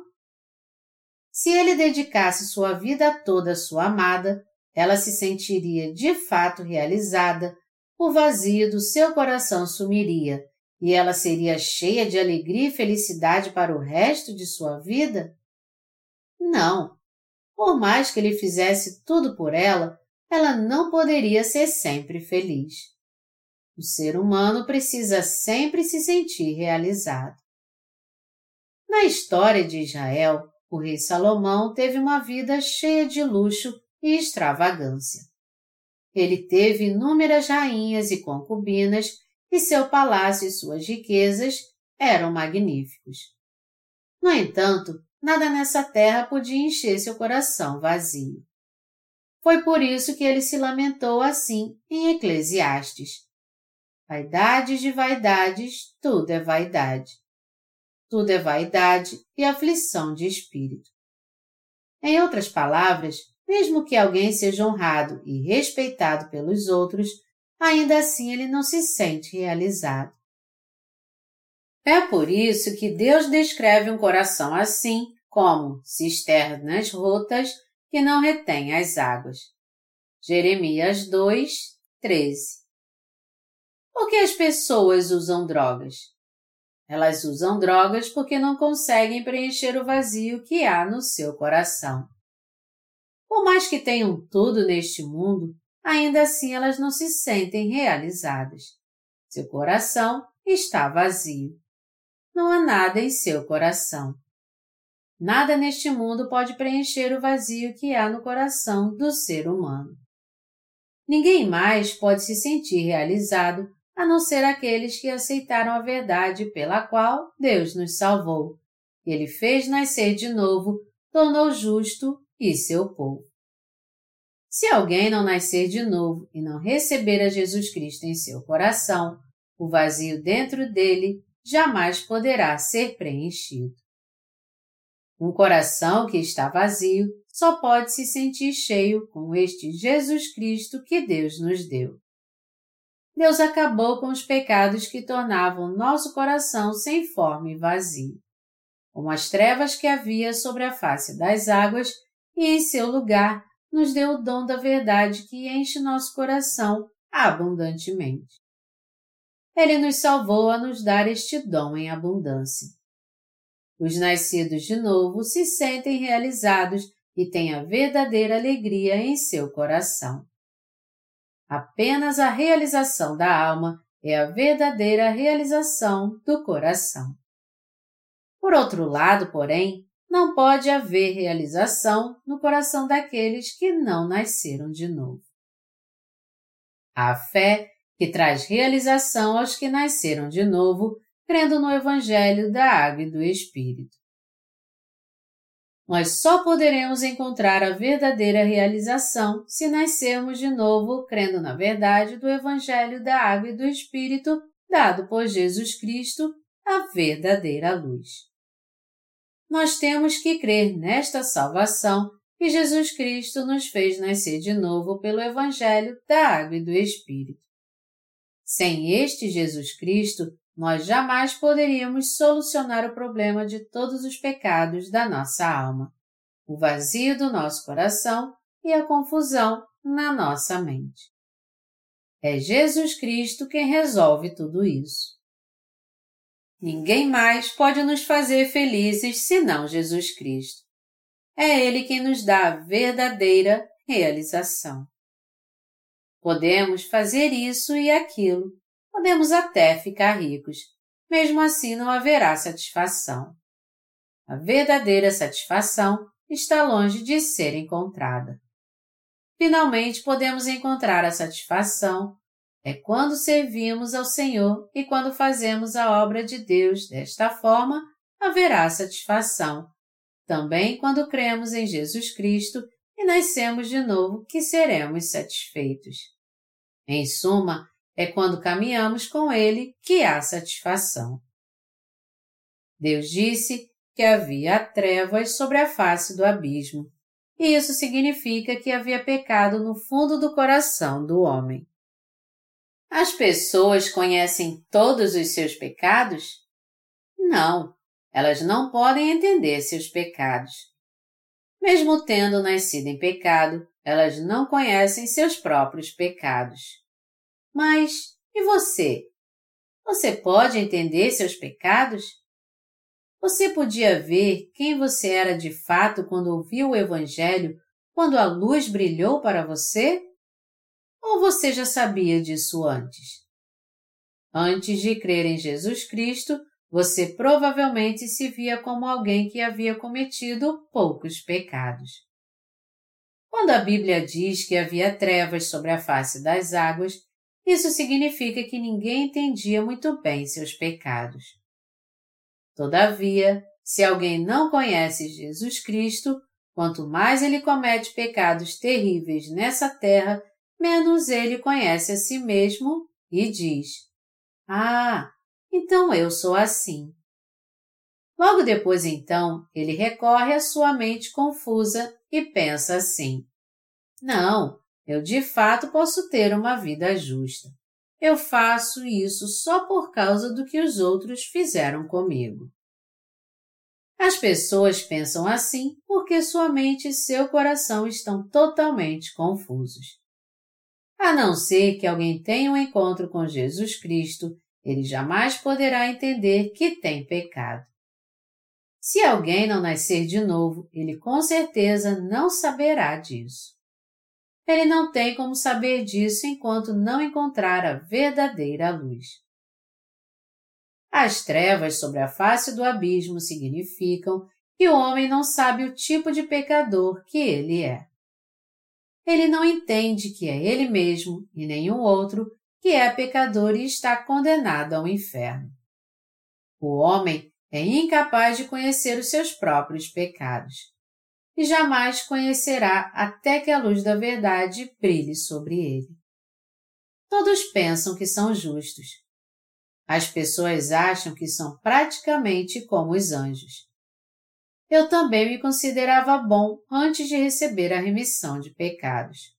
Se ele dedicasse sua vida toda à sua amada, ela se sentiria de fato realizada, o vazio do seu coração sumiria e ela seria cheia de alegria e felicidade para o resto de sua vida? Não. Por mais que ele fizesse tudo por ela, ela não poderia ser sempre feliz. O ser humano precisa sempre se sentir realizado. Na história de Israel, o rei Salomão teve uma vida cheia de luxo e extravagância. Ele teve inúmeras rainhas e concubinas e seu palácio e suas riquezas eram magníficos. No entanto, nada nessa terra podia encher seu coração vazio. Foi por isso que ele se lamentou assim em Eclesiastes. Vaidades de vaidades, tudo é vaidade. Tudo é vaidade e aflição de espírito. Em outras palavras, mesmo que alguém seja honrado e respeitado pelos outros, ainda assim ele não se sente realizado. É por isso que Deus descreve um coração assim como cisternas rotas que não retêm as águas. Jeremias 2, 13 Por que as pessoas usam drogas? Elas usam drogas porque não conseguem preencher o vazio que há no seu coração. Por mais que tenham tudo neste mundo, ainda assim elas não se sentem realizadas. Seu coração está vazio. Não há nada em seu coração. Nada neste mundo pode preencher o vazio que há no coração do ser humano. Ninguém mais pode se sentir realizado a não ser aqueles que aceitaram a verdade pela qual Deus nos salvou. Ele fez nascer de novo, tornou justo e seu povo. Se alguém não nascer de novo e não receber a Jesus Cristo em seu coração, o vazio dentro dele jamais poderá ser preenchido. Um coração que está vazio só pode se sentir cheio com este Jesus Cristo que Deus nos deu. Deus acabou com os pecados que tornavam nosso coração sem forma e vazio, como as trevas que havia sobre a face das águas, e em seu lugar nos deu o dom da verdade que enche nosso coração abundantemente. Ele nos salvou a nos dar este dom em abundância. Os nascidos de novo se sentem realizados e têm a verdadeira alegria em seu coração. Apenas a realização da alma é a verdadeira realização do coração. Por outro lado, porém, não pode haver realização no coração daqueles que não nasceram de novo. A fé que traz realização aos que nasceram de novo, crendo no Evangelho da Água e do Espírito nós só poderemos encontrar a verdadeira realização se nascermos de novo crendo na verdade do Evangelho da Água e do Espírito dado por Jesus Cristo, a verdadeira luz. Nós temos que crer nesta salvação que Jesus Cristo nos fez nascer de novo pelo Evangelho da Água e do Espírito. Sem este Jesus Cristo, nós jamais poderíamos solucionar o problema de todos os pecados da nossa alma, o vazio do nosso coração e a confusão na nossa mente. É Jesus Cristo quem resolve tudo isso. Ninguém mais pode nos fazer felizes senão Jesus Cristo. É Ele quem nos dá a verdadeira realização. Podemos fazer isso e aquilo, podemos até ficar ricos, mesmo assim não haverá satisfação. A verdadeira satisfação está longe de ser encontrada. Finalmente podemos encontrar a satisfação é quando servimos ao Senhor e quando fazemos a obra de Deus desta forma, haverá satisfação. Também quando cremos em Jesus Cristo e nascemos de novo que seremos satisfeitos. Em suma, é quando caminhamos com Ele que há satisfação. Deus disse que havia trevas sobre a face do abismo, e isso significa que havia pecado no fundo do coração do homem. As pessoas conhecem todos os seus pecados? Não, elas não podem entender seus pecados. Mesmo tendo nascido em pecado, elas não conhecem seus próprios pecados. Mas e você? Você pode entender seus pecados? Você podia ver quem você era de fato quando ouviu o Evangelho, quando a luz brilhou para você? Ou você já sabia disso antes? Antes de crer em Jesus Cristo, você provavelmente se via como alguém que havia cometido poucos pecados. Quando a Bíblia diz que havia trevas sobre a face das águas, isso significa que ninguém entendia muito bem seus pecados. Todavia, se alguém não conhece Jesus Cristo, quanto mais ele comete pecados terríveis nessa terra, menos ele conhece a si mesmo e diz: Ah, então eu sou assim. Logo depois, então, ele recorre à sua mente confusa e pensa assim: Não, eu de fato posso ter uma vida justa. Eu faço isso só por causa do que os outros fizeram comigo. As pessoas pensam assim porque sua mente e seu coração estão totalmente confusos. A não ser que alguém tenha um encontro com Jesus Cristo, ele jamais poderá entender que tem pecado. Se alguém não nascer de novo, ele com certeza não saberá disso. Ele não tem como saber disso enquanto não encontrar a verdadeira luz. As trevas sobre a face do abismo significam que o homem não sabe o tipo de pecador que ele é ele não entende que é ele mesmo e nenhum outro que é pecador e está condenado ao inferno. O homem é incapaz de conhecer os seus próprios pecados e jamais conhecerá até que a luz da verdade brilhe sobre ele. Todos pensam que são justos. As pessoas acham que são praticamente como os anjos eu também me considerava bom antes de receber a remissão de pecados.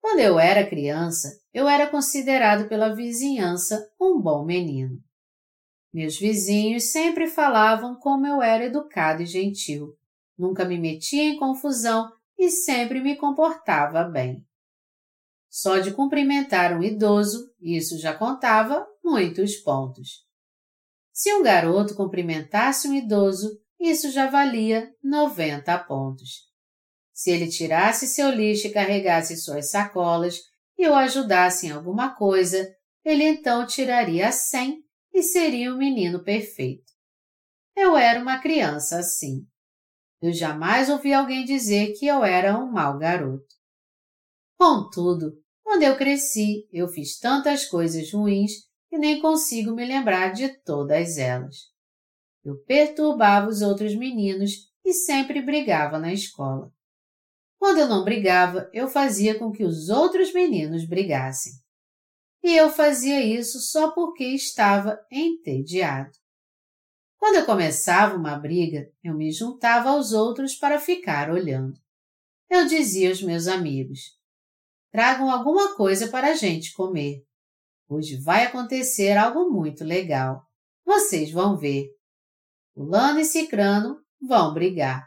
Quando eu era criança, eu era considerado pela vizinhança um bom menino. Meus vizinhos sempre falavam como eu era educado e gentil, nunca me metia em confusão e sempre me comportava bem. Só de cumprimentar um idoso, isso já contava muitos pontos. Se um garoto cumprimentasse um idoso, isso já valia 90 pontos. Se ele tirasse seu lixo e carregasse suas sacolas e o ajudasse em alguma coisa, ele então tiraria 100 e seria um menino perfeito. Eu era uma criança assim. Eu jamais ouvi alguém dizer que eu era um mau garoto. Contudo, quando eu cresci, eu fiz tantas coisas ruins que nem consigo me lembrar de todas elas. Eu perturbava os outros meninos e sempre brigava na escola. Quando eu não brigava, eu fazia com que os outros meninos brigassem. E eu fazia isso só porque estava entediado. Quando eu começava uma briga, eu me juntava aos outros para ficar olhando. Eu dizia aos meus amigos: tragam alguma coisa para a gente comer. Hoje vai acontecer algo muito legal. Vocês vão ver. Fulano e Cicrano vão brigar.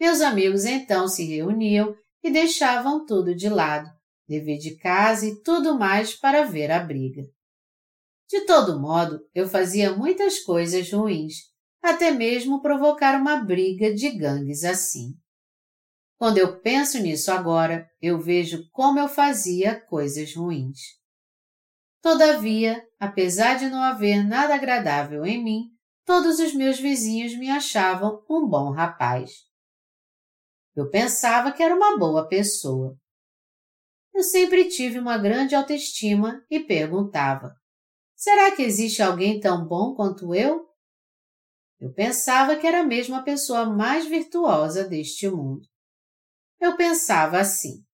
Meus amigos então se reuniam e deixavam tudo de lado, dever de casa e tudo mais para ver a briga. De todo modo, eu fazia muitas coisas ruins, até mesmo provocar uma briga de gangues assim. Quando eu penso nisso agora, eu vejo como eu fazia coisas ruins. Todavia, apesar de não haver nada agradável em mim, todos os meus vizinhos me achavam um bom rapaz. Eu pensava que era uma boa pessoa. Eu sempre tive uma grande autoestima e perguntava: será que existe alguém tão bom quanto eu? Eu pensava que era mesmo a pessoa mais virtuosa deste mundo. Eu pensava assim: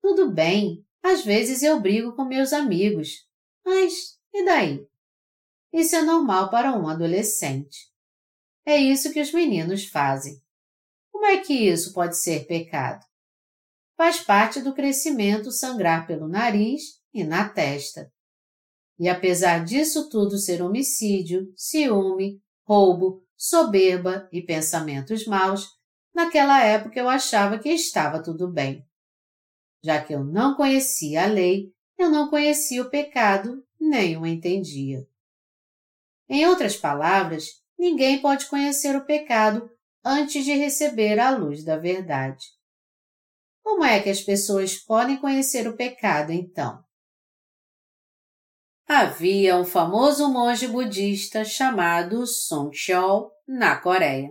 tudo bem, às vezes eu brigo com meus amigos, mas e daí? Isso é normal para um adolescente. É isso que os meninos fazem. Como é que isso pode ser pecado? Faz parte do crescimento sangrar pelo nariz e na testa. E apesar disso tudo ser homicídio, ciúme, roubo, soberba e pensamentos maus, naquela época eu achava que estava tudo bem. Já que eu não conhecia a lei, eu não conhecia o pecado, nem o entendia. Em outras palavras, ninguém pode conhecer o pecado antes de receber a luz da verdade. Como é que as pessoas podem conhecer o pecado, então? Havia um famoso monge budista chamado Song Chol na Coreia.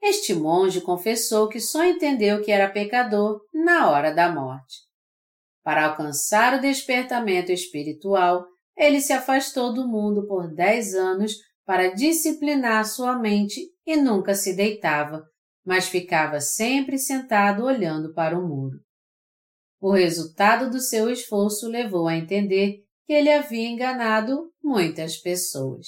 Este monge confessou que só entendeu que era pecador na hora da morte. Para alcançar o despertamento espiritual, ele se afastou do mundo por dez anos para disciplinar sua mente e nunca se deitava, mas ficava sempre sentado olhando para o muro. O resultado do seu esforço levou a entender que ele havia enganado muitas pessoas.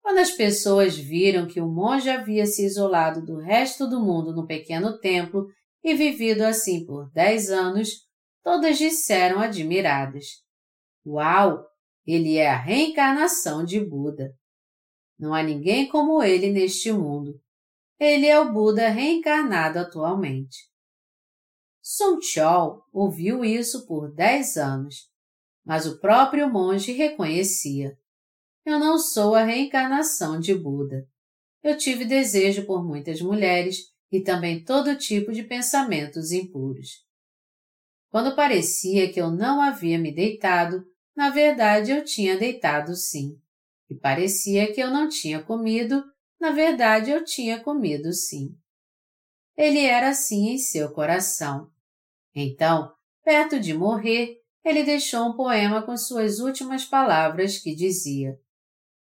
Quando as pessoas viram que o monge havia se isolado do resto do mundo no pequeno templo e vivido assim por dez anos, todas disseram admiradas: Uau! Ele é a reencarnação de Buda. Não há ninguém como ele neste mundo. Ele é o Buda reencarnado atualmente. Song Chol ouviu isso por dez anos, mas o próprio monge reconhecia. Eu não sou a reencarnação de Buda. Eu tive desejo por muitas mulheres e também todo tipo de pensamentos impuros. Quando parecia que eu não havia me deitado, na verdade eu tinha deitado sim. E parecia que eu não tinha comido, na verdade eu tinha comido sim. Ele era assim em seu coração. Então, perto de morrer, ele deixou um poema com suas últimas palavras que dizia: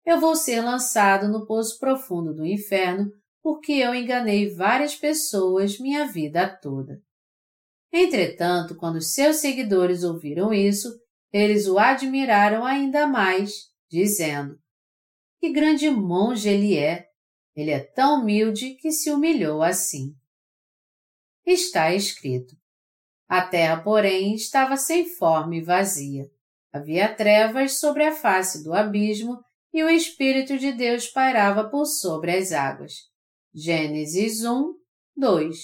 eu vou ser lançado no poço profundo do inferno porque eu enganei várias pessoas minha vida toda. Entretanto, quando seus seguidores ouviram isso, eles o admiraram ainda mais, dizendo: Que grande monge ele é! Ele é tão humilde que se humilhou assim. Está escrito: A terra, porém, estava sem forma e vazia. Havia trevas sobre a face do abismo e o Espírito de Deus pairava por sobre as águas. Gênesis 1, 2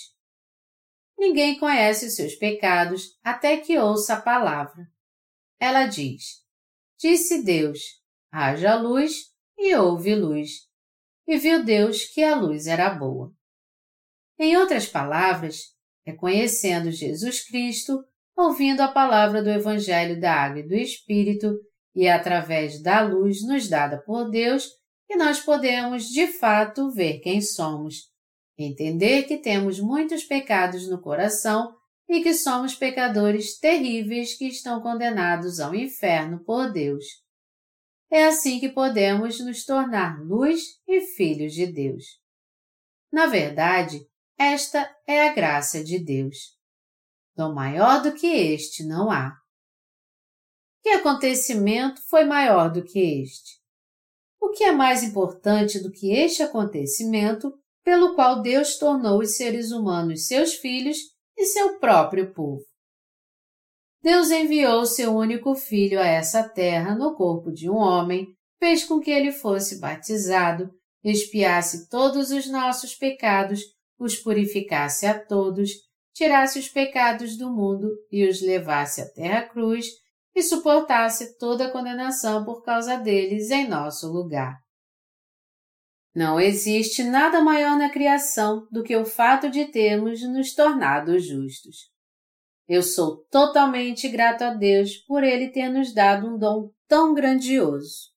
Ninguém conhece os seus pecados até que ouça a palavra. Ela diz: Disse Deus: haja luz, e houve luz. E viu Deus que a luz era boa. Em outras palavras, reconhecendo Jesus Cristo, ouvindo a palavra do Evangelho da Água e do Espírito e é através da luz nos dada por Deus que nós podemos de fato ver quem somos, entender que temos muitos pecados no coração e que somos pecadores terríveis que estão condenados ao inferno por Deus. É assim que podemos nos tornar luz e filhos de Deus. Na verdade, esta é a graça de Deus. Dom maior do que este não há. Que acontecimento foi maior do que este? O que é mais importante do que este acontecimento pelo qual Deus tornou os seres humanos seus filhos e seu próprio povo? Deus enviou seu único filho a essa terra no corpo de um homem, fez com que ele fosse batizado, expiasse todos os nossos pecados, os purificasse a todos, tirasse os pecados do mundo e os levasse à terra cruz e suportasse toda a condenação por causa deles em nosso lugar. Não existe nada maior na criação do que o fato de termos nos tornado justos. Eu sou totalmente grato a Deus por Ele ter nos dado um dom tão grandioso.